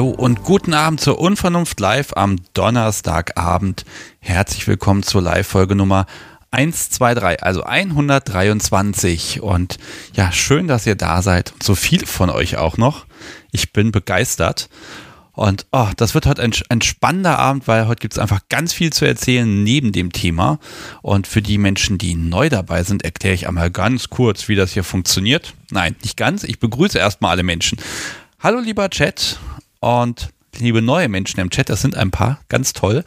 Hallo und guten Abend zur Unvernunft Live am Donnerstagabend. Herzlich willkommen zur Live-Folge Nummer 123, also 123. Und ja, schön, dass ihr da seid. Und so viele von euch auch noch. Ich bin begeistert. Und oh, das wird heute ein, ein spannender Abend, weil heute gibt es einfach ganz viel zu erzählen neben dem Thema. Und für die Menschen, die neu dabei sind, erkläre ich einmal ganz kurz, wie das hier funktioniert. Nein, nicht ganz. Ich begrüße erstmal alle Menschen. Hallo lieber Chat und liebe neue Menschen im Chat, das sind ein paar, ganz toll.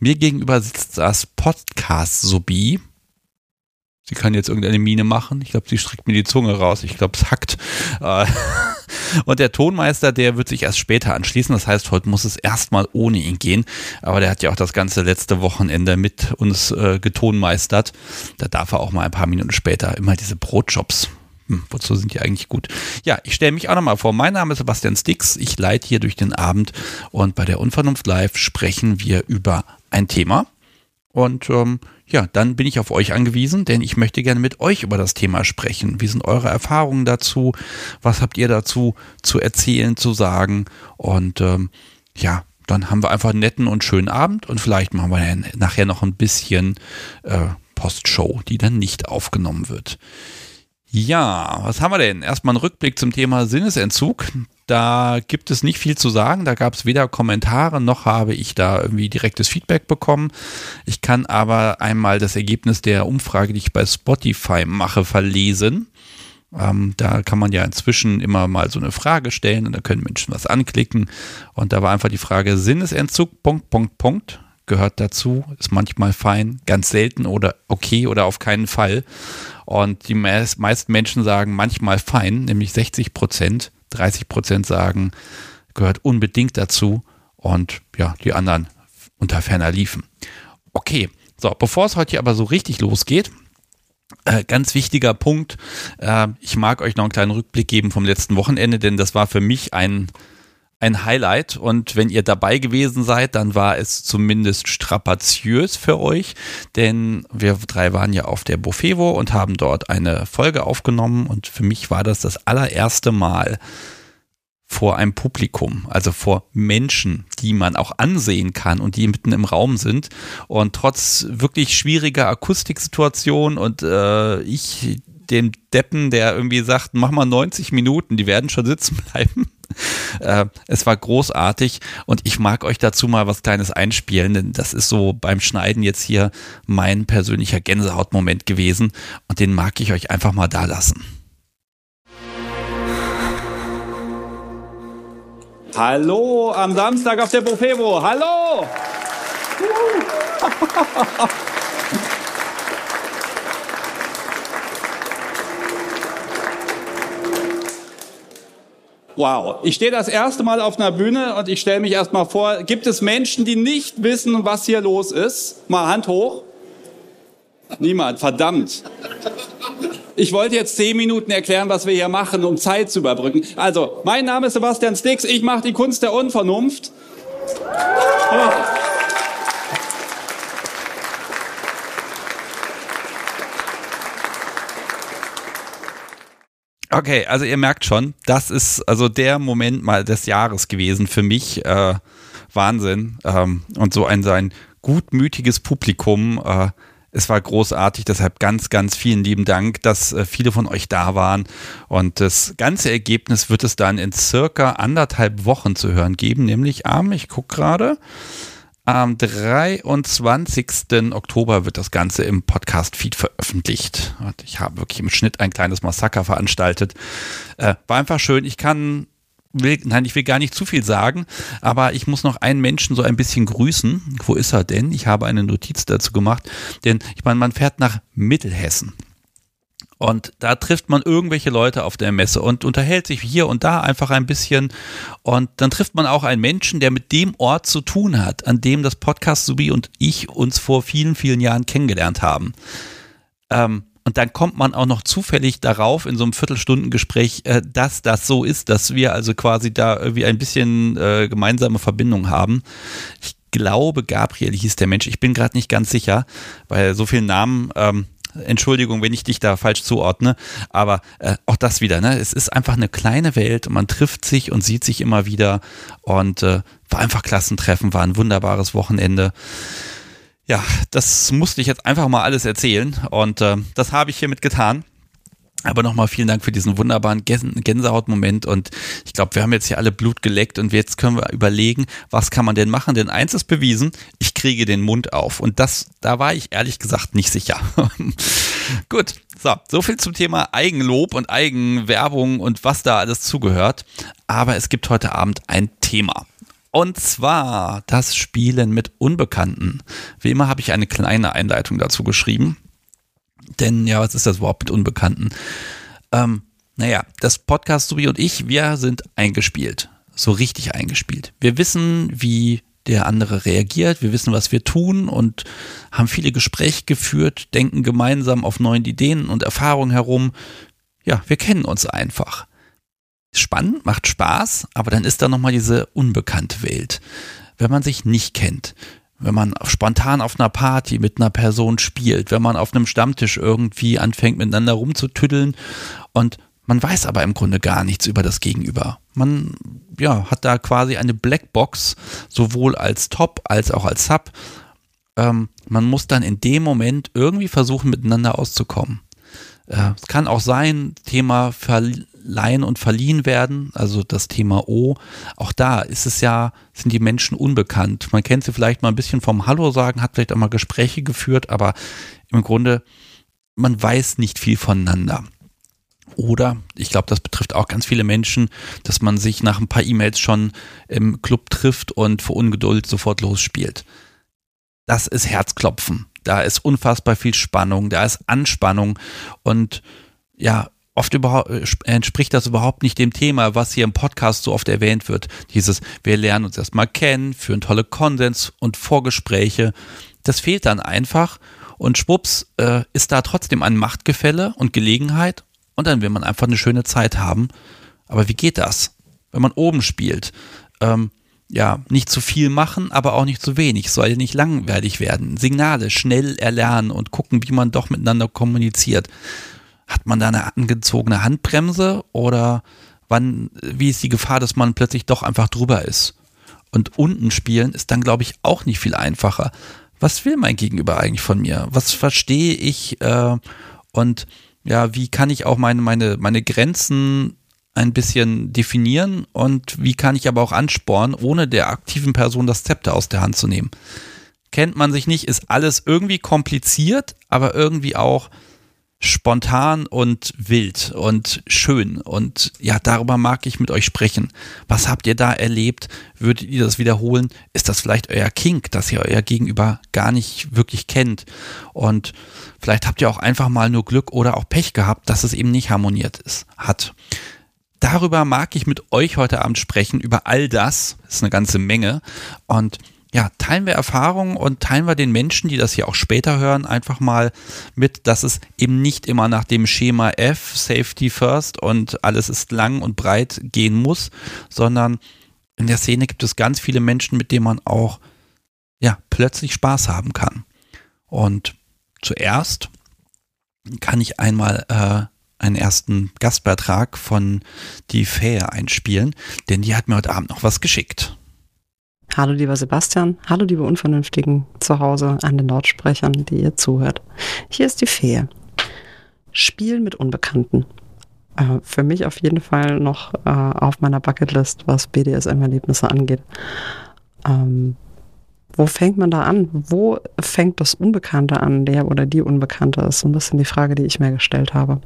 Mir gegenüber sitzt das Podcast-Subi. Sie kann jetzt irgendeine Mine machen. Ich glaube, sie streckt mir die Zunge raus. Ich glaube, es hackt. Äh, und der Tonmeister, der wird sich erst später anschließen. Das heißt, heute muss es erstmal ohne ihn gehen. Aber der hat ja auch das ganze letzte Wochenende mit uns äh, getonmeistert. Da darf er auch mal ein paar Minuten später immer diese Brotjobs hm, wozu sind die eigentlich gut? Ja, ich stelle mich auch nochmal vor. Mein Name ist Sebastian Stix. Ich leite hier durch den Abend und bei der Unvernunft Live sprechen wir über ein Thema. Und ähm, ja, dann bin ich auf euch angewiesen, denn ich möchte gerne mit euch über das Thema sprechen. Wie sind eure Erfahrungen dazu? Was habt ihr dazu zu erzählen, zu sagen? Und ähm, ja, dann haben wir einfach einen netten und schönen Abend und vielleicht machen wir nachher noch ein bisschen äh, Postshow, die dann nicht aufgenommen wird. Ja, was haben wir denn? Erstmal ein Rückblick zum Thema Sinnesentzug. Da gibt es nicht viel zu sagen. Da gab es weder Kommentare noch habe ich da irgendwie direktes Feedback bekommen. Ich kann aber einmal das Ergebnis der Umfrage, die ich bei Spotify mache, verlesen. Ähm, da kann man ja inzwischen immer mal so eine Frage stellen und da können Menschen was anklicken. Und da war einfach die Frage Sinnesentzug, Punkt, Punkt, Punkt gehört dazu, ist manchmal fein, ganz selten oder okay oder auf keinen Fall. Und die meisten Menschen sagen manchmal fein, nämlich 60 Prozent. 30 Prozent sagen, gehört unbedingt dazu. Und ja, die anderen unter ferner liefen. Okay, so, bevor es heute hier aber so richtig losgeht, äh, ganz wichtiger Punkt. Äh, ich mag euch noch einen kleinen Rückblick geben vom letzten Wochenende, denn das war für mich ein ein Highlight. Und wenn ihr dabei gewesen seid, dann war es zumindest strapaziös für euch, denn wir drei waren ja auf der Buffevo und haben dort eine Folge aufgenommen. Und für mich war das das allererste Mal vor einem Publikum, also vor Menschen, die man auch ansehen kann und die mitten im Raum sind. Und trotz wirklich schwieriger Akustiksituation und äh, ich dem Deppen, der irgendwie sagt, mach mal 90 Minuten, die werden schon sitzen bleiben äh, es war großartig und ich mag euch dazu mal was Kleines einspielen, denn das ist so beim Schneiden jetzt hier mein persönlicher Gänsehautmoment gewesen und den mag ich euch einfach mal da lassen. Hallo am Samstag auf der Buffevo. Hallo! Wow, ich stehe das erste Mal auf einer Bühne und ich stelle mich erstmal vor, gibt es Menschen, die nicht wissen, was hier los ist? Mal Hand hoch. Niemand, verdammt. Ich wollte jetzt zehn Minuten erklären, was wir hier machen, um Zeit zu überbrücken. Also, mein Name ist Sebastian Stix, ich mache die Kunst der Unvernunft. Okay, also ihr merkt schon, das ist also der Moment mal des Jahres gewesen für mich. Äh, Wahnsinn. Ähm, und so ein, so ein gutmütiges Publikum. Äh, es war großartig, deshalb ganz, ganz vielen lieben Dank, dass äh, viele von euch da waren. Und das ganze Ergebnis wird es dann in circa anderthalb Wochen zu hören geben, nämlich am, ich gucke gerade, am 23. Oktober wird das Ganze im Podcast-Feed veröffentlicht. Und ich habe wirklich im Schnitt ein kleines Massaker veranstaltet. Äh, war einfach schön. Ich kann will, nein, ich will gar nicht zu viel sagen, aber ich muss noch einen Menschen so ein bisschen grüßen. Wo ist er denn? Ich habe eine Notiz dazu gemacht, denn ich meine, man fährt nach Mittelhessen. Und da trifft man irgendwelche Leute auf der Messe und unterhält sich hier und da einfach ein bisschen. Und dann trifft man auch einen Menschen, der mit dem Ort zu tun hat, an dem das Podcast Subi und ich uns vor vielen, vielen Jahren kennengelernt haben. Ähm, und dann kommt man auch noch zufällig darauf in so einem Viertelstundengespräch, äh, dass das so ist, dass wir also quasi da irgendwie ein bisschen äh, gemeinsame Verbindung haben. Ich glaube, Gabriel hieß der Mensch. Ich bin gerade nicht ganz sicher, weil so viele Namen ähm, Entschuldigung, wenn ich dich da falsch zuordne, aber äh, auch das wieder, ne? Es ist einfach eine kleine Welt und man trifft sich und sieht sich immer wieder und äh, war einfach Klassentreffen, war ein wunderbares Wochenende. Ja, das musste ich jetzt einfach mal alles erzählen und äh, das habe ich hiermit getan. Aber nochmal vielen Dank für diesen wunderbaren Gänsehautmoment und ich glaube, wir haben jetzt hier alle Blut geleckt und jetzt können wir überlegen, was kann man denn machen? Denn eins ist bewiesen, ich kriege den Mund auf und das, da war ich ehrlich gesagt nicht sicher. Gut, so, so viel zum Thema Eigenlob und Eigenwerbung und was da alles zugehört. Aber es gibt heute Abend ein Thema. Und zwar das Spielen mit Unbekannten. Wie immer habe ich eine kleine Einleitung dazu geschrieben. Denn ja, was ist das überhaupt mit Unbekannten? Ähm, naja, das Podcast Subi und ich, wir sind eingespielt. So richtig eingespielt. Wir wissen, wie der andere reagiert, wir wissen, was wir tun und haben viele Gespräche geführt, denken gemeinsam auf neuen Ideen und Erfahrungen herum. Ja, wir kennen uns einfach spannend, macht Spaß, aber dann ist da nochmal diese unbekannte Welt. Wenn man sich nicht kennt, wenn man spontan auf einer Party mit einer Person spielt, wenn man auf einem Stammtisch irgendwie anfängt miteinander rumzutüddeln und man weiß aber im Grunde gar nichts über das Gegenüber. Man ja, hat da quasi eine Blackbox, sowohl als Top als auch als Sub. Ähm, man muss dann in dem Moment irgendwie versuchen, miteinander auszukommen. Äh, es kann auch sein, Thema verleihen und verliehen werden, also das Thema O. Auch da ist es ja, sind die Menschen unbekannt. Man kennt sie vielleicht mal ein bisschen vom Hallo sagen, hat vielleicht auch mal Gespräche geführt, aber im Grunde, man weiß nicht viel voneinander. Oder, ich glaube, das betrifft auch ganz viele Menschen, dass man sich nach ein paar E-Mails schon im Club trifft und vor Ungeduld sofort losspielt. Das ist Herzklopfen. Da ist unfassbar viel Spannung, da ist Anspannung und ja, oft äh, entspricht das überhaupt nicht dem Thema, was hier im Podcast so oft erwähnt wird. Dieses, wir lernen uns erstmal kennen, führen tolle Konsens und Vorgespräche. Das fehlt dann einfach und schwupps äh, ist da trotzdem ein Machtgefälle und Gelegenheit und dann will man einfach eine schöne Zeit haben. Aber wie geht das? Wenn man oben spielt, ähm, ja, nicht zu viel machen, aber auch nicht zu wenig. Soll ja nicht langweilig werden. Signale schnell erlernen und gucken, wie man doch miteinander kommuniziert. Hat man da eine angezogene Handbremse oder wann, wie ist die Gefahr, dass man plötzlich doch einfach drüber ist? Und unten spielen ist dann, glaube ich, auch nicht viel einfacher. Was will mein Gegenüber eigentlich von mir? Was verstehe ich? Äh, und ja, wie kann ich auch meine, meine, meine Grenzen ein bisschen definieren und wie kann ich aber auch anspornen, ohne der aktiven Person das Zepter aus der Hand zu nehmen. Kennt man sich nicht, ist alles irgendwie kompliziert, aber irgendwie auch spontan und wild und schön. Und ja, darüber mag ich mit euch sprechen. Was habt ihr da erlebt? Würdet ihr das wiederholen? Ist das vielleicht euer Kink, dass ihr euer Gegenüber gar nicht wirklich kennt? Und vielleicht habt ihr auch einfach mal nur Glück oder auch Pech gehabt, dass es eben nicht harmoniert ist, hat darüber mag ich mit euch heute Abend sprechen, über all das. Ist eine ganze Menge. Und ja, teilen wir Erfahrungen und teilen wir den Menschen, die das hier auch später hören, einfach mal mit, dass es eben nicht immer nach dem Schema F, Safety First und alles ist lang und breit gehen muss, sondern in der Szene gibt es ganz viele Menschen, mit denen man auch ja, plötzlich Spaß haben kann. Und zuerst kann ich einmal äh, einen ersten Gastbeitrag von Die Fähe einspielen, denn die hat mir heute Abend noch was geschickt. Hallo lieber Sebastian, hallo liebe Unvernünftigen zu Hause an den Lautsprechern, die ihr zuhört. Hier ist die Fee. Spielen mit Unbekannten. Äh, für mich auf jeden Fall noch äh, auf meiner Bucketlist, was BDSM-Erlebnisse angeht. Ähm, wo fängt man da an? Wo fängt das Unbekannte an, der oder die Unbekannte ist? So ein bisschen die Frage, die ich mir gestellt habe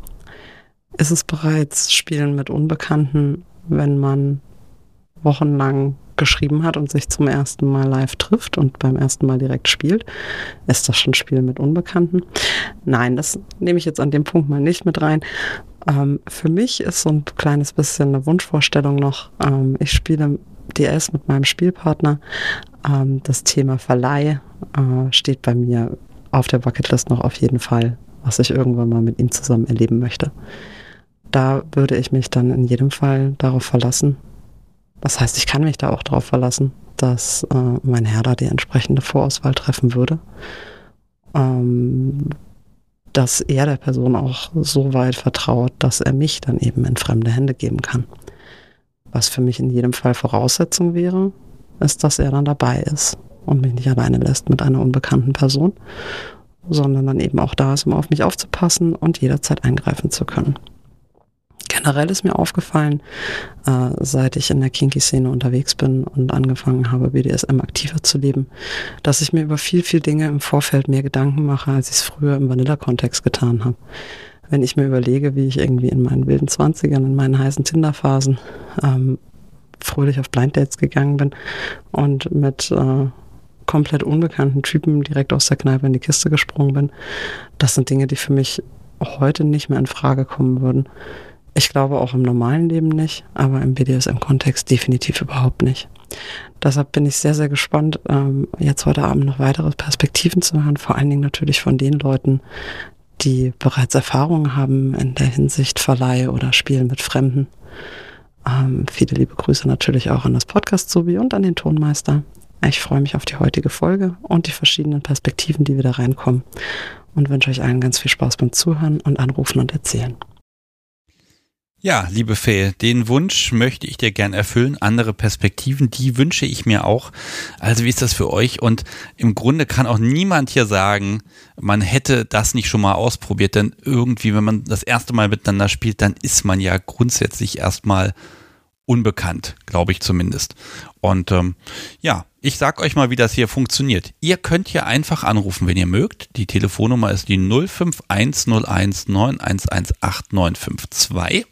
ist es bereits Spielen mit Unbekannten, wenn man wochenlang geschrieben hat und sich zum ersten Mal live trifft und beim ersten Mal direkt spielt. Ist das schon Spielen mit Unbekannten? Nein, das nehme ich jetzt an dem Punkt mal nicht mit rein. Ähm, für mich ist so ein kleines bisschen eine Wunschvorstellung noch. Ähm, ich spiele DS mit meinem Spielpartner. Ähm, das Thema Verleih äh, steht bei mir auf der Bucketlist noch auf jeden Fall, was ich irgendwann mal mit ihm zusammen erleben möchte da würde ich mich dann in jedem Fall darauf verlassen. Das heißt, ich kann mich da auch darauf verlassen, dass äh, mein Herr da die entsprechende Vorauswahl treffen würde. Ähm, dass er der Person auch so weit vertraut, dass er mich dann eben in fremde Hände geben kann. Was für mich in jedem Fall Voraussetzung wäre, ist, dass er dann dabei ist und mich nicht alleine lässt mit einer unbekannten Person, sondern dann eben auch da ist, um auf mich aufzupassen und jederzeit eingreifen zu können. Generell ist mir aufgefallen, äh, seit ich in der Kinky-Szene unterwegs bin und angefangen habe, BDSM aktiver zu leben, dass ich mir über viel, viel Dinge im Vorfeld mehr Gedanken mache, als ich es früher im Vanilla-Kontext getan habe. Wenn ich mir überlege, wie ich irgendwie in meinen wilden Zwanzigern, in meinen heißen Tinder-Phasen ähm, fröhlich auf Blind Dates gegangen bin und mit äh, komplett unbekannten Typen direkt aus der Kneipe in die Kiste gesprungen bin. Das sind Dinge, die für mich heute nicht mehr in Frage kommen würden. Ich glaube auch im normalen Leben nicht, aber im BDSM-Kontext definitiv überhaupt nicht. Deshalb bin ich sehr, sehr gespannt, ähm, jetzt heute Abend noch weitere Perspektiven zu hören, vor allen Dingen natürlich von den Leuten, die bereits Erfahrungen haben in der Hinsicht Verleih oder Spielen mit Fremden. Ähm, viele liebe Grüße natürlich auch an das Podcast-Sobi und an den Tonmeister. Ich freue mich auf die heutige Folge und die verschiedenen Perspektiven, die wieder reinkommen und wünsche euch allen ganz viel Spaß beim Zuhören und Anrufen und Erzählen. Ja, liebe Fee, den Wunsch möchte ich dir gern erfüllen. Andere Perspektiven, die wünsche ich mir auch. Also wie ist das für euch? Und im Grunde kann auch niemand hier sagen, man hätte das nicht schon mal ausprobiert. Denn irgendwie, wenn man das erste Mal miteinander spielt, dann ist man ja grundsätzlich erstmal unbekannt, glaube ich zumindest. Und ähm, ja, ich sag euch mal, wie das hier funktioniert. Ihr könnt hier einfach anrufen, wenn ihr mögt. Die Telefonnummer ist die 051019118952.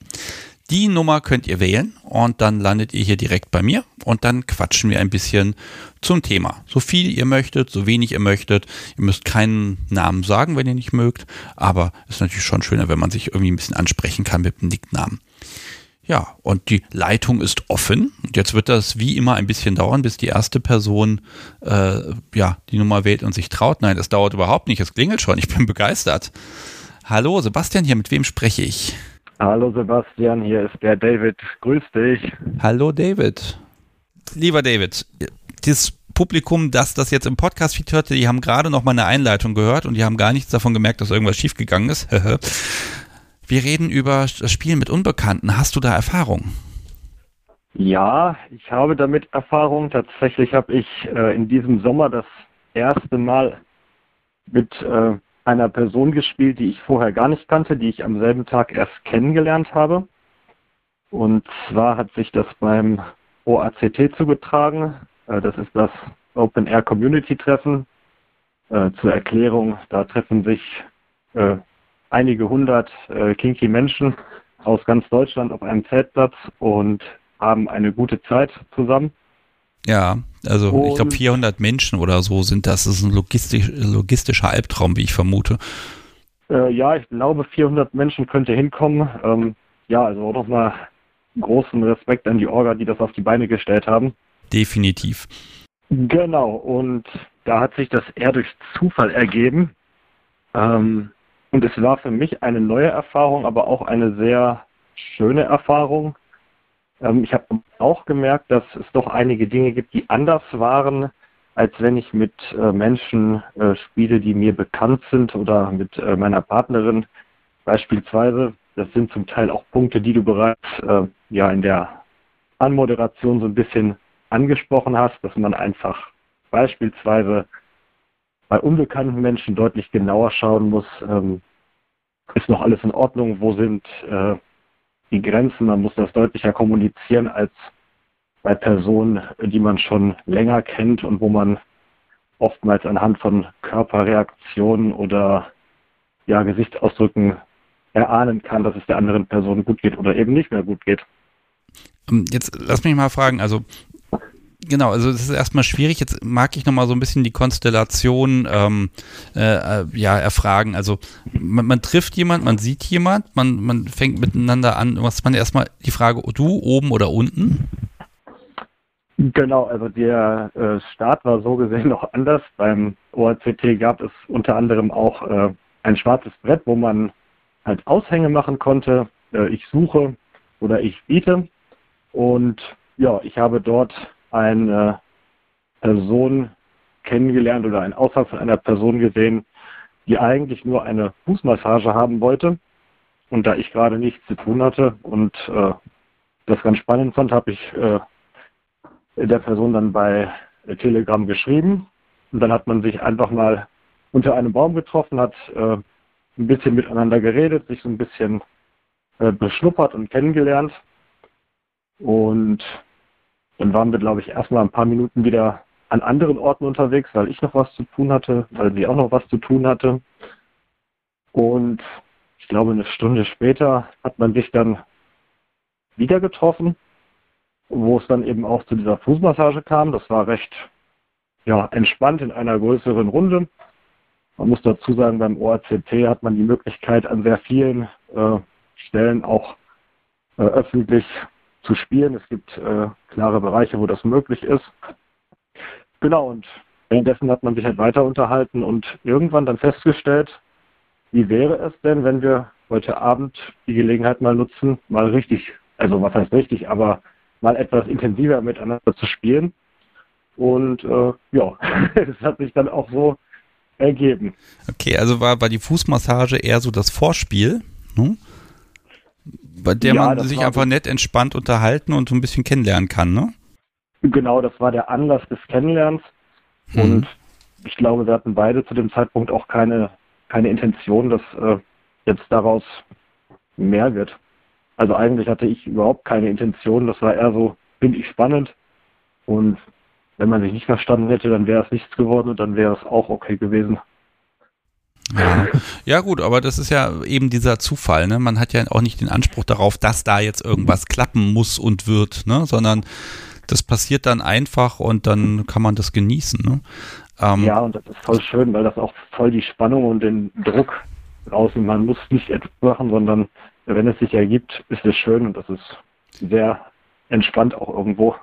Die Nummer könnt ihr wählen und dann landet ihr hier direkt bei mir und dann quatschen wir ein bisschen zum Thema. So viel ihr möchtet, so wenig ihr möchtet. Ihr müsst keinen Namen sagen, wenn ihr nicht mögt, aber es ist natürlich schon schöner, wenn man sich irgendwie ein bisschen ansprechen kann mit einem Nicknamen. Ja, und die Leitung ist offen. Jetzt wird das wie immer ein bisschen dauern, bis die erste Person äh, ja, die Nummer wählt und sich traut. Nein, es dauert überhaupt nicht. Es klingelt schon. Ich bin begeistert. Hallo, Sebastian hier. Mit wem spreche ich? Hallo Sebastian, hier ist der David. Grüß dich. Hallo David. Lieber David, das Publikum, das das jetzt im Podcast-Feed hörte, die haben gerade noch mal eine Einleitung gehört und die haben gar nichts davon gemerkt, dass irgendwas schiefgegangen ist. Wir reden über das Spielen mit Unbekannten. Hast du da Erfahrung? Ja, ich habe damit Erfahrung. Tatsächlich habe ich äh, in diesem Sommer das erste Mal mit äh, einer Person gespielt, die ich vorher gar nicht kannte, die ich am selben Tag erst kennengelernt habe. Und zwar hat sich das beim OACT zugetragen. Äh, das ist das Open Air Community Treffen. Äh, zur Erklärung, da treffen sich äh, einige hundert äh, kinky Menschen aus ganz Deutschland auf einem Zeltplatz und haben eine gute Zeit zusammen. Ja, also und, ich glaube 400 Menschen oder so sind das. Das ist ein logistisch, logistischer Albtraum, wie ich vermute. Äh, ja, ich glaube 400 Menschen könnte hinkommen. Ähm, ja, also auch nochmal großen Respekt an die Orga, die das auf die Beine gestellt haben. Definitiv. Genau, und da hat sich das eher durch Zufall ergeben. Ähm, und es war für mich eine neue Erfahrung, aber auch eine sehr schöne Erfahrung. Ähm, ich habe auch gemerkt, dass es doch einige Dinge gibt, die anders waren, als wenn ich mit äh, Menschen äh, spiele, die mir bekannt sind oder mit äh, meiner Partnerin beispielsweise. Das sind zum Teil auch Punkte, die du bereits äh, ja in der Anmoderation so ein bisschen angesprochen hast, dass man einfach beispielsweise bei unbekannten Menschen deutlich genauer schauen muss, ähm, ist noch alles in Ordnung, wo sind äh, die Grenzen, man muss das deutlicher kommunizieren als bei Personen, die man schon länger kennt und wo man oftmals anhand von Körperreaktionen oder ja, Gesichtsausdrücken erahnen kann, dass es der anderen Person gut geht oder eben nicht mehr gut geht. Ähm, jetzt lass mich mal fragen, also Genau, also es ist erstmal schwierig. Jetzt mag ich nochmal so ein bisschen die Konstellation ähm, äh, äh, ja, erfragen. Also man, man, trifft jemand, man sieht jemand, man, man fängt miteinander an. Was man erstmal die Frage, du oben oder unten? Genau, also der äh, Start war so gesehen noch anders. Beim OACT gab es unter anderem auch äh, ein schwarzes Brett, wo man halt Aushänge machen konnte. Äh, ich suche oder ich biete. Und ja, ich habe dort eine Person kennengelernt oder einen Aushang von einer Person gesehen, die eigentlich nur eine Fußmassage haben wollte. Und da ich gerade nichts zu tun hatte und äh, das ganz spannend fand, habe ich äh, der Person dann bei Telegram geschrieben. Und dann hat man sich einfach mal unter einem Baum getroffen, hat äh, ein bisschen miteinander geredet, sich so ein bisschen äh, beschnuppert und kennengelernt. Und dann waren wir, glaube ich, erstmal ein paar Minuten wieder an anderen Orten unterwegs, weil ich noch was zu tun hatte, weil sie auch noch was zu tun hatte. Und ich glaube, eine Stunde später hat man sich dann wieder getroffen, wo es dann eben auch zu dieser Fußmassage kam. Das war recht ja, entspannt in einer größeren Runde. Man muss dazu sagen, beim OACT hat man die Möglichkeit, an sehr vielen äh, Stellen auch äh, öffentlich zu spielen. Es gibt äh, klare Bereiche, wo das möglich ist. Genau, und währenddessen hat man sich halt weiter unterhalten und irgendwann dann festgestellt, wie wäre es denn, wenn wir heute Abend die Gelegenheit mal nutzen, mal richtig, also was heißt richtig, aber mal etwas intensiver miteinander zu spielen. Und äh, ja, es hat sich dann auch so ergeben. Okay, also war, war die Fußmassage eher so das Vorspiel, ne? Bei der ja, man sich einfach nett entspannt unterhalten und so ein bisschen kennenlernen kann, ne? Genau, das war der Anlass des Kennenlernens. Mhm. Und ich glaube, wir hatten beide zu dem Zeitpunkt auch keine, keine Intention, dass äh, jetzt daraus mehr wird. Also eigentlich hatte ich überhaupt keine Intention. Das war eher so, finde ich spannend. Und wenn man sich nicht verstanden hätte, dann wäre es nichts geworden und dann wäre es auch okay gewesen. Ja. ja, gut, aber das ist ja eben dieser Zufall. Ne? Man hat ja auch nicht den Anspruch darauf, dass da jetzt irgendwas klappen muss und wird, ne? sondern das passiert dann einfach und dann kann man das genießen. Ne? Ähm, ja, und das ist voll schön, weil das auch voll die Spannung und den Druck rausnimmt. Man muss nicht etwas machen, sondern wenn es sich ergibt, ist es schön und das ist sehr entspannt auch irgendwo.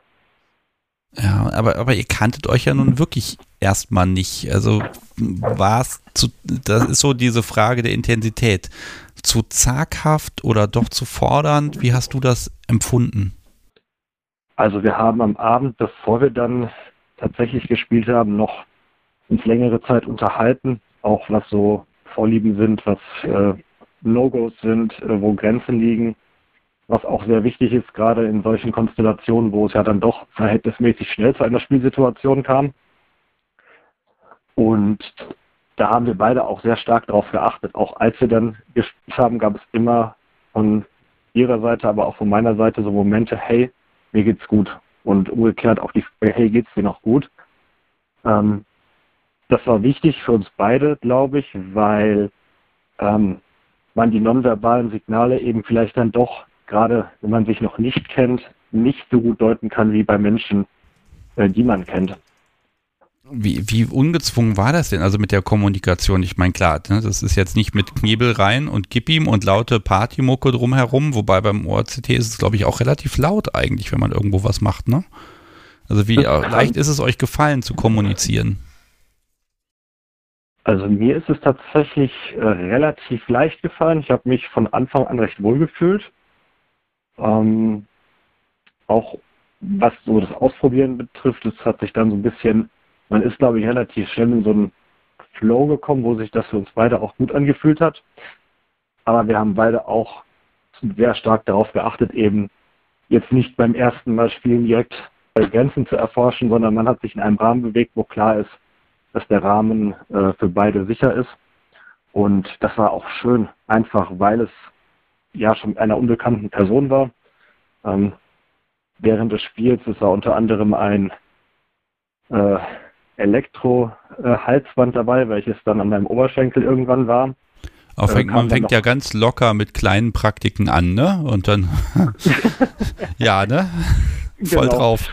Ja, aber, aber ihr kanntet euch ja nun wirklich erstmal nicht. Also war es zu, das ist so diese Frage der Intensität. Zu zaghaft oder doch zu fordernd? Wie hast du das empfunden? Also wir haben am Abend, bevor wir dann tatsächlich gespielt haben, noch uns längere Zeit unterhalten, auch was so Vorlieben sind, was äh, No-Gos sind, äh, wo Grenzen liegen was auch sehr wichtig ist, gerade in solchen Konstellationen, wo es ja dann doch verhältnismäßig schnell zu einer Spielsituation kam. Und da haben wir beide auch sehr stark darauf geachtet. Auch als wir dann gespielt haben, gab es immer von ihrer Seite, aber auch von meiner Seite so Momente, hey, mir geht's gut. Und umgekehrt auch die Frage, hey, geht's dir noch gut? Ähm, das war wichtig für uns beide, glaube ich, weil ähm, man die nonverbalen Signale eben vielleicht dann doch gerade wenn man sich noch nicht kennt, nicht so gut deuten kann wie bei Menschen, äh, die man kennt. Wie, wie ungezwungen war das denn also mit der Kommunikation? Ich meine, klar, ne, das ist jetzt nicht mit Knebel rein und gib ihm und laute Partymucke drumherum, wobei beim ORCT ist es, glaube ich, auch relativ laut eigentlich, wenn man irgendwo was macht, ne? Also wie leicht ist es euch gefallen zu kommunizieren? Also mir ist es tatsächlich äh, relativ leicht gefallen. Ich habe mich von Anfang an recht wohl gefühlt. Ähm, auch was so das Ausprobieren betrifft, es hat sich dann so ein bisschen, man ist glaube ich relativ schnell in so einen Flow gekommen, wo sich das für uns beide auch gut angefühlt hat. Aber wir haben beide auch sehr stark darauf geachtet, eben jetzt nicht beim ersten Mal spielen direkt Grenzen zu erforschen, sondern man hat sich in einem Rahmen bewegt, wo klar ist, dass der Rahmen äh, für beide sicher ist. Und das war auch schön, einfach weil es ja schon einer unbekannten Person war. Ähm, während des Spiels ist er unter anderem ein äh, Elektro-Halsband dabei, welches dann an meinem Oberschenkel irgendwann war. Auf, äh, man fängt ja ganz locker mit kleinen Praktiken an, ne? Und dann, ja, ne? Voll genau. drauf.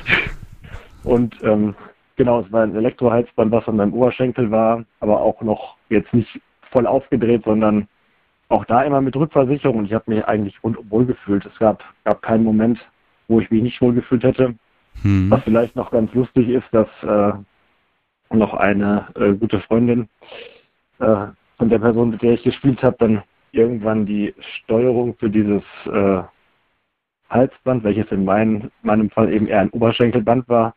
Und ähm, genau, es war ein Elektrohalsband, was an meinem Oberschenkel war, aber auch noch jetzt nicht voll aufgedreht, sondern auch da immer mit Rückversicherung. Ich habe mich eigentlich wohl gefühlt. Es gab, gab keinen Moment, wo ich mich nicht wohl gefühlt hätte. Hm. Was vielleicht noch ganz lustig ist, dass äh, noch eine äh, gute Freundin äh, von der Person, mit der ich gespielt habe, dann irgendwann die Steuerung für dieses äh, Halsband, welches in mein, meinem Fall eben eher ein Oberschenkelband war,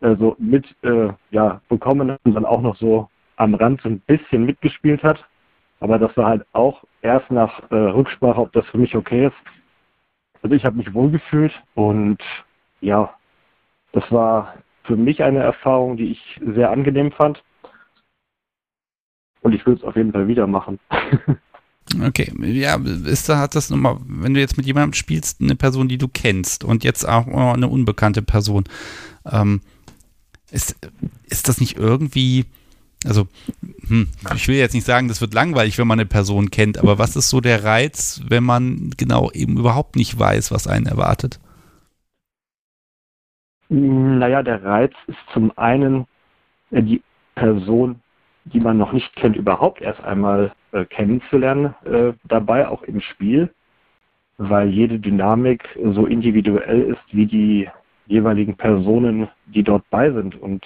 äh, so mit äh, ja, bekommen und dann auch noch so am Rand so ein bisschen mitgespielt hat. Aber das war halt auch erst nach äh, Rücksprache, ob das für mich okay ist. Also ich habe mich wohlgefühlt und ja, das war für mich eine Erfahrung, die ich sehr angenehm fand. Und ich würde es auf jeden Fall wieder machen. Okay, ja, ist da hat das nochmal, wenn du jetzt mit jemandem spielst, eine Person, die du kennst und jetzt auch eine unbekannte Person, ähm, ist, ist das nicht irgendwie, also hm, ich will jetzt nicht sagen, das wird langweilig, wenn man eine Person kennt, aber was ist so der Reiz, wenn man genau eben überhaupt nicht weiß, was einen erwartet? Naja, der Reiz ist zum einen äh, die Person die man noch nicht kennt, überhaupt erst einmal äh, kennenzulernen, äh, dabei auch im Spiel, weil jede Dynamik so individuell ist wie die jeweiligen Personen, die dort bei sind. Und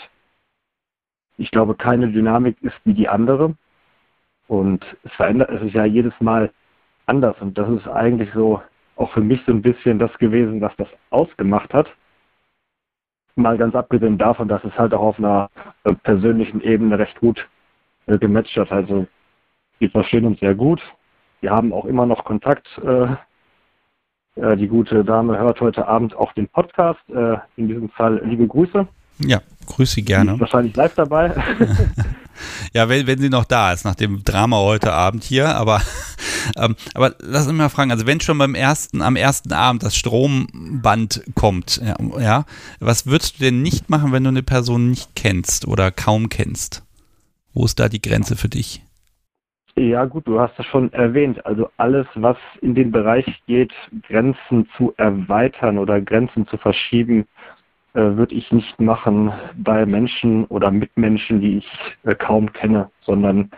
ich glaube, keine Dynamik ist wie die andere. Und es verändert, es ist ja jedes Mal anders. Und das ist eigentlich so auch für mich so ein bisschen das gewesen, was das ausgemacht hat. Mal ganz abgesehen davon, dass es halt auch auf einer äh, persönlichen Ebene recht gut äh, gematcht hat. Also wir verstehen uns sehr gut. Wir haben auch immer noch Kontakt. Äh, die gute Dame hört heute Abend auch den Podcast. In diesem Fall liebe Grüße. Ja, grüße sie gerne. wahrscheinlich live dabei. ja, wenn, wenn sie noch da ist, nach dem Drama heute Abend hier. Aber, ähm, aber lass mich mal fragen, also wenn schon beim ersten, am ersten Abend das Stromband kommt, ja, ja, was würdest du denn nicht machen, wenn du eine Person nicht kennst oder kaum kennst? Wo ist da die Grenze für dich? Ja gut, du hast es schon erwähnt. Also alles, was in den Bereich geht, Grenzen zu erweitern oder Grenzen zu verschieben, würde ich nicht machen bei Menschen oder Mitmenschen, die ich äh, kaum kenne, sondern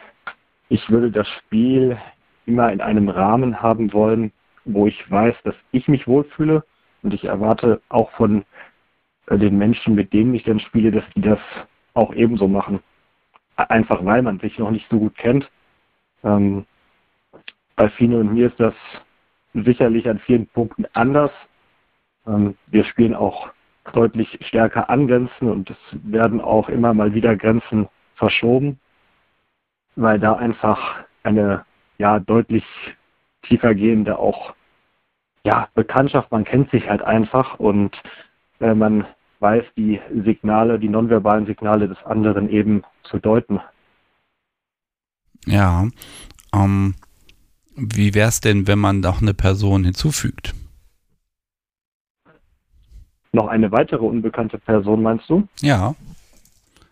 ich würde das Spiel immer in einem Rahmen haben wollen, wo ich weiß, dass ich mich wohlfühle und ich erwarte auch von äh, den Menschen, mit denen ich dann spiele, dass die das auch ebenso machen einfach weil man sich noch nicht so gut kennt. Ähm, bei Fino und mir ist das sicherlich an vielen Punkten anders. Ähm, wir spielen auch deutlich stärker an Grenzen und es werden auch immer mal wieder Grenzen verschoben, weil da einfach eine ja deutlich tiefer gehende auch ja Bekanntschaft, man kennt sich halt einfach und äh, man weiß, die Signale, die nonverbalen Signale des anderen eben zu deuten. Ja. Ähm, wie wäre es denn, wenn man noch eine Person hinzufügt? Noch eine weitere unbekannte Person, meinst du? Ja.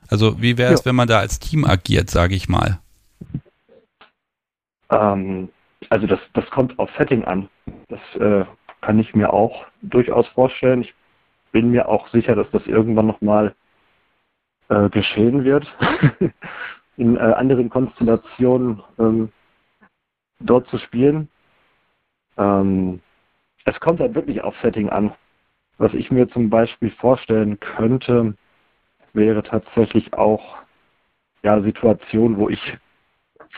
Also wie wäre es, ja. wenn man da als Team agiert, sage ich mal? Ähm, also das, das kommt auf Setting an. Das äh, kann ich mir auch durchaus vorstellen. Ich bin mir auch sicher, dass das irgendwann nochmal äh, geschehen wird. In äh, anderen Konstellationen ähm, dort zu spielen. Ähm, es kommt halt wirklich auf Setting an. Was ich mir zum Beispiel vorstellen könnte, wäre tatsächlich auch ja, Situationen, wo ich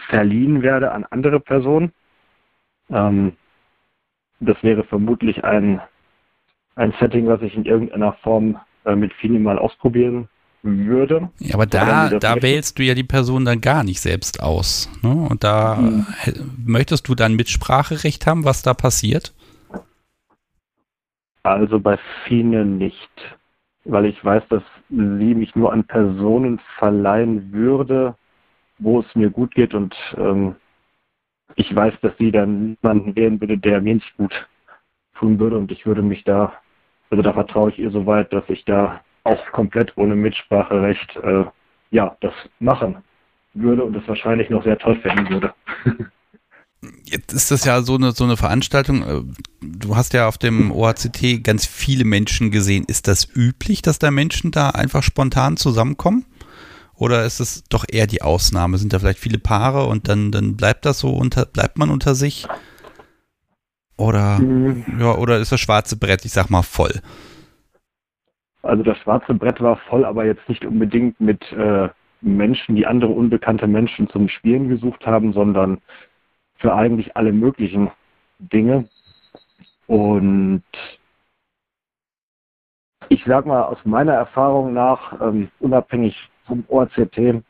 verliehen werde an andere Personen. Ähm, das wäre vermutlich ein ein Setting, was ich in irgendeiner Form äh, mit Fini mal ausprobieren würde. Ja, aber da, da wählst du ja die Person dann gar nicht selbst aus. Ne? Und da hm. möchtest du dann Mitspracherecht haben, was da passiert? Also bei Fine nicht, weil ich weiß, dass sie mich nur an Personen verleihen würde, wo es mir gut geht und ähm, ich weiß, dass sie dann niemanden wählen würde, der mir nicht gut tun würde und ich würde mich da, also da vertraue ich ihr so weit, dass ich da auch komplett ohne Mitspracherecht äh, ja, das machen würde und es wahrscheinlich noch sehr toll finden würde. Jetzt ist das ja so eine, so eine Veranstaltung. Äh, du hast ja auf dem OACT ganz viele Menschen gesehen. Ist das üblich, dass da Menschen da einfach spontan zusammenkommen? Oder ist es doch eher die Ausnahme? Sind da vielleicht viele Paare und dann, dann bleibt das so unter, bleibt man unter sich? Oder, mhm. ja, oder ist das schwarze Brett, ich sag mal, voll? Also das schwarze Brett war voll, aber jetzt nicht unbedingt mit äh, Menschen, die andere unbekannte Menschen zum Spielen gesucht haben, sondern für eigentlich alle möglichen Dinge. Und ich sag mal, aus meiner Erfahrung nach, ähm, unabhängig vom ORCT,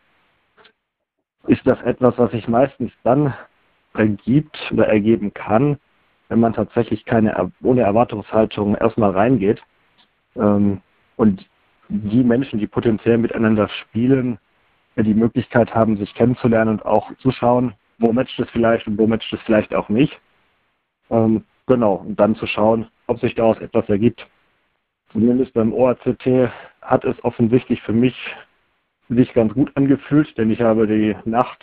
ist das etwas, was sich meistens dann ergibt oder ergeben kann, wenn man tatsächlich keine ohne Erwartungshaltung erstmal reingeht. Ähm, und die Menschen, die potenziell miteinander spielen, die Möglichkeit haben, sich kennenzulernen und auch zu schauen, wo matcht es vielleicht und wo matcht es vielleicht auch nicht. Ähm, genau, und dann zu schauen, ob sich daraus etwas ergibt. Zumindest beim OACT hat es offensichtlich für mich sich ganz gut angefühlt, denn ich habe die Nacht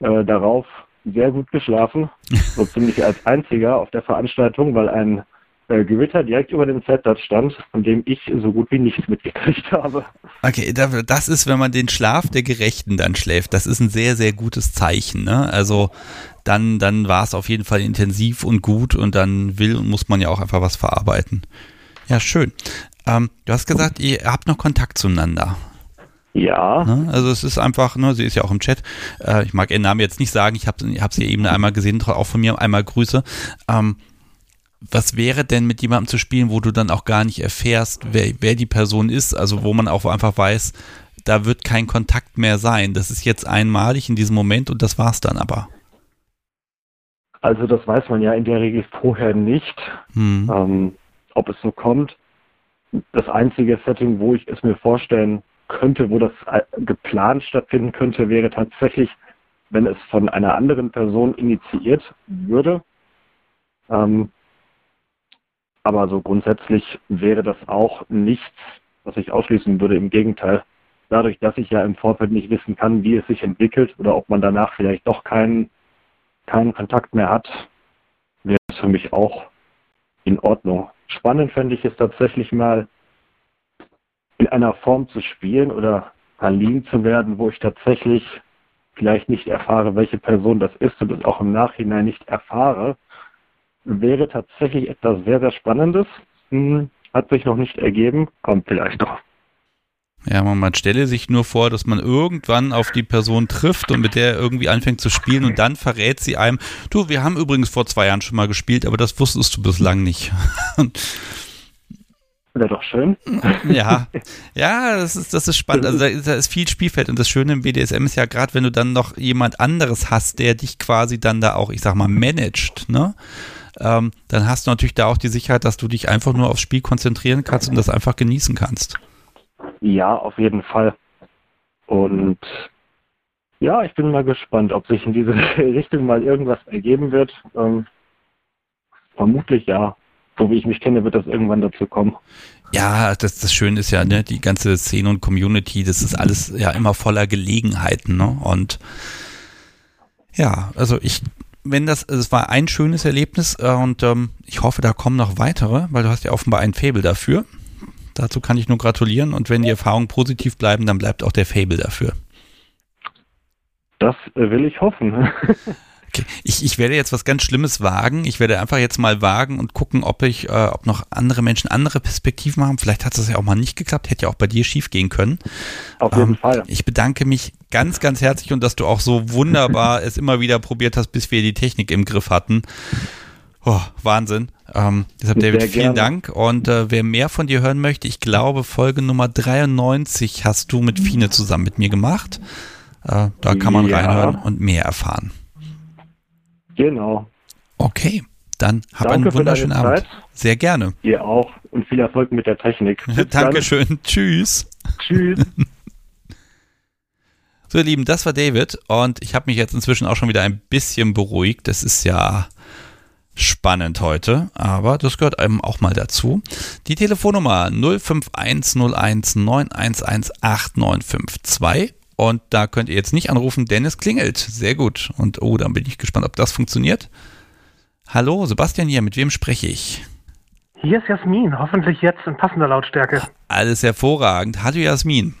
äh, darauf sehr gut geschlafen, so ziemlich als einziger auf der Veranstaltung, weil ein äh, Gewitter direkt über dem Zeltplatz stand, von dem ich so gut wie nichts mitgekriegt habe. Okay, das ist, wenn man den Schlaf der Gerechten dann schläft, das ist ein sehr, sehr gutes Zeichen. Ne? Also dann, dann war es auf jeden Fall intensiv und gut und dann will und muss man ja auch einfach was verarbeiten. Ja, schön. Ähm, du hast gesagt, ihr habt noch Kontakt zueinander. Ja. Ne? Also es ist einfach, ne, sie ist ja auch im Chat. Äh, ich mag ihren Namen jetzt nicht sagen, ich habe hab sie eben einmal gesehen, auch von mir einmal Grüße. Ähm, was wäre denn mit jemandem zu spielen, wo du dann auch gar nicht erfährst, wer, wer die Person ist, also wo man auch einfach weiß, da wird kein Kontakt mehr sein. Das ist jetzt einmalig in diesem Moment und das war's dann aber. Also das weiß man ja in der Regel vorher nicht, hm. ähm, ob es so kommt. Das einzige Setting, wo ich es mir vorstellen könnte, wo das äh, geplant stattfinden könnte, wäre tatsächlich, wenn es von einer anderen Person initiiert würde. Ähm, aber so grundsätzlich wäre das auch nichts, was ich ausschließen würde. Im Gegenteil, dadurch, dass ich ja im Vorfeld nicht wissen kann, wie es sich entwickelt oder ob man danach vielleicht doch keinen, keinen Kontakt mehr hat, wäre es für mich auch in Ordnung. Spannend fände ich es tatsächlich mal, in einer Form zu spielen oder verliehen zu werden, wo ich tatsächlich vielleicht nicht erfahre, welche Person das ist und es auch im Nachhinein nicht erfahre, wäre tatsächlich etwas sehr, sehr Spannendes. Hm, hat sich noch nicht ergeben, kommt vielleicht noch. Ja, man, man stelle sich nur vor, dass man irgendwann auf die Person trifft und mit der irgendwie anfängt zu spielen und dann verrät sie einem, du, wir haben übrigens vor zwei Jahren schon mal gespielt, aber das wusstest du bislang nicht. Wäre doch schön. Ja, ja, das ist, das ist spannend. Also da ist, da ist viel Spielfeld und das Schöne im BDSM ist ja gerade, wenn du dann noch jemand anderes hast, der dich quasi dann da auch, ich sag mal, managt, ne? Ähm, dann hast du natürlich da auch die Sicherheit, dass du dich einfach nur aufs Spiel konzentrieren kannst und das einfach genießen kannst. Ja, auf jeden Fall. Und ja, ich bin mal gespannt, ob sich in diese Richtung mal irgendwas ergeben wird. Ähm, vermutlich ja so wie ich mich kenne, wird das irgendwann dazu kommen. Ja, das, das Schöne ist ja, ne, die ganze Szene und Community, das ist alles ja immer voller Gelegenheiten, ne? Und ja, also ich, wenn das, es war ein schönes Erlebnis äh, und ähm, ich hoffe, da kommen noch weitere, weil du hast ja offenbar ein Fable dafür. Dazu kann ich nur gratulieren und wenn die Erfahrungen positiv bleiben, dann bleibt auch der Fable dafür. Das will ich hoffen. Okay. Ich, ich werde jetzt was ganz Schlimmes wagen. Ich werde einfach jetzt mal wagen und gucken, ob ich, äh, ob noch andere Menschen andere Perspektiven haben. Vielleicht hat das ja auch mal nicht geklappt. Hätte ja auch bei dir schief gehen können. Auf jeden ähm, Fall. Ich bedanke mich ganz, ganz herzlich und dass du auch so wunderbar es immer wieder probiert hast, bis wir die Technik im Griff hatten. Oh, Wahnsinn. Ähm, deshalb, David, vielen. Dank. Und äh, wer mehr von dir hören möchte, ich glaube, Folge Nummer 93 hast du mit Fine zusammen mit mir gemacht. Äh, da kann man ja. reinhören und mehr erfahren. Genau. Okay, dann hab Danke einen wunderschönen Abend. Zeit. Sehr gerne. Ihr auch und viel Erfolg mit der Technik. Dankeschön. Dann. Tschüss. Tschüss. So, ihr Lieben, das war David und ich habe mich jetzt inzwischen auch schon wieder ein bisschen beruhigt. Das ist ja spannend heute, aber das gehört einem auch mal dazu. Die Telefonnummer 051019118952 und da könnt ihr jetzt nicht anrufen, denn es klingelt. Sehr gut. Und oh, dann bin ich gespannt, ob das funktioniert. Hallo, Sebastian hier, mit wem spreche ich? Hier ist Jasmin, hoffentlich jetzt in passender Lautstärke. Alles hervorragend. Hallo Jasmin.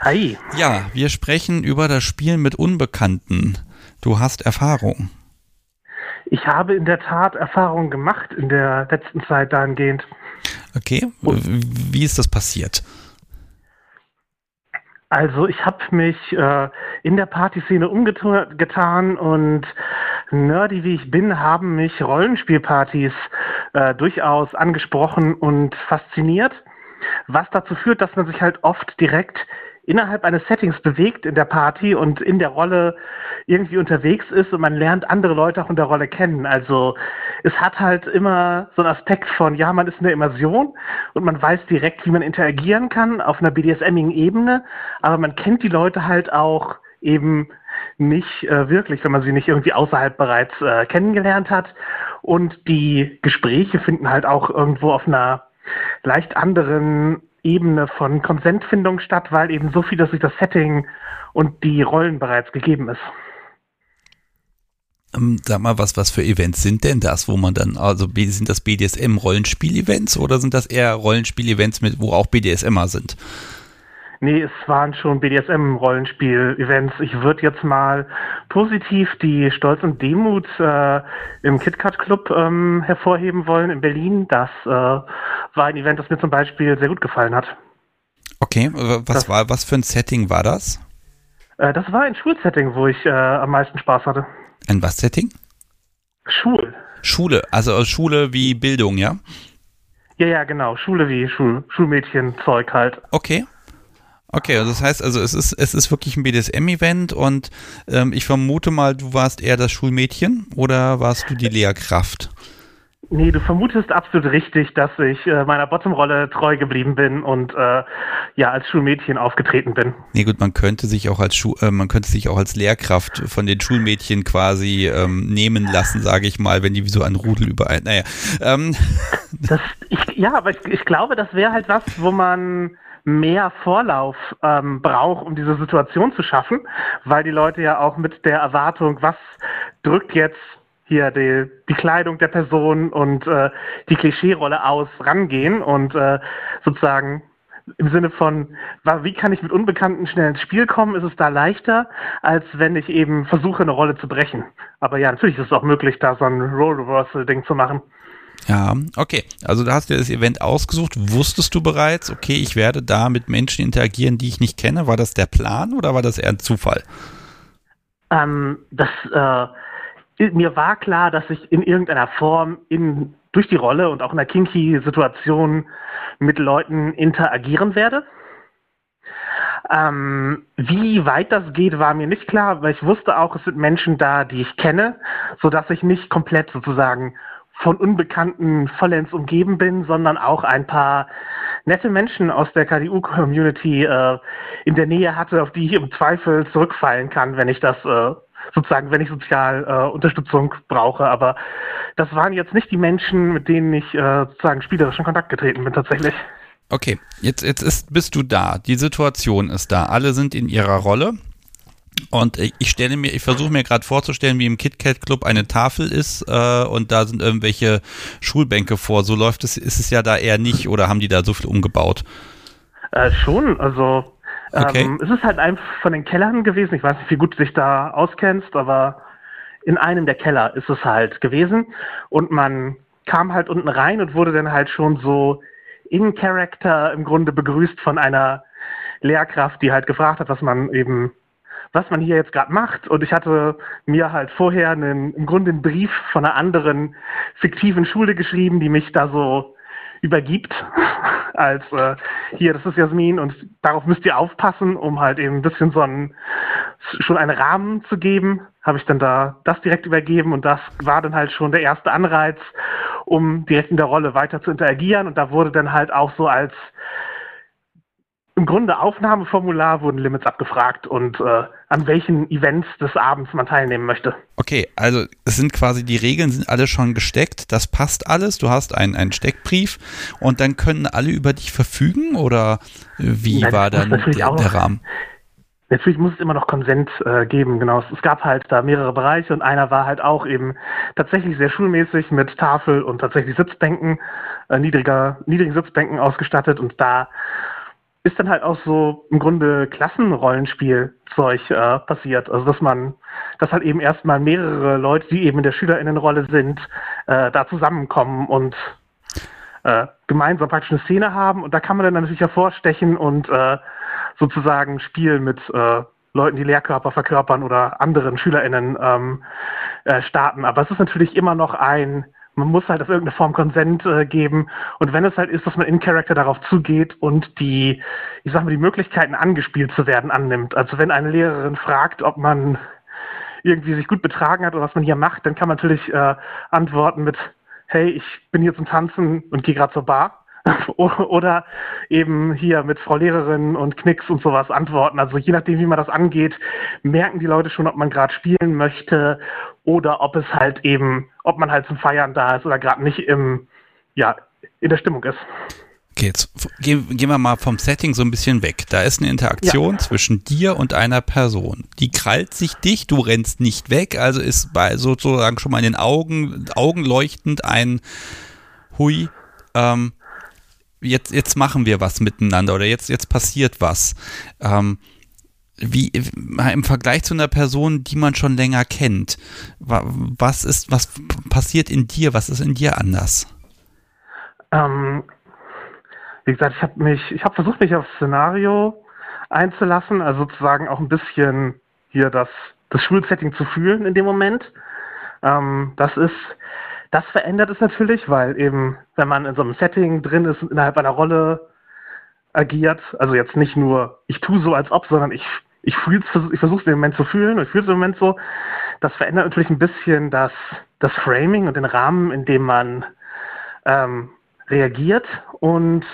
Hi. Ja, wir sprechen über das Spielen mit Unbekannten. Du hast Erfahrung. Ich habe in der Tat Erfahrungen gemacht in der letzten Zeit dahingehend. Okay, Und wie ist das passiert? Also ich habe mich äh, in der Partyszene umgetan und nerdy wie ich bin, haben mich Rollenspielpartys äh, durchaus angesprochen und fasziniert, was dazu führt, dass man sich halt oft direkt innerhalb eines Settings bewegt in der Party und in der Rolle irgendwie unterwegs ist und man lernt andere Leute auch in der Rolle kennen. Also es hat halt immer so einen Aspekt von, ja, man ist in der Immersion und man weiß direkt, wie man interagieren kann auf einer BDSMigen Ebene, aber man kennt die Leute halt auch eben nicht äh, wirklich, wenn man sie nicht irgendwie außerhalb bereits äh, kennengelernt hat. Und die Gespräche finden halt auch irgendwo auf einer leicht anderen Ebene von Konsentfindung statt, weil eben so viel durch das Setting und die Rollen bereits gegeben ist. Ähm, sag mal, was, was für Events sind denn das, wo man dann, also sind das BDSM-Rollenspiel-Events oder sind das eher Rollenspiel-Events, wo auch BDSMer sind? Nee, es waren schon BDSM-Rollenspiel-Events. Ich würde jetzt mal positiv die Stolz und Demut äh, im KitKat Club ähm, hervorheben wollen in Berlin. Das äh, war ein Event, das mir zum Beispiel sehr gut gefallen hat. Okay, was das, war, was für ein Setting war das? Äh, das war ein Schulsetting, wo ich äh, am meisten Spaß hatte. Ein was Setting? Schul. Schule, also Schule wie Bildung, ja? Ja, ja, genau. Schule wie Schul Schulmädchenzeug halt. Okay. Okay, also das heißt, also es ist, es ist wirklich ein BDSM-Event und ähm, ich vermute mal, du warst eher das Schulmädchen oder warst du die Lehrkraft? Nee, du vermutest absolut richtig, dass ich äh, meiner Bottom-Rolle treu geblieben bin und äh, ja als Schulmädchen aufgetreten bin. Nee, gut, man könnte sich auch als Schu äh, man könnte sich auch als Lehrkraft von den Schulmädchen quasi ähm, nehmen lassen, sage ich mal, wenn die wie so ein Rudel überall. Naja. Ähm. Das, ich, ja, aber ich, ich glaube, das wäre halt was, wo man mehr Vorlauf ähm, braucht, um diese Situation zu schaffen, weil die Leute ja auch mit der Erwartung, was drückt jetzt hier die, die Kleidung der Person und äh, die Klischeerolle aus rangehen und äh, sozusagen im Sinne von, wie kann ich mit Unbekannten schnell ins Spiel kommen, ist es da leichter, als wenn ich eben versuche, eine Rolle zu brechen. Aber ja, natürlich ist es auch möglich, da so ein Role-Reversal-Ding zu machen. Ja, okay. Also da hast du das Event ausgesucht. Wusstest du bereits, okay, ich werde da mit Menschen interagieren, die ich nicht kenne? War das der Plan oder war das eher ein Zufall? Ähm, das, äh, mir war klar, dass ich in irgendeiner Form in, durch die Rolle und auch in einer kinky Situation mit Leuten interagieren werde. Ähm, wie weit das geht, war mir nicht klar, weil ich wusste auch, es sind Menschen da, die ich kenne, sodass ich nicht komplett sozusagen von Unbekannten vollends umgeben bin, sondern auch ein paar nette Menschen aus der KDU-Community äh, in der Nähe hatte, auf die ich im Zweifel zurückfallen kann, wenn ich das äh, sozusagen, wenn ich sozial äh, Unterstützung brauche. Aber das waren jetzt nicht die Menschen, mit denen ich äh, sozusagen spielerisch in Kontakt getreten bin tatsächlich. Okay, jetzt, jetzt ist, bist du da. Die Situation ist da. Alle sind in ihrer Rolle. Und ich stelle mir, ich versuche mir gerade vorzustellen, wie im KitKat Club eine Tafel ist äh, und da sind irgendwelche Schulbänke vor. So läuft es, ist es ja da eher nicht oder haben die da so viel umgebaut? Äh, schon, also okay. ähm, es ist halt einfach von den Kellern gewesen. Ich weiß nicht, wie gut du dich da auskennst, aber in einem der Keller ist es halt gewesen und man kam halt unten rein und wurde dann halt schon so in Character im Grunde begrüßt von einer Lehrkraft, die halt gefragt hat, was man eben was man hier jetzt gerade macht. Und ich hatte mir halt vorher einen, im Grunde einen Brief von einer anderen fiktiven Schule geschrieben, die mich da so übergibt als äh, hier, das ist Jasmin und darauf müsst ihr aufpassen, um halt eben ein bisschen so einen, schon einen Rahmen zu geben, habe ich dann da das direkt übergeben und das war dann halt schon der erste Anreiz, um direkt in der Rolle weiter zu interagieren und da wurde dann halt auch so als im Grunde Aufnahmeformular wurden Limits abgefragt und äh, an welchen Events des Abends man teilnehmen möchte. Okay, also es sind quasi die Regeln sind alle schon gesteckt, das passt alles, du hast einen, einen Steckbrief und dann können alle über dich verfügen oder wie Nein, war dann der, der Rahmen? Natürlich muss es immer noch Konsent äh, geben, genau. Es, gab halt da mehrere Bereiche und einer war halt auch eben tatsächlich sehr schulmäßig mit Tafel und tatsächlich Sitzbänken, äh, niedriger, niedrigen Sitzbänken ausgestattet und da ist dann halt auch so im Grunde Klassenrollenspielzeug äh, passiert. Also dass man, dass halt eben erstmal mehrere Leute, die eben in der Schülerinnenrolle sind, äh, da zusammenkommen und äh, gemeinsam praktisch eine Szene haben. Und da kann man dann natürlich hervorstechen und äh, sozusagen Spiel mit äh, Leuten, die Lehrkörper verkörpern oder anderen SchülerInnen ähm, äh, starten. Aber es ist natürlich immer noch ein man muss halt auf irgendeine Form Konsent äh, geben. Und wenn es halt ist, dass man in Character darauf zugeht und die, ich sag mal, die Möglichkeiten angespielt zu werden annimmt. Also wenn eine Lehrerin fragt, ob man irgendwie sich gut betragen hat oder was man hier macht, dann kann man natürlich äh, antworten mit, hey, ich bin hier zum Tanzen und gehe gerade zur Bar. oder eben hier mit Frau Lehrerin und Knicks und sowas antworten. Also je nachdem, wie man das angeht, merken die Leute schon, ob man gerade spielen möchte oder ob es halt eben, ob man halt zum Feiern da ist oder gerade nicht im, ja, in der Stimmung ist. Okay, jetzt gehen, gehen wir mal vom Setting so ein bisschen weg. Da ist eine Interaktion ja. zwischen dir und einer Person. Die krallt sich dich, du rennst nicht weg, also ist bei sozusagen schon mal in den Augen, Augen leuchtend ein Hui, ähm, jetzt, jetzt machen wir was miteinander oder jetzt, jetzt passiert was. Ähm, wie im Vergleich zu einer Person, die man schon länger kennt, was ist, was passiert in dir, was ist in dir anders? Ähm, wie gesagt, ich habe mich, ich habe versucht, mich aufs Szenario einzulassen, also sozusagen auch ein bisschen hier das, das Schulsetting zu fühlen in dem Moment. Ähm, das ist, das verändert es natürlich, weil eben, wenn man in so einem Setting drin ist und innerhalb einer Rolle agiert, also jetzt nicht nur, ich tue so als ob, sondern ich, ich, ich versuche es im Moment zu fühlen, ich fühle es im Moment so, das verändert natürlich ein bisschen das, das Framing und den Rahmen, in dem man ähm, reagiert. Und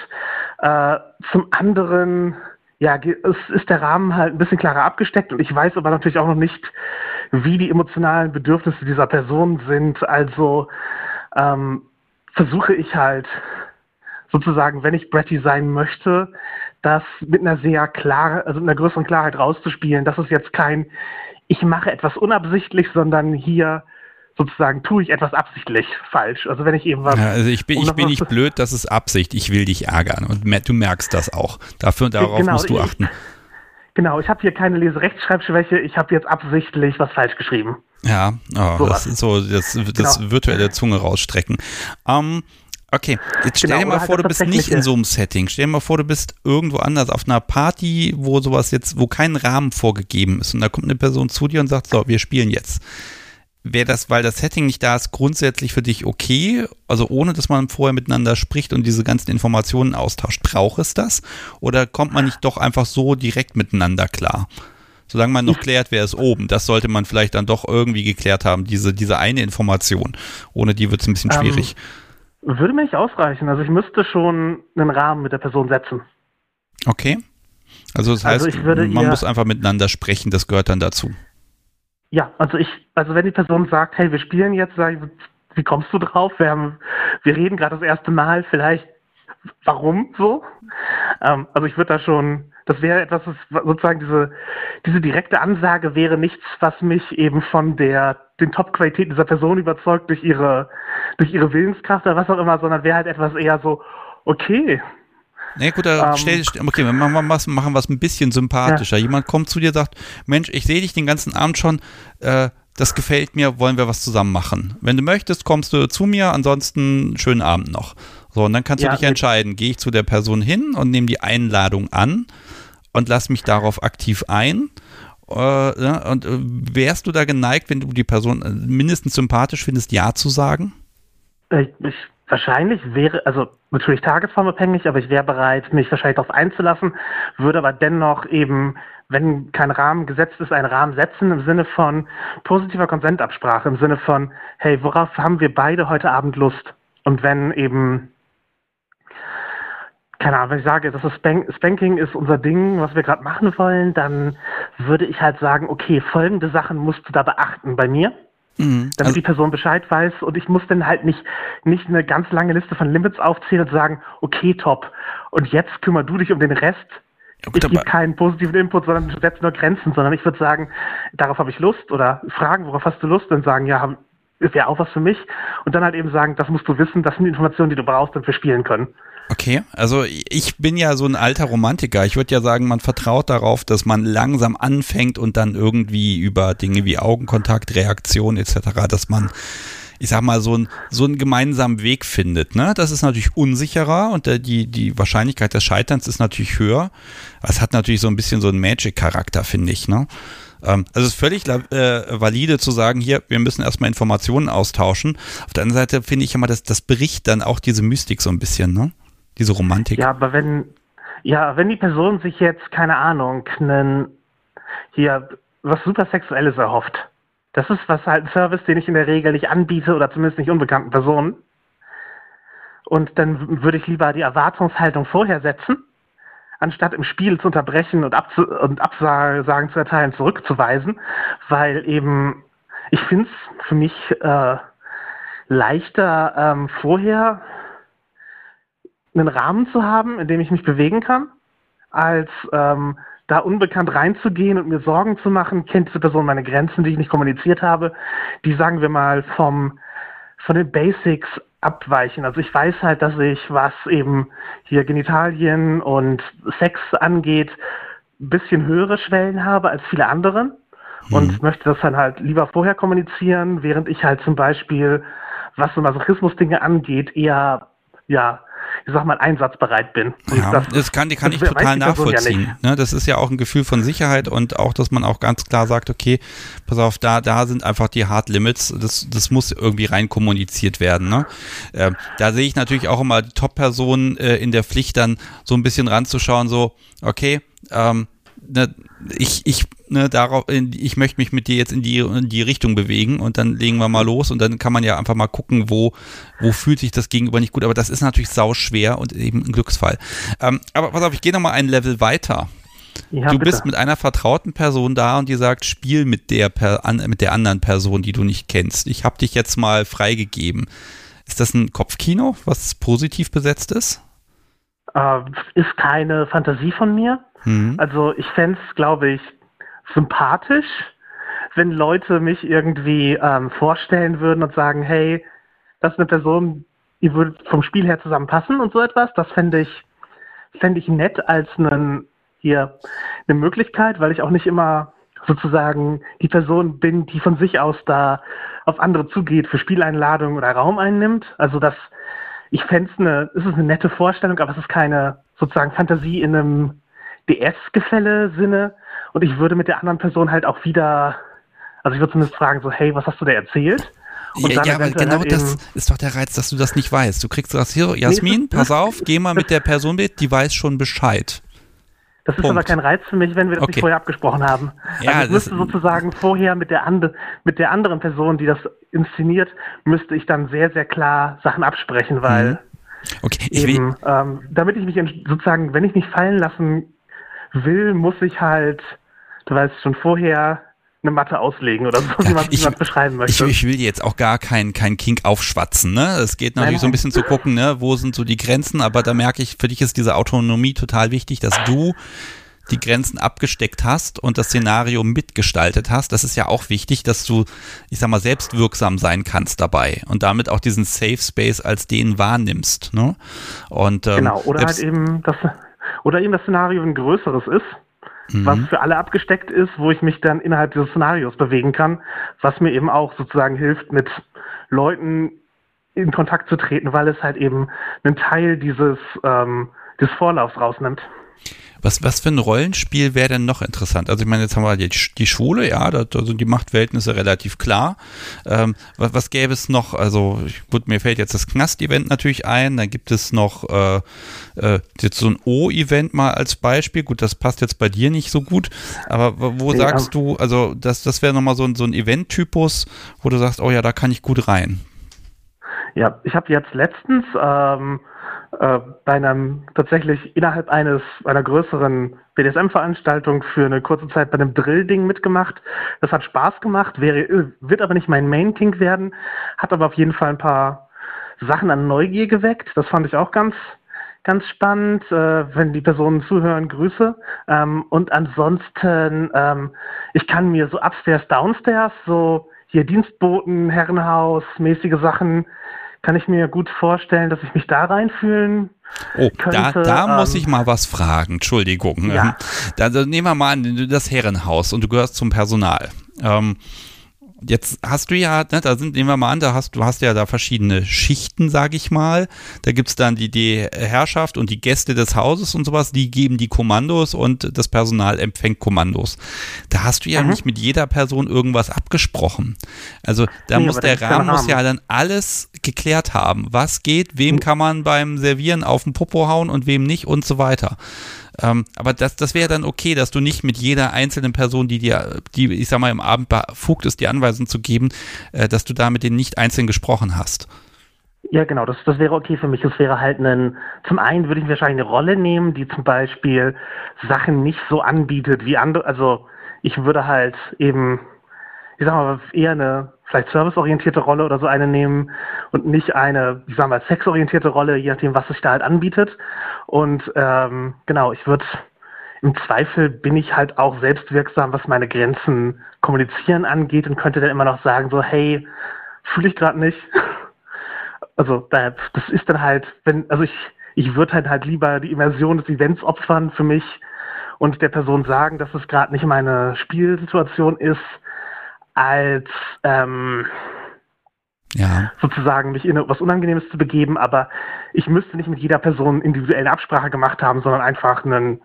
äh, zum anderen, ja, es ist der Rahmen halt ein bisschen klarer abgesteckt und ich weiß aber natürlich auch noch nicht, wie die emotionalen Bedürfnisse dieser Person sind. Also ähm, versuche ich halt sozusagen, wenn ich Bretty sein möchte, das mit einer sehr klaren, also mit einer größeren Klarheit rauszuspielen. Das ist jetzt kein, ich mache etwas unabsichtlich, sondern hier sozusagen tue ich etwas absichtlich falsch. Also wenn ich eben was. Ja, also ich bin, ich bin nicht blöd, das ist Absicht. Ich will dich ärgern und du merkst das auch. Dafür, darauf genau, musst du achten. Ich, Genau, ich habe hier keine Leserechtschreibschwäche, ich habe jetzt absichtlich was falsch geschrieben. Ja, oh, so das ist so das, das genau. virtuelle Zunge rausstrecken. Ähm, okay, jetzt stell genau, dir mal vor, halt du bist nicht in so einem Setting. Stell dir mal vor, du bist irgendwo anders auf einer Party, wo sowas jetzt, wo kein Rahmen vorgegeben ist. Und da kommt eine Person zu dir und sagt, so, wir spielen jetzt wäre das, weil das Setting nicht da ist, grundsätzlich für dich okay? Also ohne, dass man vorher miteinander spricht und diese ganzen Informationen austauscht. Braucht es das? Oder kommt man nicht doch einfach so direkt miteinander klar? Solange man noch klärt, wer ist oben, das sollte man vielleicht dann doch irgendwie geklärt haben, diese, diese eine Information. Ohne die wird es ein bisschen ähm, schwierig. Ähm, würde mir nicht ausreichen. Also ich müsste schon einen Rahmen mit der Person setzen. Okay. Also das also heißt, man muss einfach miteinander sprechen, das gehört dann dazu. Ja, also ich, also wenn die Person sagt, hey, wir spielen jetzt, sag ich, wie kommst du drauf? Wir, haben, wir reden gerade das erste Mal, vielleicht, warum so? Ähm, also ich würde da schon, das wäre etwas, was sozusagen diese, diese direkte Ansage wäre nichts, was mich eben von der, den Top-Qualitäten dieser Person überzeugt durch ihre, durch ihre Willenskraft oder was auch immer, sondern wäre halt etwas eher so, okay, Nee, gut, da ähm, stell, okay, wir machen was, machen was ein bisschen sympathischer. Ja. Jemand kommt zu dir und sagt, Mensch, ich sehe dich den ganzen Abend schon, äh, das gefällt mir, wollen wir was zusammen machen. Wenn du möchtest, kommst du zu mir, ansonsten schönen Abend noch. So, und dann kannst ja, du dich entscheiden, gehe ich zu der Person hin und nehme die Einladung an und lass mich darauf aktiv ein. Äh, ja, und äh, wärst du da geneigt, wenn du die Person äh, mindestens sympathisch findest, Ja zu sagen? Ich, ich Wahrscheinlich wäre, also natürlich tagesformabhängig, aber ich wäre bereit, mich wahrscheinlich darauf einzulassen, würde aber dennoch eben, wenn kein Rahmen gesetzt ist, einen Rahmen setzen im Sinne von positiver Konsentabsprache, im Sinne von, hey, worauf haben wir beide heute Abend Lust? Und wenn eben, keine Ahnung, wenn ich sage, das ist Spank Spanking ist unser Ding, was wir gerade machen wollen, dann würde ich halt sagen, okay, folgende Sachen musst du da beachten bei mir Mhm. Damit also, die Person Bescheid weiß und ich muss dann halt nicht, nicht eine ganz lange Liste von Limits aufzählen und sagen, okay, top. Und jetzt kümmer du dich um den Rest. Ja, gut, ich gebe keinen positiven Input, sondern setze nur Grenzen, sondern ich würde sagen, darauf habe ich Lust oder fragen, worauf hast du Lust und sagen, ja, wäre auch was für mich. Und dann halt eben sagen, das musst du wissen, das sind die Informationen, die du brauchst, damit wir spielen können. Okay, also ich bin ja so ein alter Romantiker. Ich würde ja sagen, man vertraut darauf, dass man langsam anfängt und dann irgendwie über Dinge wie Augenkontakt, Reaktion etc., dass man ich sag mal, so, ein, so einen gemeinsamen Weg findet. Ne? Das ist natürlich unsicherer und der, die, die Wahrscheinlichkeit des Scheiterns ist natürlich höher. Es hat natürlich so ein bisschen so einen Magic-Charakter, finde ich. Ne? Ähm, also es ist völlig äh, valide zu sagen, hier, wir müssen erstmal Informationen austauschen. Auf der anderen Seite finde ich immer, dass das bricht dann auch diese Mystik so ein bisschen, ne? Diese Romantik. Ja, aber wenn, ja, wenn die Person sich jetzt, keine Ahnung, einen, hier, was super Sexuelles erhofft, das ist was halt ein Service, den ich in der Regel nicht anbiete oder zumindest nicht unbekannten Personen. Und dann würde ich lieber die Erwartungshaltung vorher setzen, anstatt im Spiel zu unterbrechen und, Abzu und Absagen zu erteilen, zurückzuweisen, weil eben ich finde es für mich äh, leichter, ähm, vorher einen Rahmen zu haben, in dem ich mich bewegen kann, als ähm, da unbekannt reinzugehen und mir Sorgen zu machen, kennt diese Person meine Grenzen, die ich nicht kommuniziert habe, die sagen wir mal vom von den Basics abweichen. Also ich weiß halt, dass ich, was eben hier Genitalien und Sex angeht, ein bisschen höhere Schwellen habe als viele anderen und mhm. möchte das dann halt lieber vorher kommunizieren, während ich halt zum Beispiel, was so Masochismus-Dinge angeht, eher ja ich sag mal, einsatzbereit bin. ja, das, das, kann, die kann ich total nachvollziehen. Ja ne? Das ist ja auch ein Gefühl von Sicherheit und auch, dass man auch ganz klar sagt, okay, pass auf, da, da sind einfach die Hard Limits. Das, das muss irgendwie rein kommuniziert werden. Ne? Äh, da sehe ich natürlich auch immer die Top-Personen äh, in der Pflicht, dann so ein bisschen ranzuschauen, so, okay, ähm, ne, ich, ich, ne, darauf, ich möchte mich mit dir jetzt in die, in die Richtung bewegen und dann legen wir mal los und dann kann man ja einfach mal gucken, wo, wo fühlt sich das Gegenüber nicht gut. Aber das ist natürlich sau schwer und eben ein Glücksfall. Ähm, aber pass auf, ich gehe nochmal ein Level weiter. Ja, du bitte. bist mit einer vertrauten Person da und die sagt, spiel mit der, per, an, mit der anderen Person, die du nicht kennst. Ich habe dich jetzt mal freigegeben. Ist das ein Kopfkino, was positiv besetzt ist? Äh, ist keine Fantasie von mir. Mhm. Also ich fände es, glaube ich, sympathisch, wenn Leute mich irgendwie ähm, vorstellen würden und sagen, hey, das ist eine Person, die würde vom Spiel her zusammenpassen und so etwas. Das fände ich, fände ich nett als einen, hier eine Möglichkeit, weil ich auch nicht immer sozusagen die Person bin, die von sich aus da auf andere zugeht, für Spieleinladungen oder Raum einnimmt. Also das, ich fände es eine, es ist eine nette Vorstellung, aber es ist keine sozusagen Fantasie in einem DS-Gefälle-Sinne. Und ich würde mit der anderen Person halt auch wieder, also ich würde zumindest fragen, so, hey, was hast du da erzählt? Und ja, ja aber genau halt das ist doch der Reiz, dass du das nicht weißt. Du kriegst das hier, Jasmin, nee, pass auf, geh mal mit der Person mit, die weiß schon Bescheid. Das ist Punkt. aber kein Reiz für mich, wenn wir das okay. nicht vorher abgesprochen haben. Ja, also ich müsste sozusagen vorher mit der, and mit der anderen Person, die das inszeniert, müsste ich dann sehr, sehr klar Sachen absprechen, weil mhm. okay. ich eben, ähm, damit ich mich sozusagen, wenn ich mich fallen lassen will, muss ich halt, du weißt schon vorher, eine Matte auslegen oder so, wie man es beschreiben möchte. Ich, ich, will jetzt auch gar kein, kein Kink aufschwatzen. Ne? Es geht natürlich nein, so ein bisschen zu gucken, ne? wo sind so die Grenzen, aber da merke ich, für dich ist diese Autonomie total wichtig, dass du die Grenzen abgesteckt hast und das Szenario mitgestaltet hast. Das ist ja auch wichtig, dass du, ich sag mal, selbstwirksam sein kannst dabei und damit auch diesen Safe Space als den wahrnimmst. Ne? Und, ähm, genau, oder halt eben das oder eben das Szenario ein größeres ist, mhm. was für alle abgesteckt ist, wo ich mich dann innerhalb dieses Szenarios bewegen kann, was mir eben auch sozusagen hilft, mit Leuten in Kontakt zu treten, weil es halt eben einen Teil dieses, ähm, des Vorlaufs rausnimmt. Was, was für ein Rollenspiel wäre denn noch interessant? Also ich meine, jetzt haben wir die, die Schule, ja, da, da sind die Machtverhältnisse relativ klar. Ähm, was, was gäbe es noch? Also gut, mir fällt jetzt das Knast-Event natürlich ein, dann gibt es noch äh, äh, jetzt so ein O-Event mal als Beispiel. Gut, das passt jetzt bei dir nicht so gut, aber wo ja. sagst du, also das, das wäre nochmal so ein, so ein Event-Typus, wo du sagst, oh ja, da kann ich gut rein. Ja, ich habe jetzt letztens ähm, äh, bei einem tatsächlich innerhalb eines einer größeren BDSM-Veranstaltung für eine kurze Zeit bei einem Drill-Ding mitgemacht. Das hat Spaß gemacht, wäre, wird aber nicht mein Main-King werden, hat aber auf jeden Fall ein paar Sachen an Neugier geweckt. Das fand ich auch ganz, ganz spannend. Äh, wenn die Personen zuhören, Grüße. Ähm, und ansonsten, ähm, ich kann mir so upstairs, downstairs, so hier Dienstboten, Herrenhaus, mäßige Sachen kann ich mir gut vorstellen, dass ich mich da reinfühlen Oh, könnte, da, da ähm, muss ich mal was fragen. Entschuldigung. Ja. Ähm, da, nehmen wir mal an, das Herrenhaus und du gehörst zum Personal. Ähm, jetzt hast du ja, ne, da sind, nehmen wir mal an, da hast du hast ja da verschiedene Schichten, sage ich mal. Da gibt's dann die, die Herrschaft und die Gäste des Hauses und sowas, die geben die Kommandos und das Personal empfängt Kommandos. Da hast du ja mhm. nicht mit jeder Person irgendwas abgesprochen. Also da nee, muss der Rahmen muss ja dann alles geklärt haben. Was geht, wem mhm. kann man beim Servieren auf den Popo hauen und wem nicht und so weiter. Ähm, aber das, das wäre dann okay, dass du nicht mit jeder einzelnen Person, die dir, die, ich sag mal, im Abend befugt ist, die Anweisung zu geben, äh, dass du da mit denen nicht einzeln gesprochen hast. Ja, genau, das, das wäre okay für mich. Es wäre halt ein, zum einen würde ich wahrscheinlich eine Rolle nehmen, die zum Beispiel Sachen nicht so anbietet wie andere, also ich würde halt eben, ich sag mal, eher eine vielleicht serviceorientierte Rolle oder so eine nehmen und nicht eine, ich sag mal, sexorientierte Rolle, je nachdem, was sich da halt anbietet. Und ähm, genau, ich würde im Zweifel bin ich halt auch selbstwirksam, was meine Grenzen kommunizieren angeht und könnte dann immer noch sagen, so, hey, fühle ich gerade nicht. Also das ist dann halt, wenn, also ich, ich würde halt halt lieber die Immersion des Events opfern für mich und der Person sagen, dass es gerade nicht meine Spielsituation ist, als ähm, ja. sozusagen mich in etwas Unangenehmes zu begeben, aber ich müsste nicht mit jeder Person individuelle Absprache gemacht haben, sondern einfach einen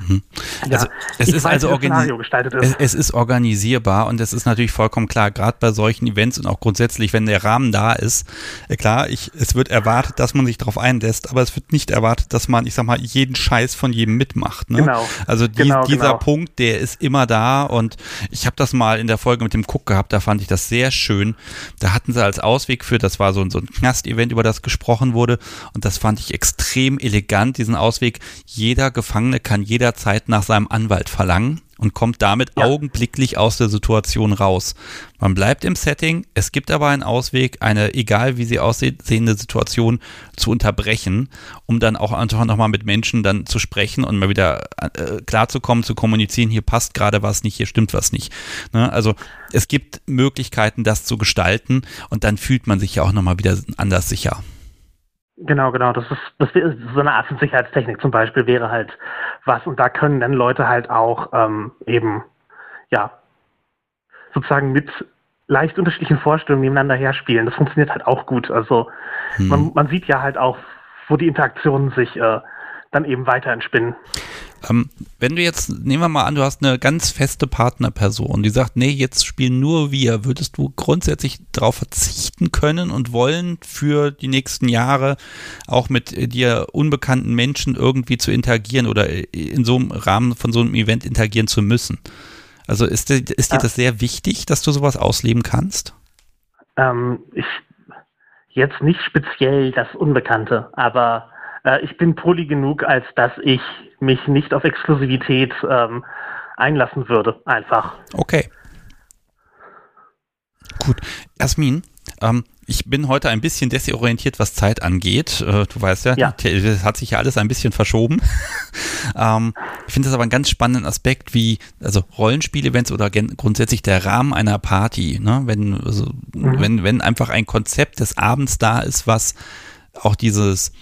Mhm. Also, es ist also organisi ist. Es, ist organisierbar und es ist natürlich vollkommen klar, gerade bei solchen Events und auch grundsätzlich, wenn der Rahmen da ist, äh, klar, ich, es wird erwartet, dass man sich darauf einlässt, aber es wird nicht erwartet, dass man, ich sag mal, jeden Scheiß von jedem mitmacht. Ne? Genau. Also die, genau, dieser genau. Punkt, der ist immer da und ich habe das mal in der Folge mit dem Cook gehabt, da fand ich das sehr schön. Da hatten sie als Ausweg für, das war so, so ein Knast-Event, über das gesprochen wurde und das fand ich extrem elegant, diesen Ausweg. Jeder Gefangene kann jeder jederzeit nach seinem Anwalt verlangen und kommt damit ja. augenblicklich aus der Situation raus. Man bleibt im Setting, es gibt aber einen Ausweg, eine, egal wie sie aussehende Situation zu unterbrechen, um dann auch einfach nochmal mit Menschen dann zu sprechen und mal wieder äh, klarzukommen, zu kommunizieren, hier passt gerade was nicht, hier stimmt was nicht. Ne? Also es gibt Möglichkeiten, das zu gestalten und dann fühlt man sich ja auch nochmal wieder anders sicher. Genau, genau. Das ist, das ist so eine Art von Sicherheitstechnik zum Beispiel wäre halt was. Und da können dann Leute halt auch ähm, eben, ja, sozusagen mit leicht unterschiedlichen Vorstellungen nebeneinander herspielen. Das funktioniert halt auch gut. Also hm. man, man sieht ja halt auch, wo die Interaktionen sich äh, dann eben weiter entspinnen. Ähm, wenn du jetzt, nehmen wir mal an, du hast eine ganz feste Partnerperson, die sagt, nee, jetzt spielen nur wir, würdest du grundsätzlich darauf verzichten können und wollen, für die nächsten Jahre auch mit dir unbekannten Menschen irgendwie zu interagieren oder in so einem Rahmen von so einem Event interagieren zu müssen? Also ist, dir, ist dir das sehr wichtig, dass du sowas ausleben kannst? Ähm, ich, jetzt nicht speziell das Unbekannte, aber äh, ich bin poly genug, als dass ich mich nicht auf Exklusivität ähm, einlassen würde, einfach. Okay. Gut. Jasmin, ähm, ich bin heute ein bisschen desorientiert, was Zeit angeht. Äh, du weißt ja, ja. das hat sich ja alles ein bisschen verschoben. ähm, ich finde das aber einen ganz spannenden Aspekt, wie, also Rollenspiel-Events oder grundsätzlich der Rahmen einer Party, ne? wenn, also, mhm. wenn, wenn einfach ein Konzept des Abends da ist, was auch dieses,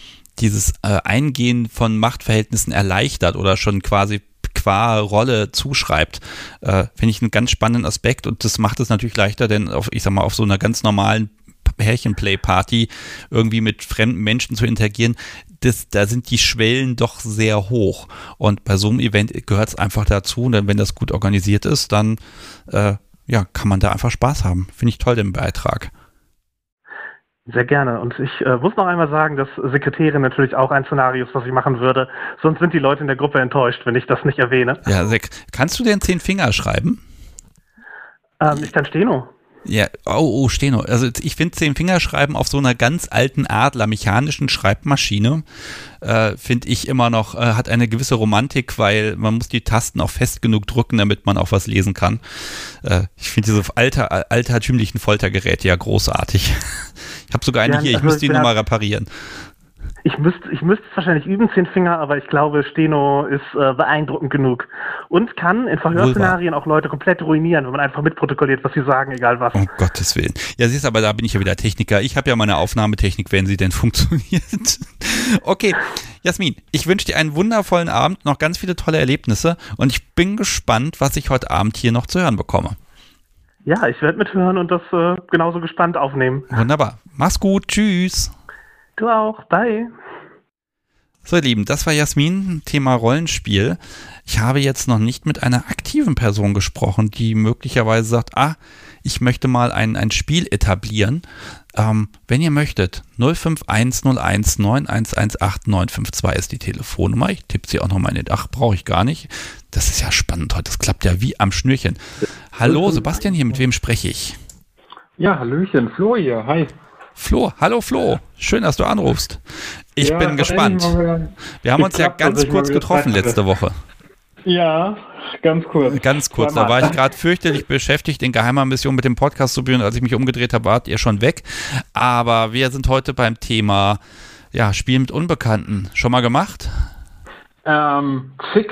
dieses äh, Eingehen von Machtverhältnissen erleichtert oder schon quasi qua Rolle zuschreibt, äh, finde ich einen ganz spannenden Aspekt und das macht es natürlich leichter, denn auf, ich sag mal, auf so einer ganz normalen Pärchenplay-Party irgendwie mit fremden Menschen zu interagieren, das, da sind die Schwellen doch sehr hoch. Und bei so einem Event gehört es einfach dazu. Und wenn das gut organisiert ist, dann äh, ja, kann man da einfach Spaß haben. Finde ich toll, den Beitrag. Sehr gerne. Und ich äh, muss noch einmal sagen, dass Sekretärin natürlich auch ein Szenario ist, was ich machen würde. Sonst sind die Leute in der Gruppe enttäuscht, wenn ich das nicht erwähne. Ja, Sek, kannst du den zehn Finger schreiben? Ähm, ich kann Steno. Ja, oh, oh, Steno. Also ich finde zehn Fingerschreiben auf so einer ganz alten Adler mechanischen Schreibmaschine äh, finde ich immer noch äh, hat eine gewisse Romantik, weil man muss die Tasten auch fest genug drücken, damit man auch was lesen kann. Äh, ich finde diese alter, altertümlichen Foltergeräte ja großartig. ich habe sogar eine ja, hier. Ich also müsste die nochmal reparieren. Ich müsste ich müsste es wahrscheinlich üben, zehn Finger, aber ich glaube, Steno ist äh, beeindruckend genug. Und kann in Verhörszenarien auch Leute komplett ruinieren, wenn man einfach mitprotokolliert, was sie sagen, egal was. Um Gottes Willen. Ja, siehst aber da bin ich ja wieder Techniker. Ich habe ja meine Aufnahmetechnik, wenn sie denn funktioniert. okay, Jasmin, ich wünsche dir einen wundervollen Abend, noch ganz viele tolle Erlebnisse und ich bin gespannt, was ich heute Abend hier noch zu hören bekomme. Ja, ich werde mithören und das äh, genauso gespannt aufnehmen. Wunderbar. Mach's gut. Tschüss. Du auch. Bye. So, ihr Lieben, das war Jasmin, Thema Rollenspiel. Ich habe jetzt noch nicht mit einer aktiven Person gesprochen, die möglicherweise sagt, ah, ich möchte mal ein, ein Spiel etablieren. Ähm, wenn ihr möchtet, 051019118952 ist die Telefonnummer. Ich tippe sie auch nochmal in den Ach, brauche ich gar nicht. Das ist ja spannend heute. Das klappt ja wie am Schnürchen. Hallo, Sebastian hier, mit wem spreche ich? Ja, Hallöchen, Flo hier, hi. Flo, hallo Flo, schön, dass du anrufst. Ich ja, bin gespannt. Wir haben uns ja ganz kurz getroffen letzte Woche. Ja, ganz kurz. Ganz kurz. Da war ich gerade fürchterlich beschäftigt, in geheimer Mission mit dem Podcast zu führen. Als ich mich umgedreht habe, wart ihr schon weg. Aber wir sind heute beim Thema ja, Spiel mit Unbekannten. Schon mal gemacht? Ähm, zig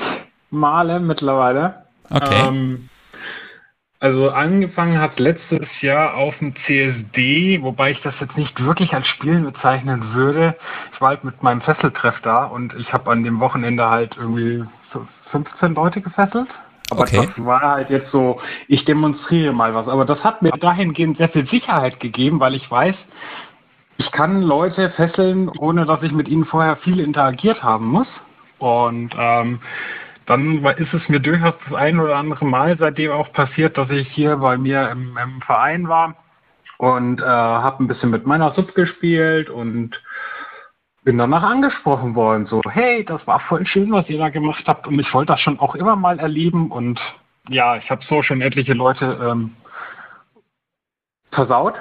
Male mittlerweile. Okay. Ähm, also angefangen hat letztes Jahr auf dem CSD, wobei ich das jetzt nicht wirklich als Spielen bezeichnen würde. Ich war halt mit meinem Fesseltreff da und ich habe an dem Wochenende halt irgendwie 15 Leute gefesselt. Aber okay. das war halt jetzt so, ich demonstriere mal was. Aber das hat mir dahingehend sehr viel Sicherheit gegeben, weil ich weiß, ich kann Leute fesseln, ohne dass ich mit ihnen vorher viel interagiert haben muss. Und ähm, dann ist es mir durchaus das ein oder andere Mal seitdem auch passiert, dass ich hier bei mir im, im Verein war und äh, habe ein bisschen mit meiner Sub gespielt und bin danach angesprochen worden, so, hey, das war voll schön, was ihr da gemacht habt und ich wollte das schon auch immer mal erleben und ja, ich habe so schon etliche Leute ähm, versaut.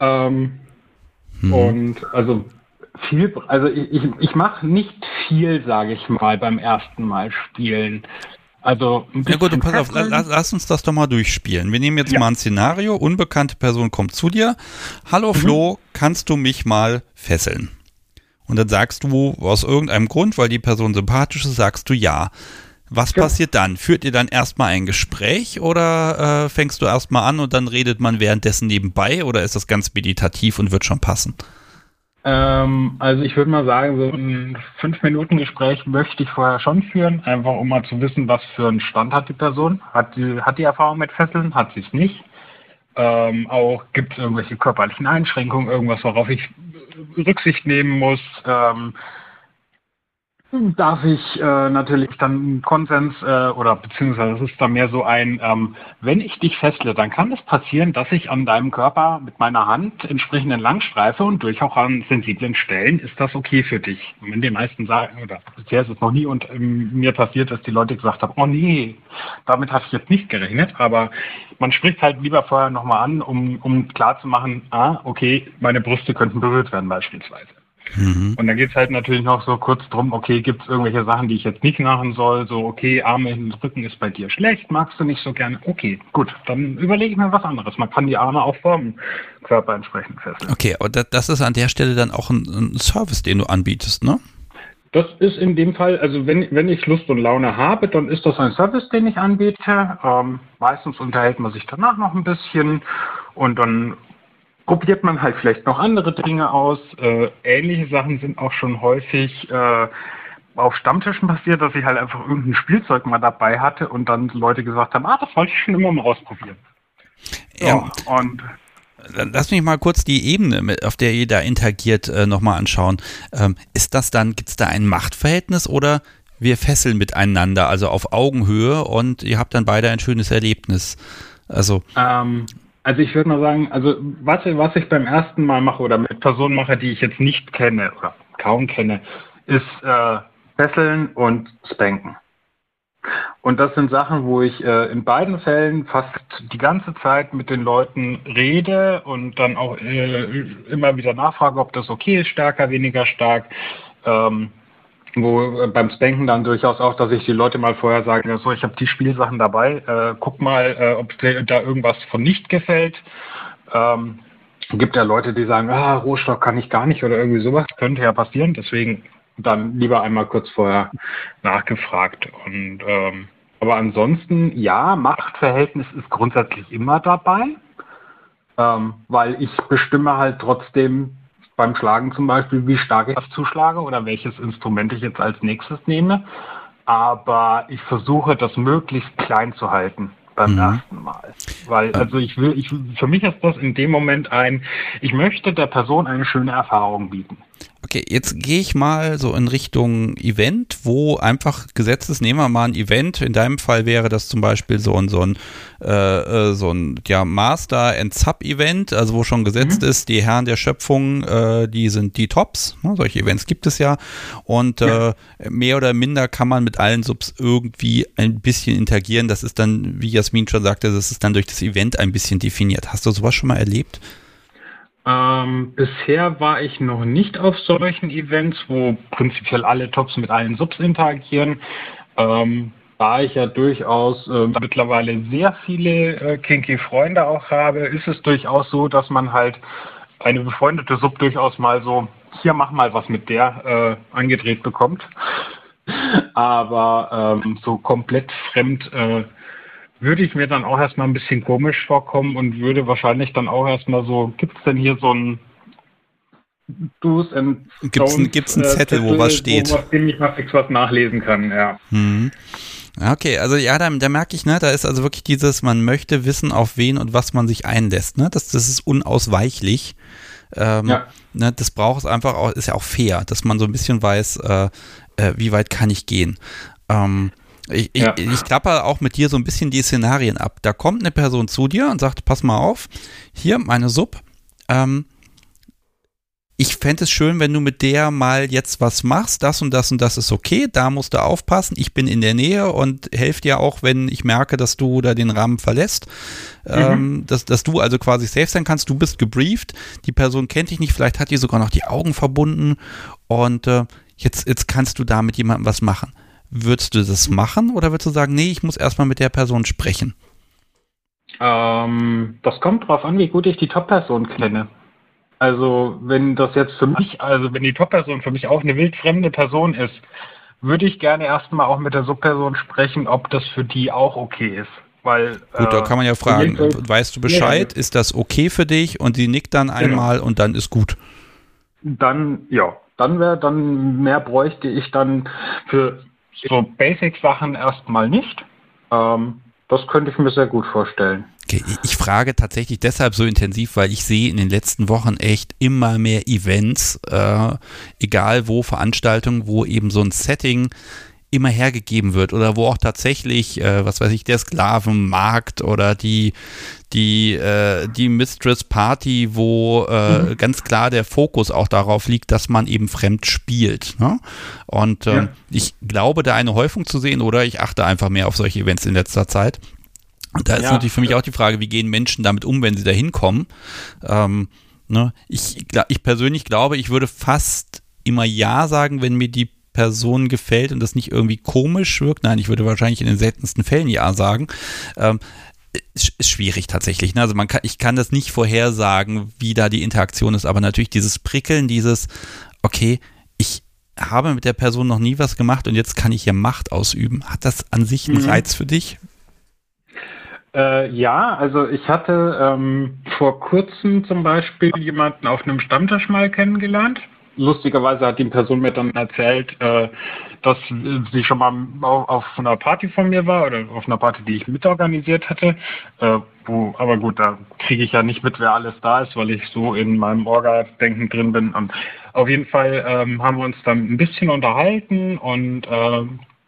Ähm, hm. Und also viel, also ich, ich, ich mache nicht viel, sage ich mal, beim ersten Mal spielen. Also ja gut, pass auf, lass, lass, uns das doch mal durchspielen. Wir nehmen jetzt ja. mal ein Szenario, unbekannte Person kommt zu dir. Hallo mhm. Flo, kannst du mich mal fesseln? Und dann sagst du aus irgendeinem Grund, weil die Person sympathisch ist, sagst du ja. Was ja. passiert dann? Führt ihr dann erstmal ein Gespräch oder äh, fängst du erstmal an und dann redet man währenddessen nebenbei oder ist das ganz meditativ und wird schon passen? Ähm, also ich würde mal sagen, so ein fünf Minuten Gespräch möchte ich vorher schon führen, einfach um mal zu wissen, was für einen Stand hat die Person. Hat die, hat die Erfahrung mit Fesseln, hat sie es nicht? Ähm, auch gibt es irgendwelche körperlichen Einschränkungen, irgendwas, worauf ich Rücksicht nehmen muss? Ähm, darf ich äh, natürlich dann Konsens äh, oder beziehungsweise es ist dann mehr so ein, ähm, wenn ich dich festle, dann kann es passieren, dass ich an deinem Körper mit meiner Hand entsprechend entlang streife und durch auch an sensiblen Stellen ist das okay für dich. Und wenn die meisten sagen, oder bisher ist es noch nie und ähm, mir passiert, dass die Leute gesagt haben, oh nee, damit habe ich jetzt nicht gerechnet, aber man spricht halt lieber vorher nochmal an, um, um klar zu machen, ah, okay, meine Brüste könnten berührt werden beispielsweise. Mhm. Und dann geht es halt natürlich noch so kurz drum, okay, gibt es irgendwelche Sachen, die ich jetzt nicht machen soll? So, okay, Arme in den Rücken ist bei dir schlecht, magst du nicht so gerne? Okay, gut, dann überlege ich mir was anderes. Man kann die Arme auch vom Körper entsprechend fesseln. Okay, aber das ist an der Stelle dann auch ein, ein Service, den du anbietest, ne? Das ist in dem Fall, also wenn, wenn ich Lust und Laune habe, dann ist das ein Service, den ich anbiete. Ähm, meistens unterhält man sich danach noch ein bisschen und dann probiert man halt vielleicht noch andere Dinge aus. Äh, ähnliche Sachen sind auch schon häufig äh, auf Stammtischen passiert, dass ich halt einfach irgendein Spielzeug mal dabei hatte und dann Leute gesagt haben, ah, das wollte ich schon immer mal ausprobieren. Ja. So, und Lass mich mal kurz die Ebene, auf der ihr da interagiert, äh, nochmal anschauen. Ähm, ist das dann, gibt es da ein Machtverhältnis oder wir fesseln miteinander, also auf Augenhöhe und ihr habt dann beide ein schönes Erlebnis? Also. Ähm, also ich würde mal sagen, also was, was ich beim ersten Mal mache oder mit Personen mache, die ich jetzt nicht kenne oder kaum kenne, ist äh, Fesseln und Spanken. Und das sind Sachen, wo ich äh, in beiden Fällen fast die ganze Zeit mit den Leuten rede und dann auch äh, immer wieder nachfrage, ob das okay ist, stärker, weniger stark. Ähm, wo äh, beim Spanken dann durchaus auch, dass ich die Leute mal vorher sage, so, ich habe die Spielsachen dabei, äh, guck mal, äh, ob dir da irgendwas von nicht gefällt. Ähm, gibt ja Leute, die sagen, ah, Rohstoff kann ich gar nicht oder irgendwie sowas, könnte ja passieren, deswegen dann lieber einmal kurz vorher nachgefragt. Und ähm, aber ansonsten, ja, Machtverhältnis ist grundsätzlich immer dabei, ähm, weil ich bestimme halt trotzdem beim Schlagen zum Beispiel, wie stark ich zuschlage oder welches Instrument ich jetzt als nächstes nehme. Aber ich versuche, das möglichst klein zu halten. beim mhm. ersten Mal. Weil, also ich will, ich, für mich ist das in dem Moment ein, ich möchte der Person eine schöne Erfahrung bieten. Okay, jetzt gehe ich mal so in Richtung Event, wo einfach Gesetzes, nehmen wir mal ein Event, in deinem Fall wäre das zum Beispiel so ein, so ein, äh, äh so ein ja, Master and Sub-Event, also wo schon gesetzt mhm. ist, die Herren der Schöpfung, äh, die sind die Tops, ne? solche Events gibt es ja und ja. Äh, mehr oder minder kann man mit allen Subs irgendwie ein bisschen interagieren, das ist dann, wie Jasmin schon sagte, das ist dann durch das Event ein bisschen definiert. Hast du sowas schon mal erlebt? Ähm, bisher war ich noch nicht auf solchen Events, wo prinzipiell alle Tops mit allen Subs interagieren. Ähm, da ich ja durchaus äh, mittlerweile sehr viele äh, kinky Freunde auch habe, ist es durchaus so, dass man halt eine befreundete Sub durchaus mal so, hier mach mal was mit der äh, angedreht bekommt. Aber ähm, so komplett fremd äh, würde ich mir dann auch erstmal ein bisschen komisch vorkommen und würde wahrscheinlich dann auch erstmal so, gibt es denn hier so ein Do's and Gibt's, ein, gibt's einen Zettel, Zettel, wo was steht? Wo, dem ich mal fix was nachlesen kann, ja. Mhm. Okay, also ja, da, da merke ich, ne, da ist also wirklich dieses, man möchte wissen, auf wen und was man sich einlässt, ne? Das, das ist unausweichlich. Ähm, ja. ne, das braucht es einfach auch, ist ja auch fair, dass man so ein bisschen weiß, äh, äh, wie weit kann ich gehen. Ähm, ich, ja. ich, ich klappe auch mit dir so ein bisschen die Szenarien ab. Da kommt eine Person zu dir und sagt, pass mal auf, hier meine Sub, ähm, ich fände es schön, wenn du mit der mal jetzt was machst, das und das und das ist okay, da musst du aufpassen, ich bin in der Nähe und helfe dir auch, wenn ich merke, dass du da den Rahmen verlässt, mhm. ähm, dass, dass du also quasi safe sein kannst, du bist gebrieft, die Person kennt dich nicht, vielleicht hat die sogar noch die Augen verbunden und äh, jetzt, jetzt kannst du da mit jemandem was machen. Würdest du das machen oder würdest du sagen, nee, ich muss erstmal mit der Person sprechen? Ähm, das kommt drauf an, wie gut ich die Top-Person kenne. Also wenn das jetzt für mich, also wenn die Top-Person für mich auch eine wildfremde Person ist, würde ich gerne erstmal auch mit der Subperson sprechen, ob das für die auch okay ist. Weil, Gut, da äh, kann man ja fragen, weißt du Bescheid, ist das okay für dich? Und sie nickt dann genau. einmal genau. und dann ist gut. Dann, ja, dann wäre, dann mehr bräuchte ich dann für so Basic-Sachen erstmal nicht. Ähm, das könnte ich mir sehr gut vorstellen. Okay, ich frage tatsächlich deshalb so intensiv, weil ich sehe in den letzten Wochen echt immer mehr Events, äh, egal wo, Veranstaltungen, wo eben so ein Setting immer hergegeben wird oder wo auch tatsächlich, äh, was weiß ich, der Sklavenmarkt oder die, die, äh, die Mistress Party, wo äh, mhm. ganz klar der Fokus auch darauf liegt, dass man eben fremd spielt. Ne? Und ähm, ja. ich glaube, da eine Häufung zu sehen oder ich achte einfach mehr auf solche Events in letzter Zeit. Und da ist ja. natürlich für mich auch die Frage, wie gehen Menschen damit um, wenn sie da hinkommen. Ähm, ne? ich, ich persönlich glaube, ich würde fast immer Ja sagen, wenn mir die Person gefällt und das nicht irgendwie komisch wirkt. Nein, ich würde wahrscheinlich in den seltensten Fällen Ja sagen. Ähm, ist schwierig tatsächlich. Ne? Also man kann, ich kann das nicht vorhersagen, wie da die Interaktion ist, aber natürlich dieses Prickeln, dieses, okay, ich habe mit der Person noch nie was gemacht und jetzt kann ich hier Macht ausüben. Hat das an sich einen mhm. Reiz für dich? Äh, ja, also ich hatte ähm, vor kurzem zum Beispiel jemanden auf einem Stammtisch mal kennengelernt lustigerweise hat die Person mir dann erzählt, äh, dass sie schon mal auf, auf, einer Party von mir war oder auf einer Party, die ich mitorganisiert hatte. Äh, wo, aber gut, da kriege ich ja nicht mit, wer alles da ist, weil ich so in meinem Orga-Denken drin bin. Und auf jeden Fall ähm, haben wir uns dann ein bisschen unterhalten und äh,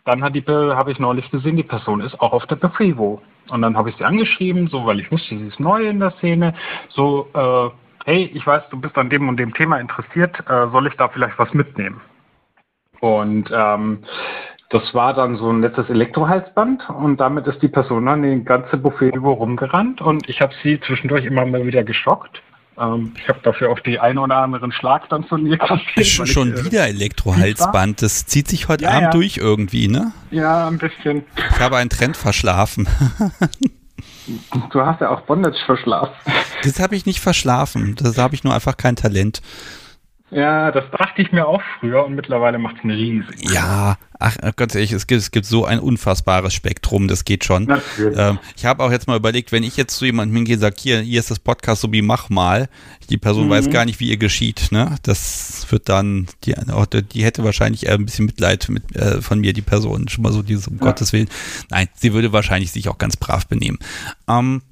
dann habe ich neulich gesehen, die Person ist auch auf der Befrivo. Und dann habe ich sie angeschrieben, so weil ich wusste, sie ist neu in der Szene, so äh, hey, ich weiß, du bist an dem und dem Thema interessiert, äh, soll ich da vielleicht was mitnehmen? Und ähm, das war dann so ein nettes Elektrohalsband und damit ist die Person dann den ganze Buffet über rumgerannt und ich habe sie zwischendurch immer mal wieder geschockt. Ähm, ich habe dafür auch die ein oder anderen Schlag dann von ihr kassiert. Schon, schon ich, äh, wieder Elektrohalsband, das zieht sich heute ja, Abend ja. durch irgendwie, ne? Ja, ein bisschen. Ich habe einen Trend verschlafen. Du hast ja auch Bondage verschlafen. Das habe ich nicht verschlafen. Das habe ich nur einfach kein Talent. Ja, das dachte ich mir auch früher und mittlerweile macht es eine riesige. Ja, ach, ganz ehrlich, es gibt, es gibt so ein unfassbares Spektrum, das geht schon. Ähm, ich habe auch jetzt mal überlegt, wenn ich jetzt zu jemandem hingehe und sage, hier, hier ist das Podcast, so wie mach mal, die Person mhm. weiß gar nicht, wie ihr geschieht, ne? Das wird dann, die, die hätte wahrscheinlich ein bisschen Mitleid mit, äh, von mir, die Person, schon mal so dieses, um ja. Gottes Willen. Nein, sie würde wahrscheinlich sich auch ganz brav benehmen. Ähm,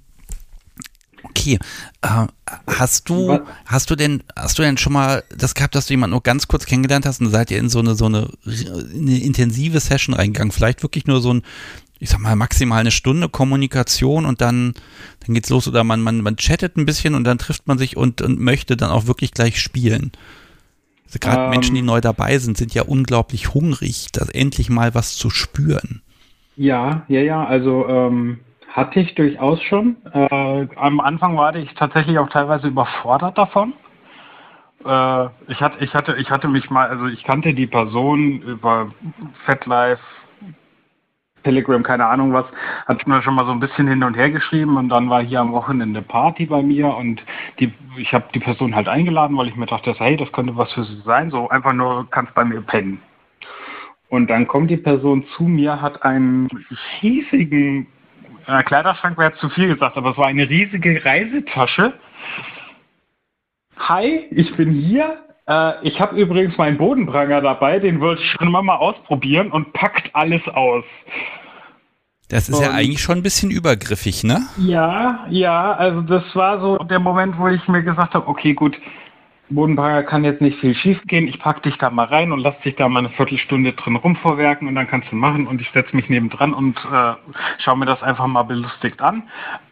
Okay. Äh, hast du, hast du denn, hast du denn schon mal das gehabt, dass du jemanden nur ganz kurz kennengelernt hast und seid ihr in so eine, so eine, eine intensive Session reingegangen? Vielleicht wirklich nur so ein, ich sag mal, maximal eine Stunde Kommunikation und dann, dann geht's los oder man, man, man chattet ein bisschen und dann trifft man sich und, und möchte dann auch wirklich gleich spielen. Also gerade ähm, Menschen, die neu dabei sind, sind ja unglaublich hungrig, da endlich mal was zu spüren. Ja, ja, ja, also ähm, hatte ich durchaus schon. Äh, am Anfang war ich tatsächlich auch teilweise überfordert davon. Äh, ich, hatte, ich, hatte, ich hatte mich mal, also ich kannte die Person über FatLife, Telegram, keine Ahnung was, hat mir schon mal so ein bisschen hin und her geschrieben und dann war hier am Wochenende Party bei mir und die, ich habe die Person halt eingeladen, weil ich mir dachte, hey, das könnte was für sie sein, so einfach nur kannst bei mir pennen. Und dann kommt die Person zu mir, hat einen riesigen äh, Kleiderschrank wäre zu viel gesagt, aber es war eine riesige Reisetasche. Hi, ich bin hier. Äh, ich habe übrigens meinen Bodenpranger dabei, den wollte ich schon mal ausprobieren und packt alles aus. Das ist und, ja eigentlich schon ein bisschen übergriffig, ne? Ja, ja, also das war so der Moment, wo ich mir gesagt habe, okay, gut, Bodenbagger kann jetzt nicht viel schief gehen. Ich pack dich da mal rein und lass dich da mal eine Viertelstunde drin rumvorwerken und dann kannst du machen und ich setze mich nebendran und äh, schaue mir das einfach mal belustigt an.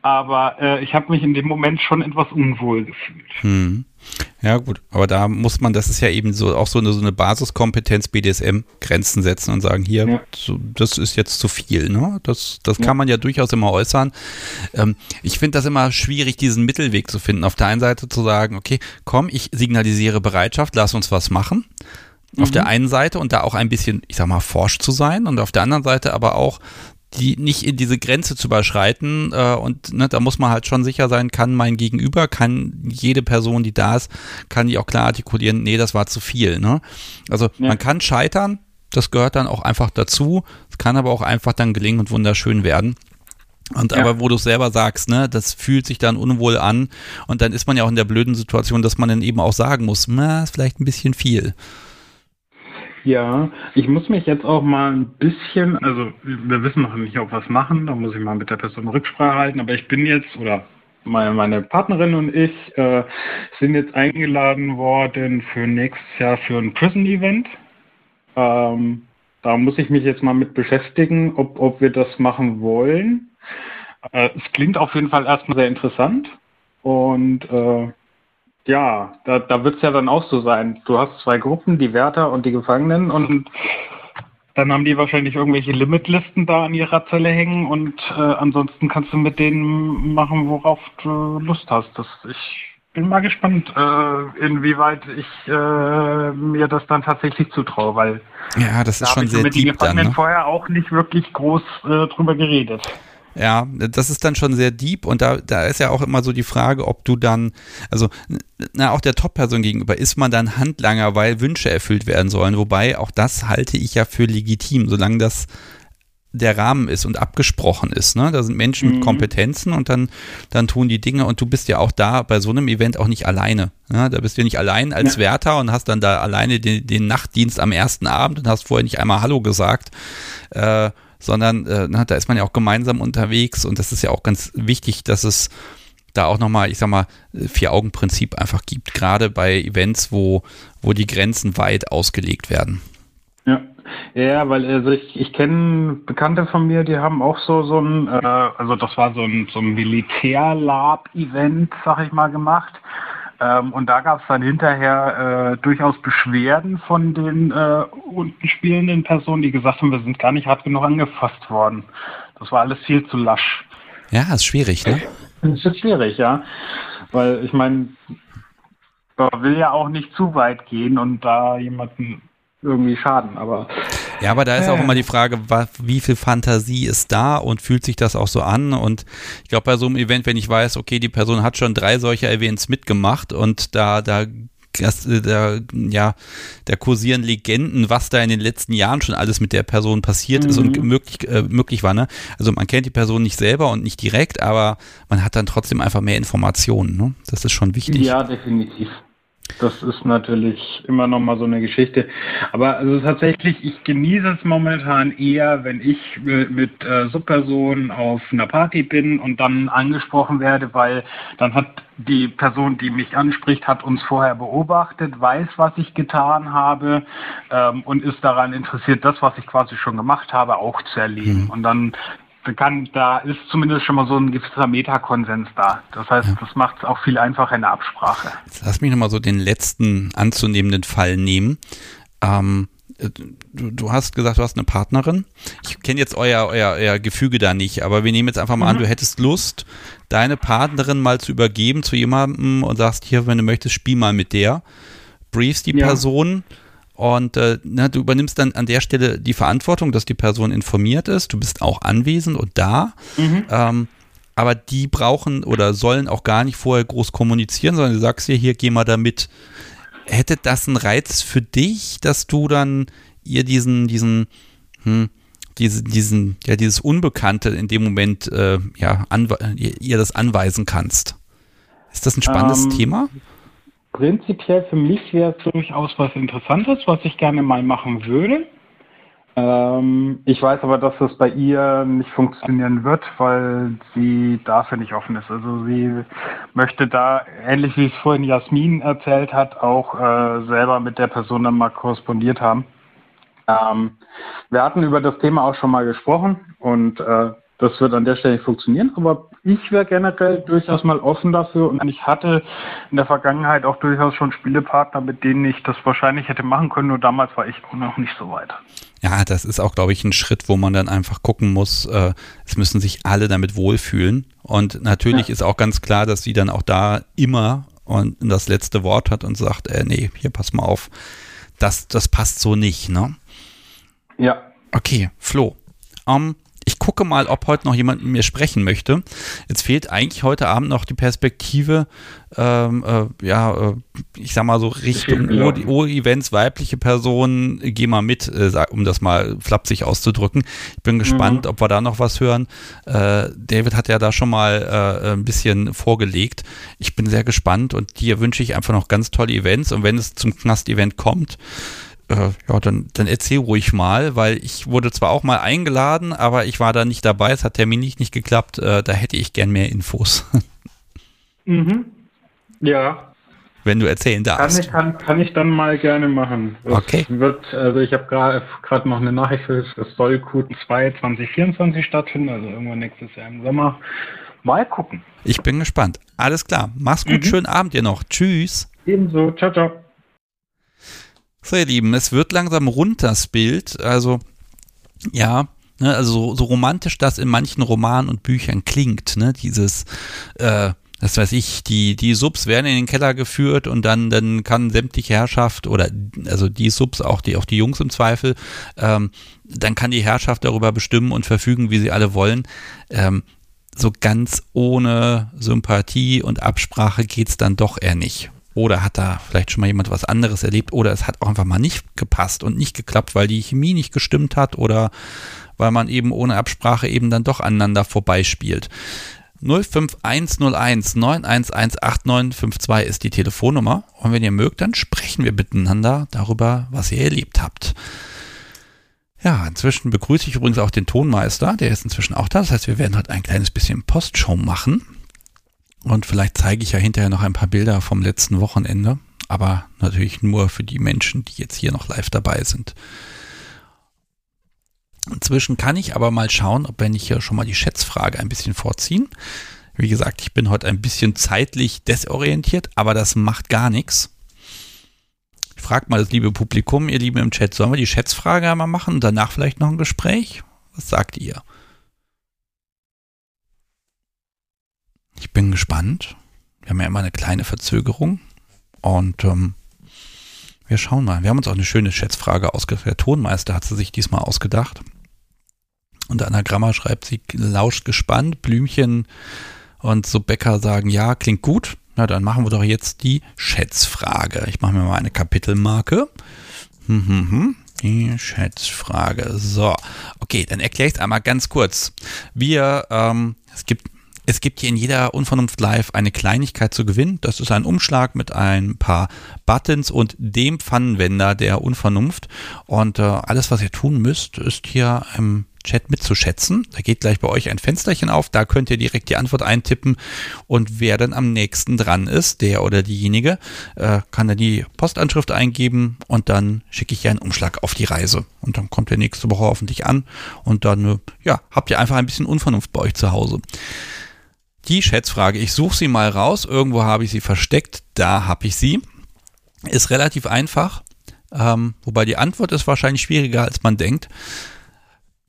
Aber äh, ich habe mich in dem Moment schon etwas unwohl gefühlt. Hm. Ja, gut, aber da muss man, das ist ja eben so auch so eine, so eine Basiskompetenz BDSM Grenzen setzen und sagen, hier, ja. so, das ist jetzt zu viel, ne? Das, das ja. kann man ja durchaus immer äußern. Ähm, ich finde das immer schwierig, diesen Mittelweg zu finden. Auf der einen Seite zu sagen, okay, komm, ich signalisiere Bereitschaft, lass uns was machen. Auf mhm. der einen Seite und da auch ein bisschen, ich sag mal, forsch zu sein und auf der anderen Seite aber auch die nicht in diese Grenze zu überschreiten äh, und ne, da muss man halt schon sicher sein, kann mein Gegenüber, kann jede Person, die da ist, kann die auch klar artikulieren, nee, das war zu viel. Ne? Also ja. man kann scheitern, das gehört dann auch einfach dazu, es kann aber auch einfach dann gelingen und wunderschön werden. Und ja. aber wo du selber sagst, ne, das fühlt sich dann unwohl an und dann ist man ja auch in der blöden Situation, dass man dann eben auch sagen muss, na, ist vielleicht ein bisschen viel. Ja, ich muss mich jetzt auch mal ein bisschen, also wir wissen noch nicht, ob wir es machen, da muss ich mal mit der Person Rücksprache halten, aber ich bin jetzt, oder meine, meine Partnerin und ich äh, sind jetzt eingeladen worden für nächstes Jahr für ein Prison-Event. Ähm, da muss ich mich jetzt mal mit beschäftigen, ob, ob wir das machen wollen. Äh, es klingt auf jeden Fall erstmal sehr interessant und äh, ja, da, da wird es ja dann auch so sein. Du hast zwei Gruppen, die Wärter und die Gefangenen und dann haben die wahrscheinlich irgendwelche Limitlisten da an ihrer Zelle hängen und äh, ansonsten kannst du mit denen machen, worauf du Lust hast. Das, ich bin mal gespannt, äh, inwieweit ich äh, mir das dann tatsächlich zutraue, weil ja, das ist da schon sehr mit deep dann, ne? vorher auch nicht wirklich groß äh, drüber geredet. Ja, das ist dann schon sehr deep und da, da ist ja auch immer so die Frage, ob du dann, also na, auch der Top-Person gegenüber, ist man dann Handlanger, weil Wünsche erfüllt werden sollen. Wobei auch das halte ich ja für legitim, solange das der Rahmen ist und abgesprochen ist. Ne? Da sind Menschen mhm. mit Kompetenzen und dann, dann tun die Dinge und du bist ja auch da bei so einem Event auch nicht alleine. Ne? Da bist du ja nicht allein als ja. Wärter und hast dann da alleine den, den, Nachtdienst am ersten Abend und hast vorher nicht einmal Hallo gesagt. Äh, sondern äh, na, da ist man ja auch gemeinsam unterwegs und das ist ja auch ganz wichtig, dass es da auch nochmal, ich sag mal, Vier-Augen-Prinzip einfach gibt, gerade bei Events, wo, wo die Grenzen weit ausgelegt werden. Ja, ja, weil also ich, ich kenne Bekannte von mir, die haben auch so so ein, äh, also das war so ein, so ein Militär-Lab-Event, sag ich mal, gemacht. Ähm, und da gab es dann hinterher äh, durchaus Beschwerden von den äh, unten spielenden Personen, die gesagt haben, wir sind gar nicht hart genug angefasst worden. Das war alles viel zu lasch. Ja, ist schwierig, ne? Das ist schwierig, ja. Weil ich meine, man will ja auch nicht zu weit gehen und da jemanden irgendwie schaden, aber. Ja, aber da ist auch immer die Frage, wie viel Fantasie ist da und fühlt sich das auch so an? Und ich glaube, bei so einem Event, wenn ich weiß, okay, die Person hat schon drei solcher Events mitgemacht und da, da das, äh, der, ja, der kursieren Legenden, was da in den letzten Jahren schon alles mit der Person passiert mhm. ist und mhm. möglich, äh, möglich war. Ne? Also man kennt die Person nicht selber und nicht direkt, aber man hat dann trotzdem einfach mehr Informationen. Ne? Das ist schon wichtig. Ja, definitiv. Das ist natürlich immer noch mal so eine Geschichte. Aber also tatsächlich, ich genieße es momentan eher, wenn ich mit äh, Subpersonen auf einer Party bin und dann angesprochen werde, weil dann hat die Person, die mich anspricht, hat uns vorher beobachtet, weiß, was ich getan habe ähm, und ist daran interessiert, das, was ich quasi schon gemacht habe, auch zu erleben. Mhm. Und dann kann, da ist zumindest schon mal so ein gewisser Metakonsens da. Das heißt, ja. das macht es auch viel einfacher in der Absprache. Jetzt lass mich nochmal so den letzten anzunehmenden Fall nehmen. Ähm, du, du, hast gesagt, du hast eine Partnerin. Ich kenne jetzt euer, euer, euer Gefüge da nicht, aber wir nehmen jetzt einfach mal mhm. an, du hättest Lust, deine Partnerin mal zu übergeben zu jemandem und sagst, hier, wenn du möchtest, spiel mal mit der. Briefst die ja. Person und äh, na, du übernimmst dann an der Stelle die Verantwortung, dass die Person informiert ist. Du bist auch anwesend und da. Mhm. Ähm, aber die brauchen oder sollen auch gar nicht vorher groß kommunizieren, sondern du sagst dir, hier, geh mal da mit. Hätte das einen Reiz für dich, dass du dann ihr diesen, diesen, hm, diese, diesen, ja, dieses Unbekannte in dem Moment, äh, ja, ihr das anweisen kannst? Ist das ein spannendes ähm, Thema? Prinzipiell für mich wäre es durchaus was Interessantes, was ich gerne mal machen würde. Ähm, ich weiß aber, dass das bei ihr nicht funktionieren wird, weil sie dafür nicht offen ist. Also sie möchte da, ähnlich wie es vorhin Jasmin erzählt hat, auch äh, selber mit der Person dann mal korrespondiert haben. Ähm, wir hatten über das Thema auch schon mal gesprochen und äh, das wird an der Stelle nicht funktionieren, aber ich wäre generell durchaus mal offen dafür und ich hatte in der Vergangenheit auch durchaus schon Spielepartner, mit denen ich das wahrscheinlich hätte machen können, nur damals war ich auch noch nicht so weit. Ja, das ist auch, glaube ich, ein Schritt, wo man dann einfach gucken muss, äh, es müssen sich alle damit wohlfühlen. Und natürlich ja. ist auch ganz klar, dass sie dann auch da immer und das letzte Wort hat und sagt, äh, nee, hier pass mal auf, das, das passt so nicht, ne? Ja. Okay, Flo. Um, ich gucke mal, ob heute noch jemand mit mir sprechen möchte. Jetzt fehlt eigentlich heute Abend noch die Perspektive, ähm, äh, ja, äh, ich sag mal so Richtung O-Events, weibliche Personen, geh mal mit, äh, um das mal flapsig auszudrücken. Ich bin gespannt, mhm. ob wir da noch was hören. Äh, David hat ja da schon mal äh, ein bisschen vorgelegt. Ich bin sehr gespannt und dir wünsche ich einfach noch ganz tolle Events und wenn es zum Knast-Event kommt, äh, ja, dann, dann erzähl ruhig mal, weil ich wurde zwar auch mal eingeladen, aber ich war da nicht dabei, es hat terminlich nicht geklappt, äh, da hätte ich gern mehr Infos. mhm. Ja. Wenn du erzählen darfst. Kann ich, kann, kann ich dann mal gerne machen. Das okay. Wird, also ich habe gerade noch eine Nachricht, es soll Q2 2024 stattfinden, also irgendwann nächstes Jahr im Sommer. Mal gucken. Ich bin gespannt. Alles klar. Mach's gut, mhm. schönen Abend dir noch. Tschüss. Ebenso. Ciao, ciao. So, ihr Lieben, es wird langsam rund, das Bild. Also, ja, ne, also so, romantisch das in manchen Romanen und Büchern klingt, ne, dieses, äh, das weiß ich, die, die Subs werden in den Keller geführt und dann, dann kann sämtliche Herrschaft oder also die Subs, auch die, auch die Jungs im Zweifel, ähm, dann kann die Herrschaft darüber bestimmen und verfügen, wie sie alle wollen. Ähm, so ganz ohne Sympathie und Absprache geht's dann doch eher nicht. Oder hat da vielleicht schon mal jemand was anderes erlebt oder es hat auch einfach mal nicht gepasst und nicht geklappt, weil die Chemie nicht gestimmt hat oder weil man eben ohne Absprache eben dann doch aneinander vorbeispielt. 05101 9118952 ist die Telefonnummer und wenn ihr mögt, dann sprechen wir miteinander darüber, was ihr erlebt habt. Ja, inzwischen begrüße ich übrigens auch den Tonmeister, der ist inzwischen auch da. Das heißt, wir werden heute ein kleines bisschen Postshow machen. Und vielleicht zeige ich ja hinterher noch ein paar Bilder vom letzten Wochenende, aber natürlich nur für die Menschen, die jetzt hier noch live dabei sind. Inzwischen kann ich aber mal schauen, ob wenn ich hier schon mal die Schätzfrage ein bisschen vorziehen. Wie gesagt, ich bin heute ein bisschen zeitlich desorientiert, aber das macht gar nichts. Ich frage mal das liebe Publikum, ihr Lieben im Chat, sollen wir die Schätzfrage einmal machen und danach vielleicht noch ein Gespräch? Was sagt ihr? Ich bin gespannt. Wir haben ja immer eine kleine Verzögerung. Und ähm, wir schauen mal. Wir haben uns auch eine schöne Schätzfrage ausgedacht. Der Tonmeister hat sie sich diesmal ausgedacht. Und Anagramma schreibt, sie lauscht gespannt. Blümchen und so Bäcker sagen, ja, klingt gut. Na, dann machen wir doch jetzt die Schätzfrage. Ich mache mir mal eine Kapitelmarke. Hm, hm, hm. Die Schätzfrage. So, okay, dann erkläre ich es einmal ganz kurz. Wir, ähm, es gibt es gibt hier in jeder Unvernunft Live eine Kleinigkeit zu gewinnen. Das ist ein Umschlag mit ein paar Buttons und dem Pfannenwender der Unvernunft. Und äh, alles, was ihr tun müsst, ist hier im Chat mitzuschätzen. Da geht gleich bei euch ein Fensterchen auf, da könnt ihr direkt die Antwort eintippen und wer dann am nächsten dran ist, der oder diejenige, äh, kann dann die Postanschrift eingeben und dann schicke ich ja einen Umschlag auf die Reise. Und dann kommt der nächste Woche hoffentlich an und dann, äh, ja, habt ihr einfach ein bisschen Unvernunft bei euch zu Hause. Die Schätzfrage, ich suche sie mal raus, irgendwo habe ich sie versteckt, da habe ich sie. Ist relativ einfach, ähm, wobei die Antwort ist wahrscheinlich schwieriger, als man denkt.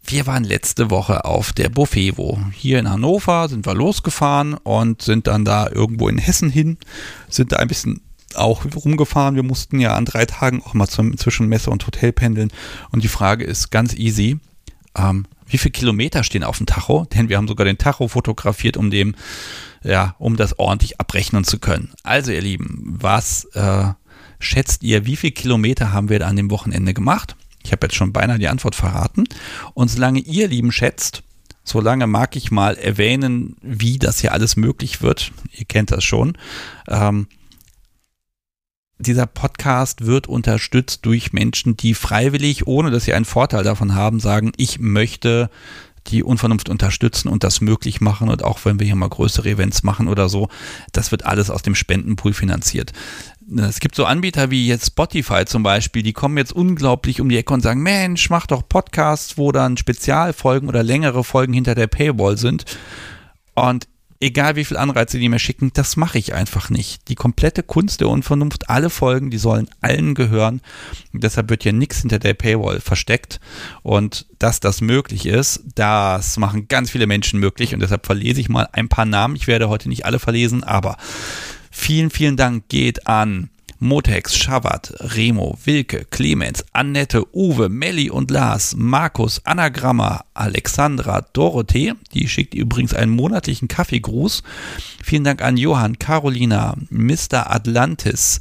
Wir waren letzte Woche auf der Buffevo. Hier in Hannover sind wir losgefahren und sind dann da irgendwo in Hessen hin, sind da ein bisschen auch rumgefahren. Wir mussten ja an drei Tagen auch mal zum, zwischen Messe und Hotel pendeln. Und die Frage ist ganz easy. Ähm, wie viele Kilometer stehen auf dem Tacho? Denn wir haben sogar den Tacho fotografiert, um dem, ja, um das ordentlich abrechnen zu können. Also, ihr Lieben, was äh, schätzt ihr, wie viele Kilometer haben wir da an dem Wochenende gemacht? Ich habe jetzt schon beinahe die Antwort verraten. Und solange ihr Lieben schätzt, solange mag ich mal erwähnen, wie das hier alles möglich wird. Ihr kennt das schon. Ähm, dieser Podcast wird unterstützt durch Menschen, die freiwillig, ohne dass sie einen Vorteil davon haben, sagen, ich möchte die Unvernunft unterstützen und das möglich machen. Und auch wenn wir hier mal größere Events machen oder so, das wird alles aus dem Spendenpool finanziert. Es gibt so Anbieter wie jetzt Spotify zum Beispiel, die kommen jetzt unglaublich um die Ecke und sagen, Mensch, mach doch Podcasts, wo dann Spezialfolgen oder längere Folgen hinter der Paywall sind. Und egal wie viel Anreize die mir schicken, das mache ich einfach nicht. Die komplette Kunst der Unvernunft, alle Folgen, die sollen allen gehören. Und deshalb wird hier nichts hinter der Paywall versteckt. Und dass das möglich ist, das machen ganz viele Menschen möglich. Und deshalb verlese ich mal ein paar Namen. Ich werde heute nicht alle verlesen, aber vielen, vielen Dank geht an Motex, Schavat, Remo, Wilke, Clemens, Annette, Uwe, Melli und Lars, Markus, Anagramma, Alexandra, Dorothee, die schickt übrigens einen monatlichen Kaffeegruß. Vielen Dank an Johann, Carolina, Mr. Atlantis,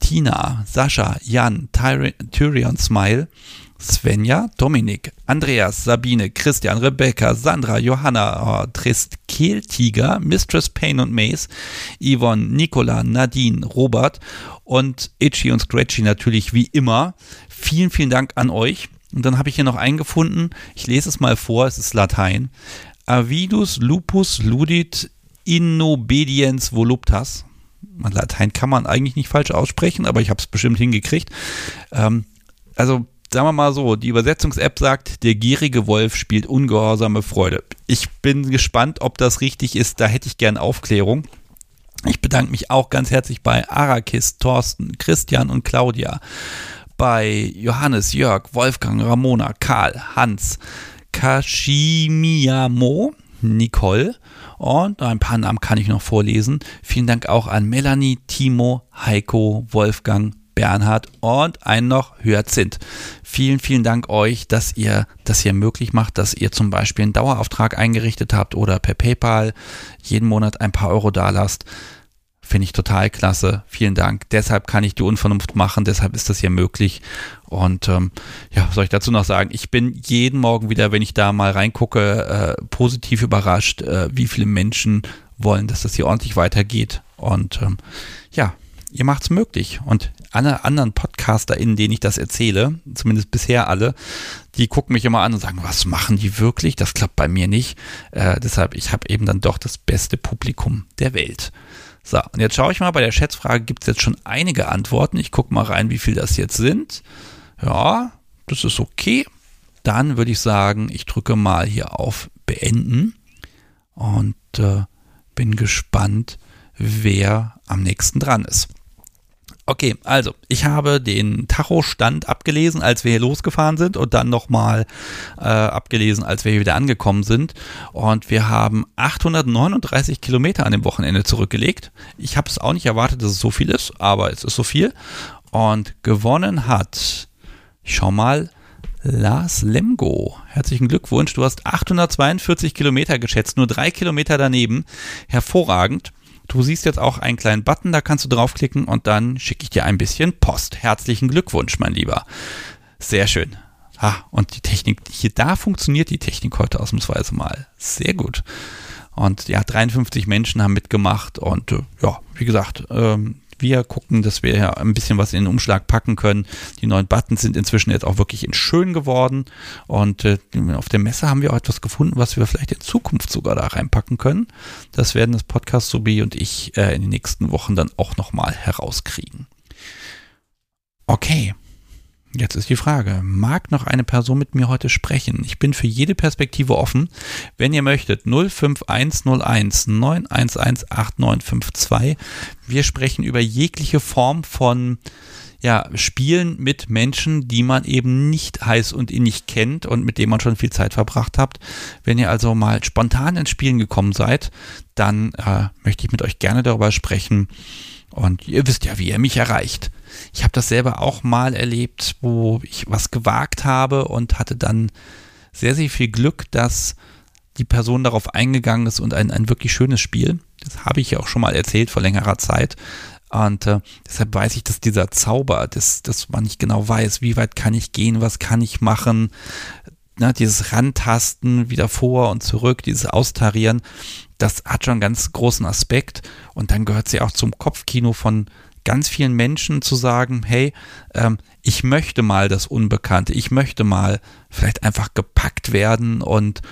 Tina, Sascha, Jan, Tyrion Smile, Svenja, Dominik, Andreas, Sabine, Christian, Rebecca, Sandra, Johanna, oh, Trist, Kehltiger, Mistress Payne und Mace, Yvonne, Nicola, Nadine, Robert und Itchy und Scratchy natürlich wie immer. Vielen, vielen Dank an euch. Und dann habe ich hier noch eingefunden, ich lese es mal vor, es ist Latein. Avidus lupus ludit innobediens voluptas. Latein kann man eigentlich nicht falsch aussprechen, aber ich habe es bestimmt hingekriegt. Ähm, also sagen wir mal so, die Übersetzungs-App sagt, der gierige Wolf spielt ungehorsame Freude. Ich bin gespannt, ob das richtig ist. Da hätte ich gern Aufklärung. Ich bedanke mich auch ganz herzlich bei Arakis, Thorsten, Christian und Claudia, bei Johannes, Jörg, Wolfgang, Ramona, Karl, Hans, Kashimiamo, Nicole und ein paar Namen kann ich noch vorlesen. Vielen Dank auch an Melanie, Timo, Heiko, Wolfgang, Bernhard und ein noch Hyazinth. Vielen, vielen Dank euch, dass ihr das hier möglich macht, dass ihr zum Beispiel einen Dauerauftrag eingerichtet habt oder per PayPal jeden Monat ein paar Euro da lasst. Finde ich total klasse. Vielen Dank. Deshalb kann ich die Unvernunft machen. Deshalb ist das hier möglich. Und ähm, ja, was soll ich dazu noch sagen? Ich bin jeden Morgen wieder, wenn ich da mal reingucke, äh, positiv überrascht, äh, wie viele Menschen wollen, dass das hier ordentlich weitergeht. Und ähm, ja, ihr macht es möglich. Und anderen Podcaster, in denen ich das erzähle, zumindest bisher alle, die gucken mich immer an und sagen, was machen die wirklich? Das klappt bei mir nicht. Äh, deshalb, ich habe eben dann doch das beste Publikum der Welt. So, und jetzt schaue ich mal, bei der Schätzfrage gibt es jetzt schon einige Antworten. Ich gucke mal rein, wie viel das jetzt sind. Ja, das ist okay. Dann würde ich sagen, ich drücke mal hier auf Beenden und äh, bin gespannt, wer am nächsten dran ist. Okay, also ich habe den Tachostand abgelesen, als wir hier losgefahren sind und dann nochmal äh, abgelesen, als wir hier wieder angekommen sind. Und wir haben 839 Kilometer an dem Wochenende zurückgelegt. Ich habe es auch nicht erwartet, dass es so viel ist, aber es ist so viel. Und gewonnen hat, ich schau mal, Lars Lemgo. Herzlichen Glückwunsch. Du hast 842 Kilometer geschätzt, nur drei Kilometer daneben. Hervorragend. Du siehst jetzt auch einen kleinen Button, da kannst du draufklicken und dann schicke ich dir ein bisschen Post. Herzlichen Glückwunsch, mein Lieber. Sehr schön. Ah, und die Technik, hier, da funktioniert die Technik heute ausnahmsweise mal. Sehr gut. Und ja, 53 Menschen haben mitgemacht und äh, ja, wie gesagt, ähm, wir gucken, dass wir ein bisschen was in den Umschlag packen können. Die neuen Buttons sind inzwischen jetzt auch wirklich in schön geworden. Und äh, auf der Messe haben wir auch etwas gefunden, was wir vielleicht in Zukunft sogar da reinpacken können. Das werden das Podcast Sobi und ich äh, in den nächsten Wochen dann auch nochmal herauskriegen. Okay. Jetzt ist die Frage, mag noch eine Person mit mir heute sprechen? Ich bin für jede Perspektive offen. Wenn ihr möchtet, 05101 911 8952. Wir sprechen über jegliche Form von ja, Spielen mit Menschen, die man eben nicht heiß und innig kennt und mit denen man schon viel Zeit verbracht habt. Wenn ihr also mal spontan ins Spielen gekommen seid, dann äh, möchte ich mit euch gerne darüber sprechen. Und ihr wisst ja, wie ihr mich erreicht. Ich habe das selber auch mal erlebt, wo ich was gewagt habe und hatte dann sehr, sehr viel Glück, dass die Person darauf eingegangen ist und ein, ein wirklich schönes Spiel. Das habe ich ja auch schon mal erzählt vor längerer Zeit. Und äh, deshalb weiß ich, dass dieser Zauber, dass, dass man nicht genau weiß, wie weit kann ich gehen, was kann ich machen, ne, dieses Rantasten wieder vor und zurück, dieses Austarieren, das hat schon einen ganz großen Aspekt. Und dann gehört sie auch zum Kopfkino von ganz vielen Menschen zu sagen, hey, ähm, ich möchte mal das Unbekannte, ich möchte mal vielleicht einfach gepackt werden und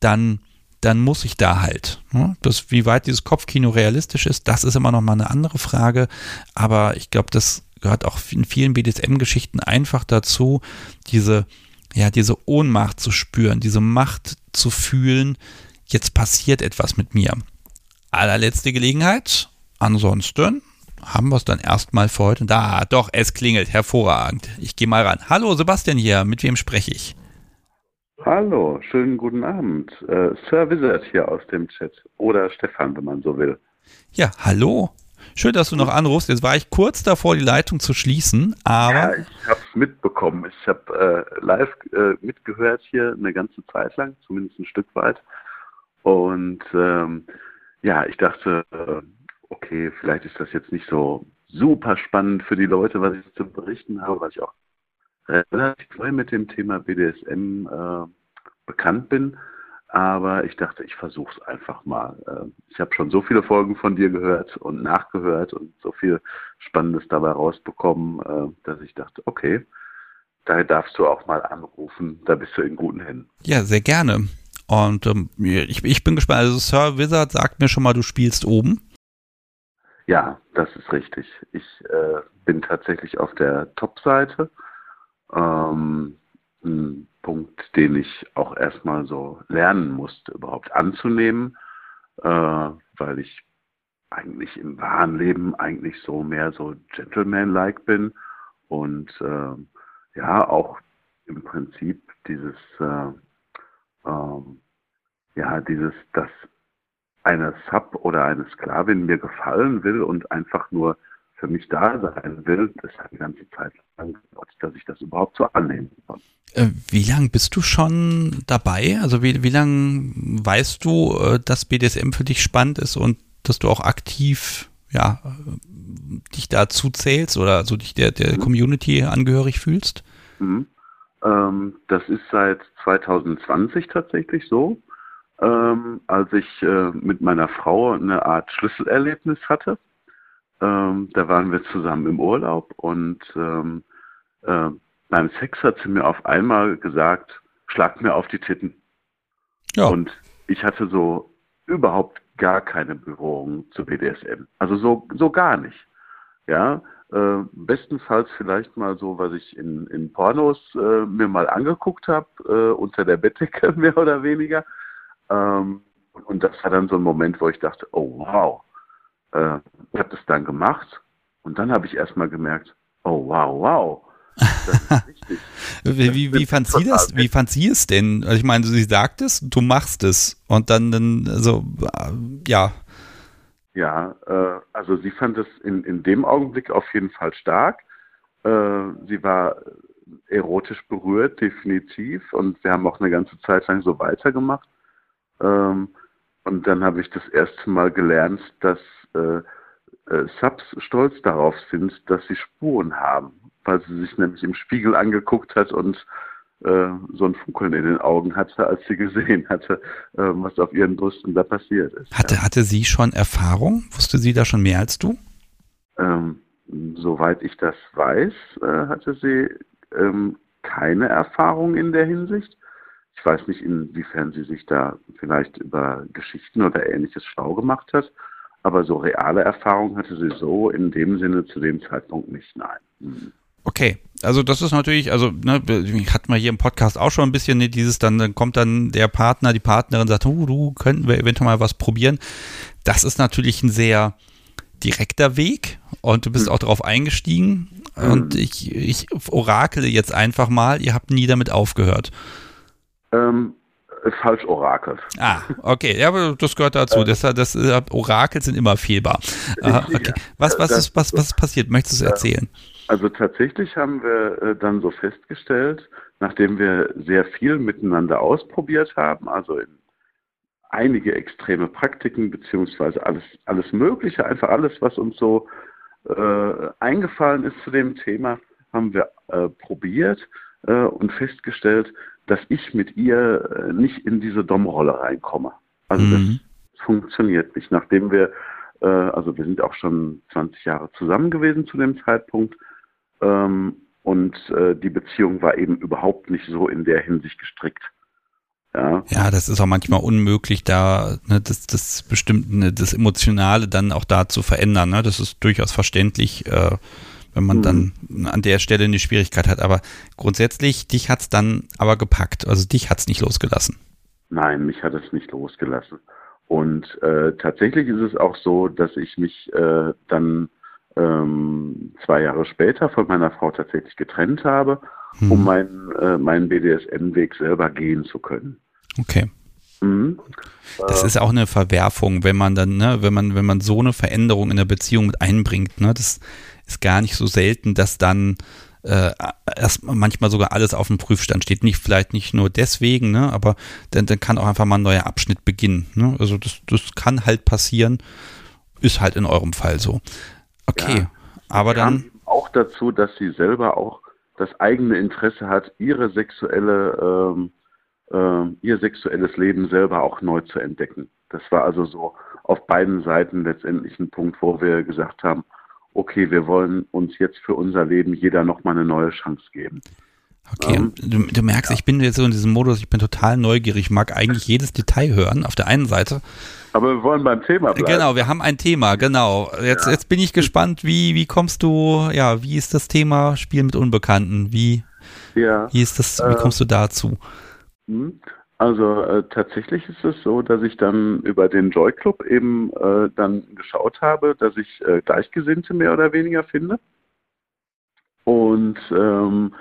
dann, dann muss ich da halt. Ne? Das, wie weit dieses Kopfkino realistisch ist, das ist immer noch mal eine andere Frage, aber ich glaube, das gehört auch in vielen BDSM-Geschichten einfach dazu, diese, ja, diese Ohnmacht zu spüren, diese Macht zu fühlen, jetzt passiert etwas mit mir. Allerletzte Gelegenheit. Ansonsten haben wir es dann erstmal für heute. Da, doch, es klingelt. Hervorragend. Ich gehe mal ran. Hallo, Sebastian hier. Mit wem spreche ich? Hallo, schönen guten Abend. Äh, Sir Wizard hier aus dem Chat. Oder Stefan, wenn man so will. Ja, hallo. Schön, dass du noch anrufst. Jetzt war ich kurz davor, die Leitung zu schließen, aber. Ja, ich habe es mitbekommen. Ich habe äh, live äh, mitgehört hier eine ganze Zeit lang, zumindest ein Stück weit. Und ähm, ja, ich dachte, äh, okay, vielleicht ist das jetzt nicht so super spannend für die Leute, was ich zu berichten habe, weil ich auch relativ neu mit dem Thema BDSM äh, bekannt bin. Aber ich dachte, ich versuche es einfach mal. Äh, ich habe schon so viele Folgen von dir gehört und nachgehört und so viel Spannendes dabei rausbekommen, äh, dass ich dachte, okay, daher darfst du auch mal anrufen. Da bist du in guten Händen. Ja, sehr gerne. Und ähm, ich, ich bin gespannt. Also Sir Wizard sagt mir schon mal, du spielst oben. Ja, das ist richtig. Ich äh, bin tatsächlich auf der Top-Seite. Ähm, ein Punkt, den ich auch erstmal so lernen musste, überhaupt anzunehmen, äh, weil ich eigentlich im wahren Leben eigentlich so mehr so Gentleman-like bin und äh, ja auch im Prinzip dieses äh, ähm, ja dieses das eine Sub oder eine Sklavin mir gefallen will und einfach nur für mich da sein will, das hat eine ganze Zeit lang gedauert, dass ich das überhaupt so annehmen kann. Äh, wie lange bist du schon dabei? Also wie, wie lange weißt du, äh, dass BDSM für dich spannend ist und dass du auch aktiv ja, dich dazu zählst oder so dich der, der mhm. Community angehörig fühlst? Mhm. Ähm, das ist seit 2020 tatsächlich so ähm, als ich äh, mit meiner Frau eine Art Schlüsselerlebnis hatte. Ähm, da waren wir zusammen im Urlaub und ähm, äh, beim Sex hat sie mir auf einmal gesagt, schlag mir auf die Titten. Ja. Und ich hatte so überhaupt gar keine Berührung zu BDSM. Also so, so gar nicht. Ja, äh, bestenfalls vielleicht mal so, was ich in, in Pornos äh, mir mal angeguckt habe, äh, unter der Bettdecke mehr oder weniger. Ähm, und das war dann so ein Moment, wo ich dachte, oh wow. Äh, ich habe das dann gemacht und dann habe ich erstmal gemerkt, oh wow, wow. wie, wie, wie fand sie das? Wie fand sie es denn? Also ich meine, sie sagt es, du machst es und dann, dann also äh, ja. Ja, äh, also sie fand es in, in dem Augenblick auf jeden Fall stark. Äh, sie war erotisch berührt, definitiv. Und wir haben auch eine ganze Zeit lang so weitergemacht. Ähm, und dann habe ich das erste Mal gelernt, dass äh, äh, Subs stolz darauf sind, dass sie Spuren haben, weil sie sich nämlich im Spiegel angeguckt hat und äh, so ein Funkeln in den Augen hatte, als sie gesehen hatte, äh, was auf ihren Brüsten da passiert ist. Hatte, ja. hatte sie schon Erfahrung? Wusste sie da schon mehr als du? Ähm, soweit ich das weiß, äh, hatte sie ähm, keine Erfahrung in der Hinsicht. Ich weiß nicht, inwiefern sie sich da vielleicht über Geschichten oder ähnliches schlau gemacht hat, aber so reale Erfahrung hatte sie so in dem Sinne zu dem Zeitpunkt nicht, nein. Mhm. Okay, also das ist natürlich, also ne, hat man hier im Podcast auch schon ein bisschen ne, dieses, dann, dann kommt dann der Partner, die Partnerin sagt, oh, du könnten wir eventuell mal was probieren. Das ist natürlich ein sehr direkter Weg und du bist mhm. auch darauf eingestiegen mhm. und ich, ich orakele jetzt einfach mal, ihr habt nie damit aufgehört. Ähm, falsch orakelt. Ah, okay, ja, aber das gehört dazu. Das, das, das Orakel sind immer fehlbar. okay. Was, was, ist, was, was passiert? Möchtest du es erzählen? Also tatsächlich haben wir äh, dann so festgestellt, nachdem wir sehr viel miteinander ausprobiert haben, also in einige extreme Praktiken beziehungsweise alles, alles Mögliche, einfach alles, was uns so äh, eingefallen ist zu dem Thema, haben wir äh, probiert äh, und festgestellt, dass ich mit ihr äh, nicht in diese Dom-Rolle reinkomme. Also mhm. das funktioniert nicht. Nachdem wir, äh, also wir sind auch schon 20 Jahre zusammen gewesen zu dem Zeitpunkt, ähm, und äh, die Beziehung war eben überhaupt nicht so in der Hinsicht gestrickt. Ja, ja das ist auch manchmal unmöglich, da ne, das, das bestimmte, ne, das Emotionale dann auch da zu verändern. Ne? Das ist durchaus verständlich, äh, wenn man mhm. dann an der Stelle eine Schwierigkeit hat. Aber grundsätzlich, dich hat es dann aber gepackt. Also dich hat es nicht losgelassen. Nein, mich hat es nicht losgelassen. Und äh, tatsächlich ist es auch so, dass ich mich äh, dann ähm, zwei Jahre später von meiner Frau tatsächlich getrennt habe, hm. um meinen, äh, meinen BDSM-Weg selber gehen zu können. Okay. Mhm. Das ist auch eine Verwerfung, wenn man dann, ne, wenn man, wenn man so eine Veränderung in der Beziehung mit einbringt, ne, das ist gar nicht so selten, dass dann äh, erst manchmal sogar alles auf dem Prüfstand steht. Nicht, vielleicht nicht nur deswegen, ne, aber dann, dann kann auch einfach mal ein neuer Abschnitt beginnen. Ne? Also das, das kann halt passieren, ist halt in eurem Fall so. Okay, ja. aber dann. Auch dazu, dass sie selber auch das eigene Interesse hat, ihre sexuelle, ähm, äh, ihr sexuelles Leben selber auch neu zu entdecken. Das war also so auf beiden Seiten letztendlich ein Punkt, wo wir gesagt haben, okay, wir wollen uns jetzt für unser Leben jeder nochmal eine neue Chance geben. Okay, ähm, du, du, merkst, ja. ich bin jetzt so in diesem Modus, ich bin total neugierig, ich mag eigentlich jedes Detail hören, auf der einen Seite. Aber wir wollen beim Thema bleiben. Genau, wir haben ein Thema, genau. Jetzt, ja. jetzt bin ich gespannt, wie, wie kommst du, ja, wie ist das Thema Spiel mit Unbekannten? Wie, ja, wie ist das, wie äh, kommst du dazu? Also äh, tatsächlich ist es so, dass ich dann über den Joy Club eben äh, dann geschaut habe, dass ich äh, Gleichgesinnte mehr oder weniger finde. Und ähm,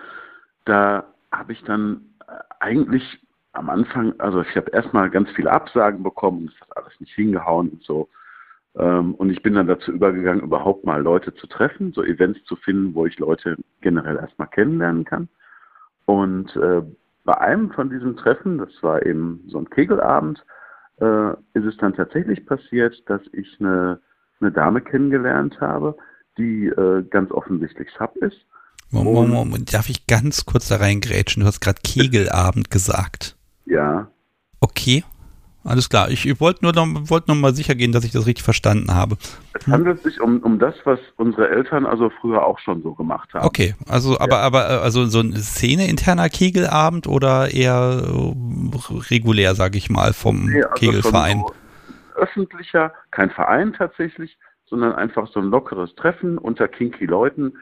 da habe ich dann äh, eigentlich am Anfang, also ich habe erstmal ganz viele Absagen bekommen, es hat alles nicht hingehauen und so. Ähm, und ich bin dann dazu übergegangen, überhaupt mal Leute zu treffen, so Events zu finden, wo ich Leute generell erstmal kennenlernen kann. Und äh, bei einem von diesen Treffen, das war eben so ein Kegelabend, äh, ist es dann tatsächlich passiert, dass ich eine, eine Dame kennengelernt habe, die äh, ganz offensichtlich Sub ist Moment, Moment, darf ich ganz kurz da reingrätschen? Du hast gerade Kegelabend gesagt. Ja. Okay, alles klar. Ich, ich wollte nur noch, wollt noch mal sicher gehen, dass ich das richtig verstanden habe. Es handelt sich um, um das, was unsere Eltern also früher auch schon so gemacht haben. Okay, also aber, ja. aber also so ein Szene-interner Kegelabend oder eher regulär, sage ich mal, vom nee, also Kegelverein? So öffentlicher, kein Verein tatsächlich, sondern einfach so ein lockeres Treffen unter kinky Leuten,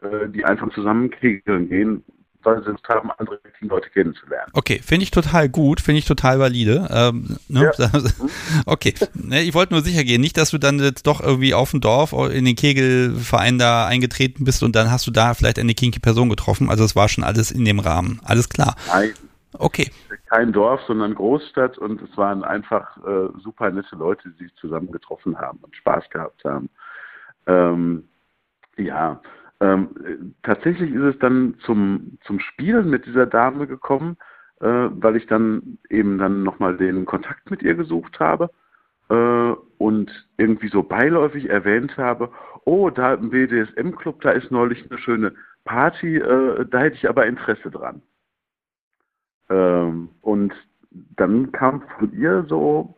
äh, die einfach zusammen kegeln gehen, weil sie Lust haben, andere Leute kennenzulernen. Okay, finde ich total gut, finde ich total valide. Ähm, ne? ja. Okay, ne, ich wollte nur sicher gehen, nicht, dass du dann jetzt doch irgendwie auf dem Dorf in den Kegelverein da eingetreten bist und dann hast du da vielleicht eine kinky Person getroffen. Also es war schon alles in dem Rahmen. Alles klar. Nein. Okay. Kein Dorf, sondern Großstadt und es waren einfach äh, super nette Leute, die sich zusammen getroffen haben und Spaß gehabt haben. Ähm, ja, ähm, tatsächlich ist es dann zum, zum Spielen mit dieser Dame gekommen, äh, weil ich dann eben dann nochmal den Kontakt mit ihr gesucht habe äh, und irgendwie so beiläufig erwähnt habe, oh, da im BDSM-Club, da ist neulich eine schöne Party, äh, da hätte ich aber Interesse dran. Ähm, und dann kam von ihr so,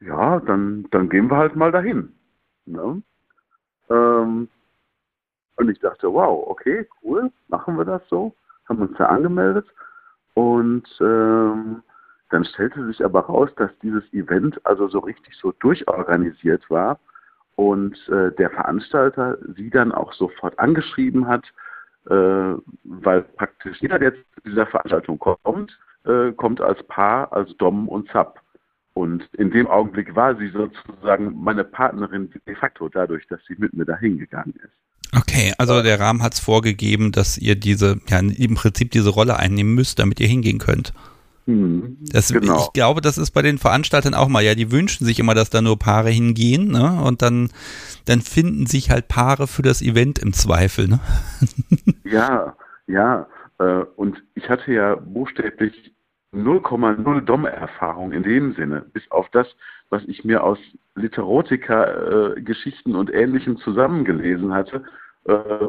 ja, dann, dann gehen wir halt mal dahin. Ne? Ähm, und ich dachte, wow, okay, cool, machen wir das so. Haben uns da angemeldet. Und ähm, dann stellte sich aber raus, dass dieses Event also so richtig so durchorganisiert war und äh, der Veranstalter sie dann auch sofort angeschrieben hat, äh, weil praktisch jeder, der zu dieser Veranstaltung kommt, äh, kommt als Paar, als Dom und Sub. Und in dem Augenblick war sie sozusagen meine Partnerin de facto dadurch, dass sie mit mir dahin gegangen ist. Okay, also der Rahmen hat es vorgegeben, dass ihr diese, ja, im Prinzip diese Rolle einnehmen müsst, damit ihr hingehen könnt. Hm, das, genau. Ich glaube, das ist bei den Veranstaltern auch mal. Ja, die wünschen sich immer, dass da nur Paare hingehen, ne? Und dann, dann finden sich halt Paare für das Event im Zweifel, ne? Ja, ja. Äh, und ich hatte ja buchstäblich 0,0 Dom-Erfahrung in dem Sinne, bis auf das, was ich mir aus Literotika-Geschichten äh, und Ähnlichem zusammengelesen hatte. Äh,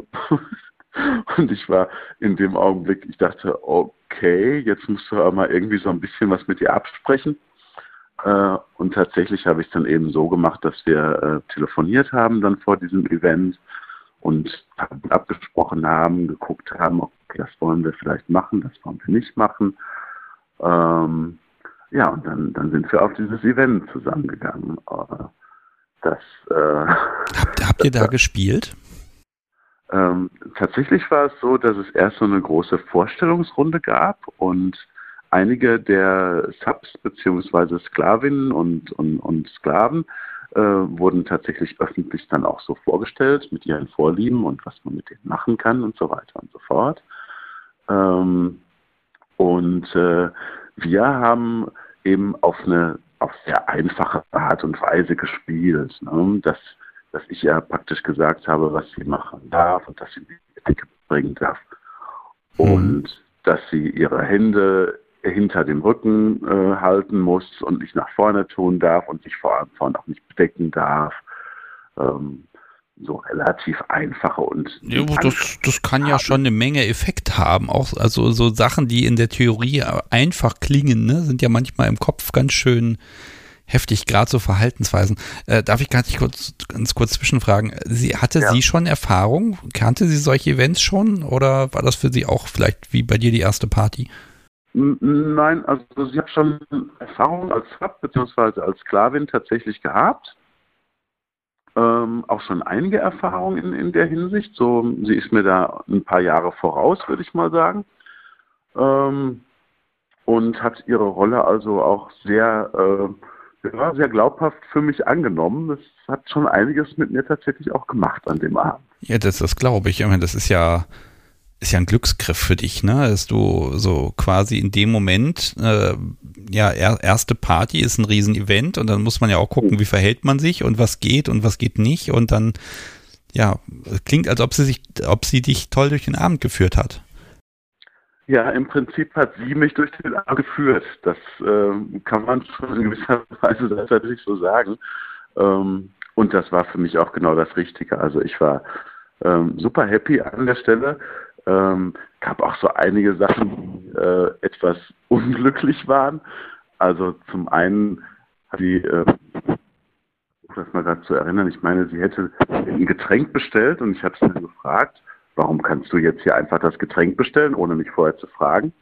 und ich war in dem Augenblick, ich dachte, okay, jetzt musst du aber mal irgendwie so ein bisschen was mit dir absprechen. Äh, und tatsächlich habe ich es dann eben so gemacht, dass wir äh, telefoniert haben dann vor diesem Event und abgesprochen haben, geguckt haben, okay, das wollen wir vielleicht machen, das wollen wir nicht machen. Ähm, ja, und dann, dann sind wir auf dieses Event zusammengegangen. Äh, das, äh, habt, habt ihr da gespielt? Ähm, tatsächlich war es so, dass es erst so eine große Vorstellungsrunde gab und einige der Subs bzw. Sklavinnen und, und, und Sklaven äh, wurden tatsächlich öffentlich dann auch so vorgestellt mit ihren Vorlieben und was man mit denen machen kann und so weiter und so fort. Ähm, und äh, wir haben eben auf eine auf sehr einfache Art und Weise gespielt. Ne? Dass, dass ich ja praktisch gesagt habe, was sie machen darf und dass sie die Ecke bringen darf. Und mhm. dass sie ihre Hände hinter dem Rücken äh, halten muss und nicht nach vorne tun darf und sich vor allem vorne auch nicht bedecken darf. Ähm, so relativ einfache und. Ja, das, das kann ja schon eine Menge Effekt haben. Auch also so Sachen, die in der Theorie einfach klingen, ne, sind ja manchmal im Kopf ganz schön heftig, gerade so Verhaltensweisen. Äh, darf ich ganz kurz, ganz kurz zwischenfragen? Sie, hatte ja. sie schon Erfahrung? Kannte sie solche Events schon oder war das für sie auch vielleicht wie bei dir die erste Party? Nein, also sie hat schon Erfahrung als Sub bzw. als Sklavin tatsächlich gehabt ähm, auch schon einige Erfahrungen in, in der Hinsicht. So, sie ist mir da ein paar Jahre voraus, würde ich mal sagen. Ähm, und hat ihre Rolle also auch sehr, äh, ja, sehr glaubhaft für mich angenommen. Das hat schon einiges mit mir tatsächlich auch gemacht an dem Abend. Ja, das, das glaube ich. ich meine, das ist ja ist ja ein Glücksgriff für dich, ne? Dass du so quasi in dem Moment, äh, ja, er, erste Party ist ein Riesenevent und dann muss man ja auch gucken, wie verhält man sich und was geht und was geht nicht und dann, ja, klingt, als ob sie sich, ob sie dich toll durch den Abend geführt hat. Ja, im Prinzip hat sie mich durch den Abend geführt. Das äh, kann man schon in gewisser Weise tatsächlich so sagen. Ähm, und das war für mich auch genau das Richtige. Also ich war ähm, super happy an der Stelle. Ähm, gab auch so einige Sachen, die äh, etwas unglücklich waren. Also zum einen hat sie, äh, das mal gerade zu erinnern, ich meine, sie hätte ein Getränk bestellt und ich habe sie dann gefragt, warum kannst du jetzt hier einfach das Getränk bestellen, ohne mich vorher zu fragen?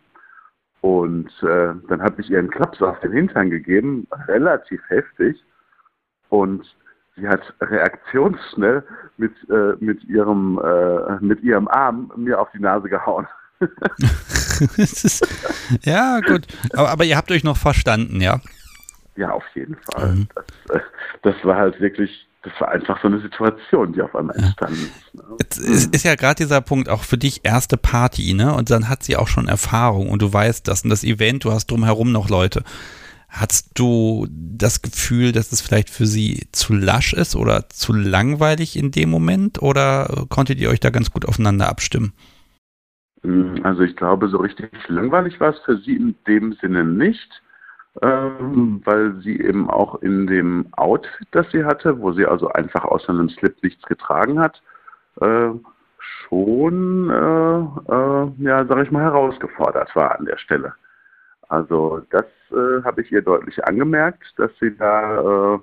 Und äh, dann habe ich ihr einen Klaps auf den Hintern gegeben, relativ heftig. Und sie hat reaktionsschnell mit, äh, mit, ihrem, äh, mit ihrem Arm mir auf die Nase gehauen. ist, ja, gut. Aber, aber, ihr habt euch noch verstanden, ja? Ja, auf jeden Fall. Mhm. Das, äh, das, war halt wirklich, das war einfach so eine Situation, die auf einmal entstanden ist. Ne? Jetzt ist, ist ja gerade dieser Punkt auch für dich erste Party, ne? Und dann hat sie auch schon Erfahrung und du weißt das und das Event, du hast drumherum noch Leute. Hast du das Gefühl, dass es vielleicht für sie zu lasch ist oder zu langweilig in dem Moment oder konntet ihr euch da ganz gut aufeinander abstimmen? Mm, also ich glaube, so richtig langweilig war es für sie in dem Sinne nicht. ähm, weil sie eben auch in dem Outfit, das sie hatte, wo sie also einfach außer einem Slip nichts getragen hat, äh, schon, äh, äh, ja, sag ich mal, herausgefordert war an der Stelle. Also das äh, habe ich ihr deutlich angemerkt, dass sie da, äh,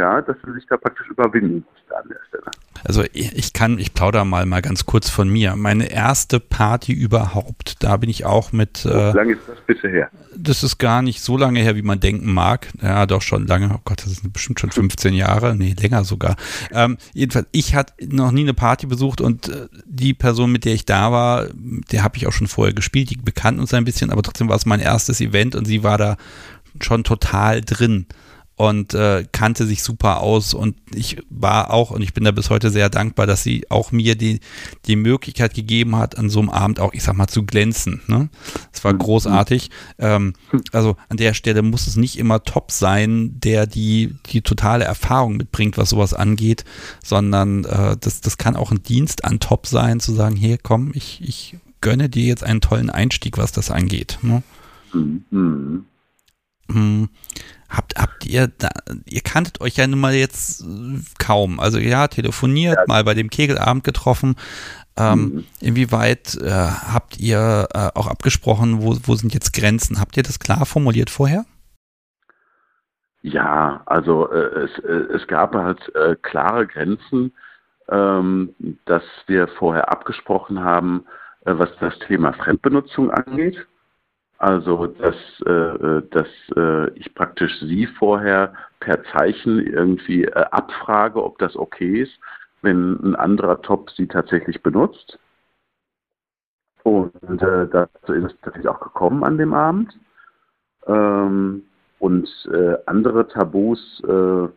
ja, dass sie sich da praktisch überwinden musste an der Stelle. Also ich kann, ich plaudere mal mal ganz kurz von mir. Meine erste Party überhaupt, da bin ich auch mit. Wie äh, lange ist das bitte her? Das ist gar nicht so lange her, wie man denken mag. Ja, doch schon lange. Oh Gott, das sind bestimmt schon 15 Jahre. Nee, länger sogar. Ähm, jedenfalls, ich hatte noch nie eine Party besucht und äh, die Person, mit der ich da war, der habe ich auch schon vorher gespielt. Die bekannten uns ein bisschen, aber trotzdem war es mein erstes Event und sie war da schon total drin und äh, kannte sich super aus und ich war auch und ich bin da bis heute sehr dankbar, dass sie auch mir die, die Möglichkeit gegeben hat, an so einem Abend auch, ich sag mal, zu glänzen. Ne? Das war mhm. großartig. Ähm, also an der Stelle muss es nicht immer top sein, der die, die totale Erfahrung mitbringt, was sowas angeht, sondern äh, das, das kann auch ein Dienst an top sein, zu sagen, hier komm, ich, ich gönne dir jetzt einen tollen Einstieg, was das angeht. Ne? Mhm. mhm. Habt, habt ihr, da, ihr kanntet euch ja nun mal jetzt äh, kaum. Also ja, telefoniert, ja. mal bei dem Kegelabend getroffen. Ähm, mhm. Inwieweit äh, habt ihr äh, auch abgesprochen, wo, wo sind jetzt Grenzen? Habt ihr das klar formuliert vorher? Ja, also äh, es, äh, es gab halt äh, klare Grenzen, ähm, dass wir vorher abgesprochen haben, was das Thema Fremdbenutzung angeht. Also, dass, äh, dass äh, ich praktisch Sie vorher per Zeichen irgendwie äh, abfrage, ob das okay ist, wenn ein anderer Top Sie tatsächlich benutzt. Und äh, dazu ist es tatsächlich auch gekommen an dem Abend. Ähm, und äh, andere Tabus äh,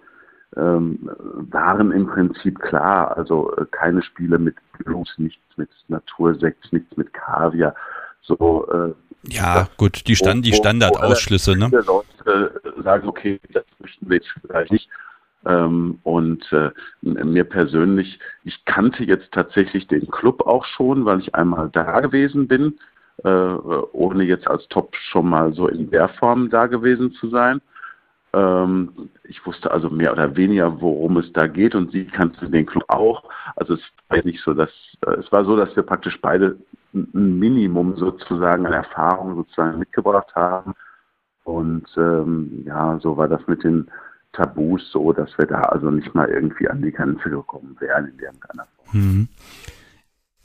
ähm, waren im Prinzip klar. Also äh, keine Spiele mit Blues, nichts mit Natursekt, nichts mit Kaviar. So, äh, ja, gut, die, Stand, die Standardausschlüsse, ne? Leute sagen, okay, das möchten wir jetzt vielleicht nicht. Ähm, und äh, mir persönlich, ich kannte jetzt tatsächlich den Club auch schon, weil ich einmal da gewesen bin, äh, ohne jetzt als Top schon mal so in der Form da gewesen zu sein. Ähm, ich wusste also mehr oder weniger, worum es da geht und sie kannte den Club auch. Also es war nicht so, dass äh, es war so, dass wir praktisch beide ein Minimum sozusagen an Erfahrung sozusagen mitgebracht haben. Und ähm, ja, so war das mit den Tabus so, dass wir da also nicht mal irgendwie an die Grenze gekommen wären in irgendeiner Form. Mhm.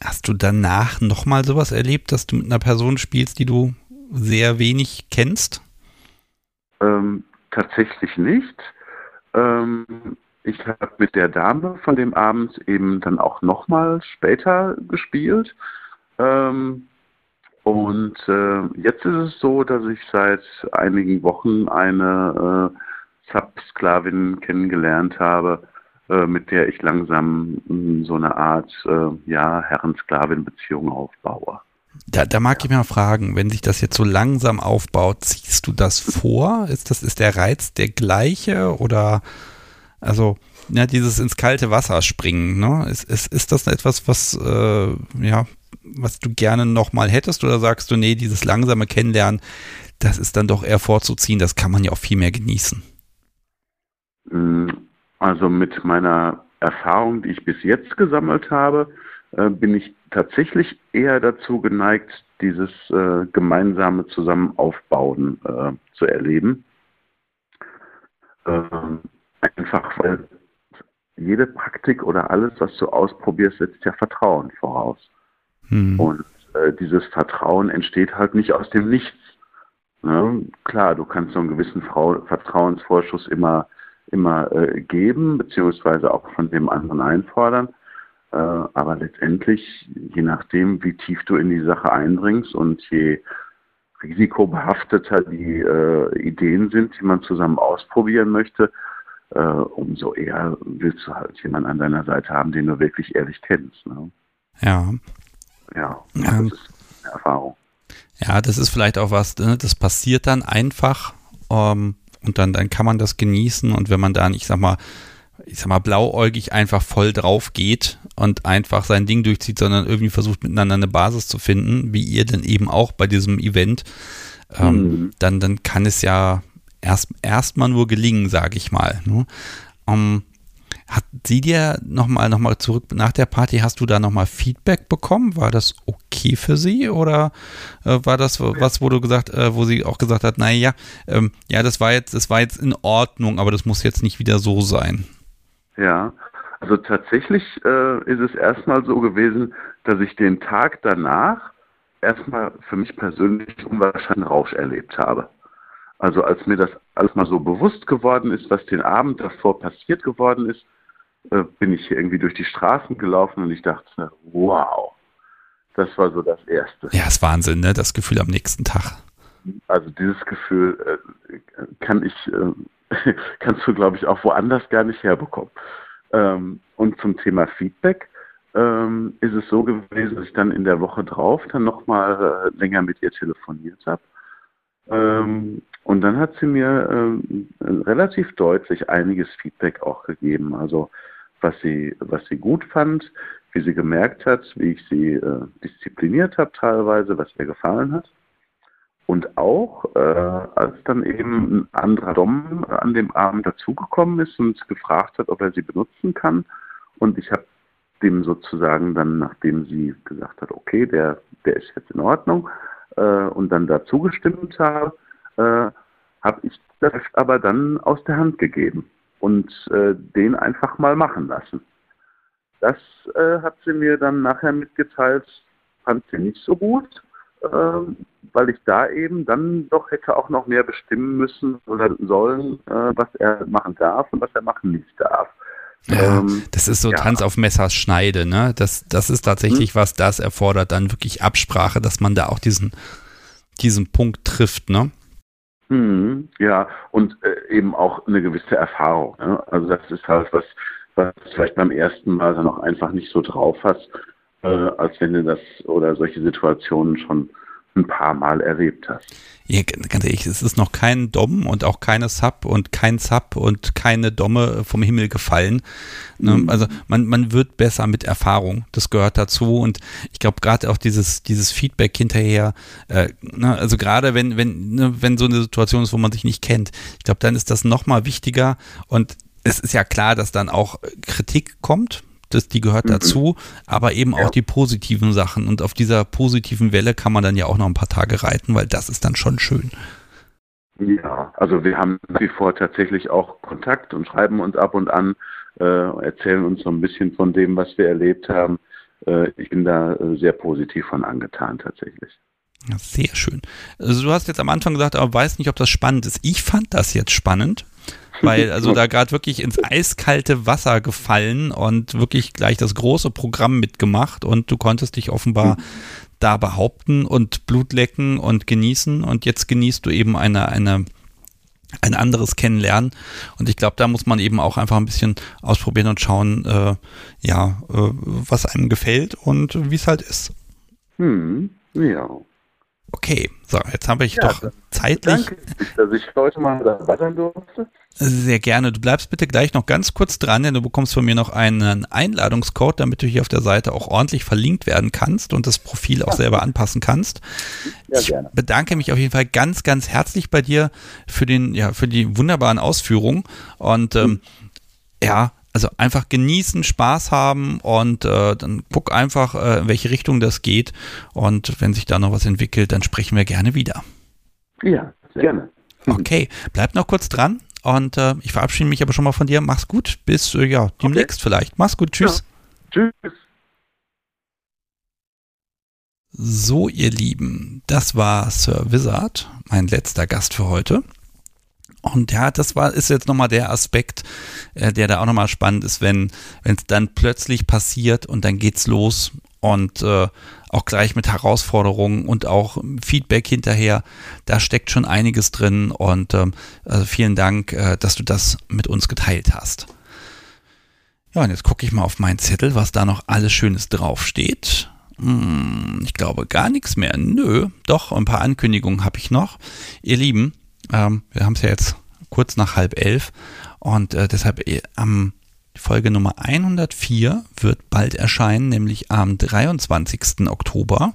Hast du danach nochmal sowas erlebt, dass du mit einer Person spielst, die du sehr wenig kennst? Ähm, tatsächlich nicht. Ähm, ich habe mit der Dame von dem Abend eben dann auch nochmal später gespielt. Ähm, und äh, jetzt ist es so, dass ich seit einigen Wochen eine äh, Sub-Sklavin kennengelernt habe, äh, mit der ich langsam mh, hm, so eine Art äh, ja, Herren-Sklavin-Beziehung aufbaue. Da, da mag ich mal fragen, wenn sich das jetzt so langsam aufbaut, ziehst du das vor? Ist das ist der Reiz der gleiche oder also ja, dieses ins kalte Wasser springen, ne? Ist, ist, ist das etwas, was äh, ja, was du gerne nochmal hättest oder sagst du, nee, dieses langsame Kennenlernen, das ist dann doch eher vorzuziehen, das kann man ja auch viel mehr genießen? Mm, also mit meiner Erfahrung, die ich bis jetzt gesammelt habe, äh, bin ich tatsächlich eher dazu geneigt, dieses äh, gemeinsame Zusammenaufbauen äh, zu erleben. Ähm, einfach weil jede Praktik oder alles, was du ausprobierst, setzt ja Vertrauen voraus. Mhm. Und äh, dieses Vertrauen entsteht halt nicht aus dem Nichts. Ne? Klar, du kannst so einen gewissen Frau Vertrauensvorschuss immer, immer äh, geben, beziehungsweise auch von dem anderen einfordern. Äh, aber letztendlich, je nachdem, wie tief du in die Sache eindringst und je risikobehafteter die äh, Ideen sind, die man zusammen ausprobieren möchte, äh, umso eher willst du halt jemanden an deiner Seite haben, den du wirklich ehrlich kennst. Ne? Ja, ja, das ähm, ist eine Erfahrung. Ja, das ist vielleicht auch was, ne? das passiert dann einfach ähm, und dann, dann kann man das genießen und wenn man dann, ich sag mal, ich sag mal, blauäugig einfach voll drauf geht und einfach sein Ding durchzieht, sondern irgendwie versucht miteinander eine Basis zu finden, wie ihr denn eben auch bei diesem Event, ähm, mhm. dann, dann kann es ja erst erstmal nur gelingen, sage ich mal. Ne? Um, hat sie dir nochmal noch mal zurück nach der Party, hast du da nochmal Feedback bekommen? War das okay für sie oder äh, war das was, wo du gesagt, äh, wo sie auch gesagt hat, naja, ähm, ja, das war jetzt, das war jetzt in Ordnung, aber das muss jetzt nicht wieder so sein? Ja, also tatsächlich äh, ist es erstmal so gewesen, dass ich den Tag danach erstmal für mich persönlich unwahrscheinlichen Rausch erlebt habe. Also als mir das alles mal so bewusst geworden ist, was den Abend davor passiert geworden ist, äh, bin ich irgendwie durch die Straßen gelaufen und ich dachte, wow, das war so das Erste. Ja, ist Wahnsinn, ne? Das Gefühl am nächsten Tag. Also dieses Gefühl äh, kann ich, äh, kannst du, glaube ich, auch woanders gar nicht herbekommen. Ähm, und zum Thema Feedback ähm, ist es so gewesen, dass ich dann in der Woche drauf dann nochmal äh, länger mit ihr telefoniert habe. Ähm, und dann hat sie mir ähm, relativ deutlich einiges Feedback auch gegeben. Also was sie, was sie gut fand, wie sie gemerkt hat, wie ich sie äh, diszipliniert habe teilweise, was ihr gefallen hat. Und auch, äh, als dann eben ein anderer Dom an dem Abend dazugekommen ist und gefragt hat, ob er sie benutzen kann. Und ich habe dem sozusagen dann, nachdem sie gesagt hat, okay, der, der ist jetzt in Ordnung, äh, und dann dazu gestimmt habe, äh, habe ich das aber dann aus der Hand gegeben und äh, den einfach mal machen lassen. Das äh, hat sie mir dann nachher mitgeteilt, fand sie nicht so gut, weil ich da eben dann doch hätte auch noch mehr bestimmen müssen oder sollen, äh, was er machen darf und was er machen nicht darf. Ja, ähm, das ist so ja. Tanz auf Messers Schneide, ne? Das, das ist tatsächlich hm. was, das erfordert dann wirklich Absprache, dass man da auch diesen, diesen Punkt trifft, ne? Hm, ja, und äh, eben auch eine gewisse Erfahrung. Ne? Also das ist halt was, was du vielleicht beim ersten Mal dann auch einfach nicht so drauf hast, äh, als wenn du das oder solche Situationen schon ein paar Mal erlebt hast. Ja, ganz ehrlich, es ist noch kein Dom und auch keine Sub und kein Sub und keine Domme vom Himmel gefallen. Ne? Mhm. Also man, man wird besser mit Erfahrung. Das gehört dazu. Und ich glaube, gerade auch dieses, dieses Feedback hinterher, äh, ne, also gerade wenn, wenn, ne, wenn so eine Situation ist, wo man sich nicht kennt, ich glaube, dann ist das nochmal wichtiger. Und es ist ja klar, dass dann auch Kritik kommt, das, die gehört mhm. dazu, aber eben ja. auch die positiven Sachen. Und auf dieser positiven Welle kann man dann ja auch noch ein paar Tage reiten, weil das ist dann schon schön. Ja, also wir haben nach wie vor tatsächlich auch Kontakt und schreiben uns ab und an, äh, erzählen uns so ein bisschen von dem, was wir erlebt haben. Äh, ich bin da äh, sehr positiv von angetan tatsächlich. Sehr schön. Also du hast jetzt am Anfang gesagt, aber weiß nicht, ob das spannend ist. Ich fand das jetzt spannend, weil also da gerade wirklich ins eiskalte Wasser gefallen und wirklich gleich das große Programm mitgemacht und du konntest dich offenbar da behaupten und Blut lecken und genießen und jetzt genießt du eben eine, eine, ein anderes Kennenlernen und ich glaube, da muss man eben auch einfach ein bisschen ausprobieren und schauen, äh, ja, äh, was einem gefällt und wie es halt ist. Hm, ja. Okay, so, jetzt habe ich ja, doch zeitlich. Danke, dass ich heute mal dabei sein durfte. Sehr gerne. Du bleibst bitte gleich noch ganz kurz dran, denn du bekommst von mir noch einen Einladungscode, damit du hier auf der Seite auch ordentlich verlinkt werden kannst und das Profil auch selber anpassen kannst. Ja, ich gerne. bedanke mich auf jeden Fall ganz, ganz herzlich bei dir für den, ja, für die wunderbaren Ausführungen und ähm, ja, also einfach genießen, Spaß haben und äh, dann guck einfach, äh, in welche Richtung das geht. Und wenn sich da noch was entwickelt, dann sprechen wir gerne wieder. Ja, gerne. Okay, bleib noch kurz dran. Und äh, ich verabschiede mich aber schon mal von dir. Mach's gut. Bis äh, ja, demnächst okay. vielleicht. Mach's gut. Tschüss. Ja. Tschüss. So, ihr Lieben, das war Sir Wizard, mein letzter Gast für heute. Und ja, das war, ist jetzt nochmal der Aspekt, äh, der da auch nochmal spannend ist, wenn es dann plötzlich passiert und dann geht's los und äh, auch gleich mit Herausforderungen und auch Feedback hinterher. Da steckt schon einiges drin und ähm, also vielen Dank, äh, dass du das mit uns geteilt hast. Ja, und jetzt gucke ich mal auf meinen Zettel, was da noch alles Schönes draufsteht. Hm, ich glaube gar nichts mehr. Nö, doch, ein paar Ankündigungen habe ich noch. Ihr Lieben, ähm, wir haben es ja jetzt kurz nach halb elf und äh, deshalb äh, am Folge Nummer 104 wird bald erscheinen, nämlich am 23. Oktober.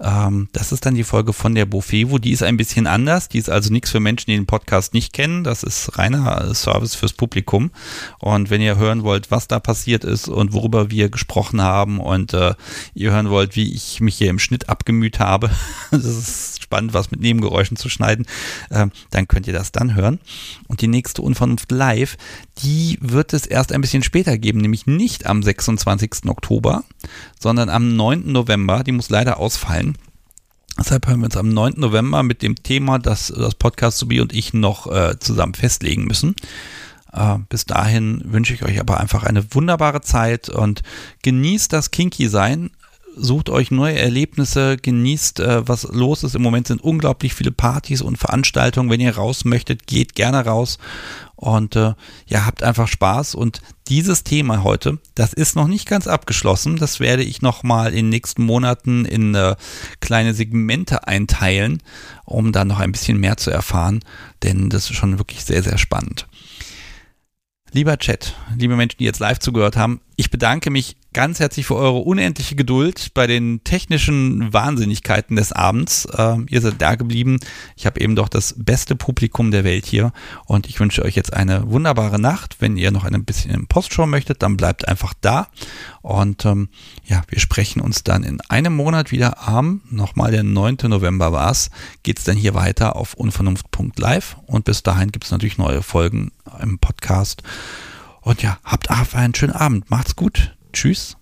Ähm, das ist dann die Folge von der Bofevo. Die ist ein bisschen anders. Die ist also nichts für Menschen, die den Podcast nicht kennen. Das ist reiner Service fürs Publikum. Und wenn ihr hören wollt, was da passiert ist und worüber wir gesprochen haben und äh, ihr hören wollt, wie ich mich hier im Schnitt abgemüht habe, das ist spannend, was mit Nebengeräuschen zu schneiden, äh, dann könnt ihr das dann hören. Und die nächste Unvernunft live, die wird es erst ein bisschen später geben, nämlich nicht am 26. Oktober, sondern am 9. November. Die muss leider ausfallen. Deshalb hören wir uns am 9. November mit dem Thema, das das Podcast Subi und ich noch äh, zusammen festlegen müssen. Äh, bis dahin wünsche ich euch aber einfach eine wunderbare Zeit und genießt das Kinky-Sein sucht euch neue Erlebnisse, genießt, äh, was los ist. Im Moment sind unglaublich viele Partys und Veranstaltungen. Wenn ihr raus möchtet, geht gerne raus und äh, ja, habt einfach Spaß. Und dieses Thema heute, das ist noch nicht ganz abgeschlossen. Das werde ich nochmal in den nächsten Monaten in äh, kleine Segmente einteilen, um da noch ein bisschen mehr zu erfahren, denn das ist schon wirklich sehr, sehr spannend. Lieber Chat, liebe Menschen, die jetzt live zugehört haben, ich bedanke mich ganz herzlich für eure unendliche Geduld bei den technischen Wahnsinnigkeiten des Abends. Äh, ihr seid da geblieben. Ich habe eben doch das beste Publikum der Welt hier und ich wünsche euch jetzt eine wunderbare Nacht. Wenn ihr noch ein bisschen im Postshow möchtet, dann bleibt einfach da. Und ähm, ja, wir sprechen uns dann in einem Monat wieder am, nochmal der 9. November war es, geht es dann hier weiter auf unvernunft.live und bis dahin gibt es natürlich neue Folgen im Podcast. Und ja, habt einfach einen schönen Abend. Macht's gut. Tschüss.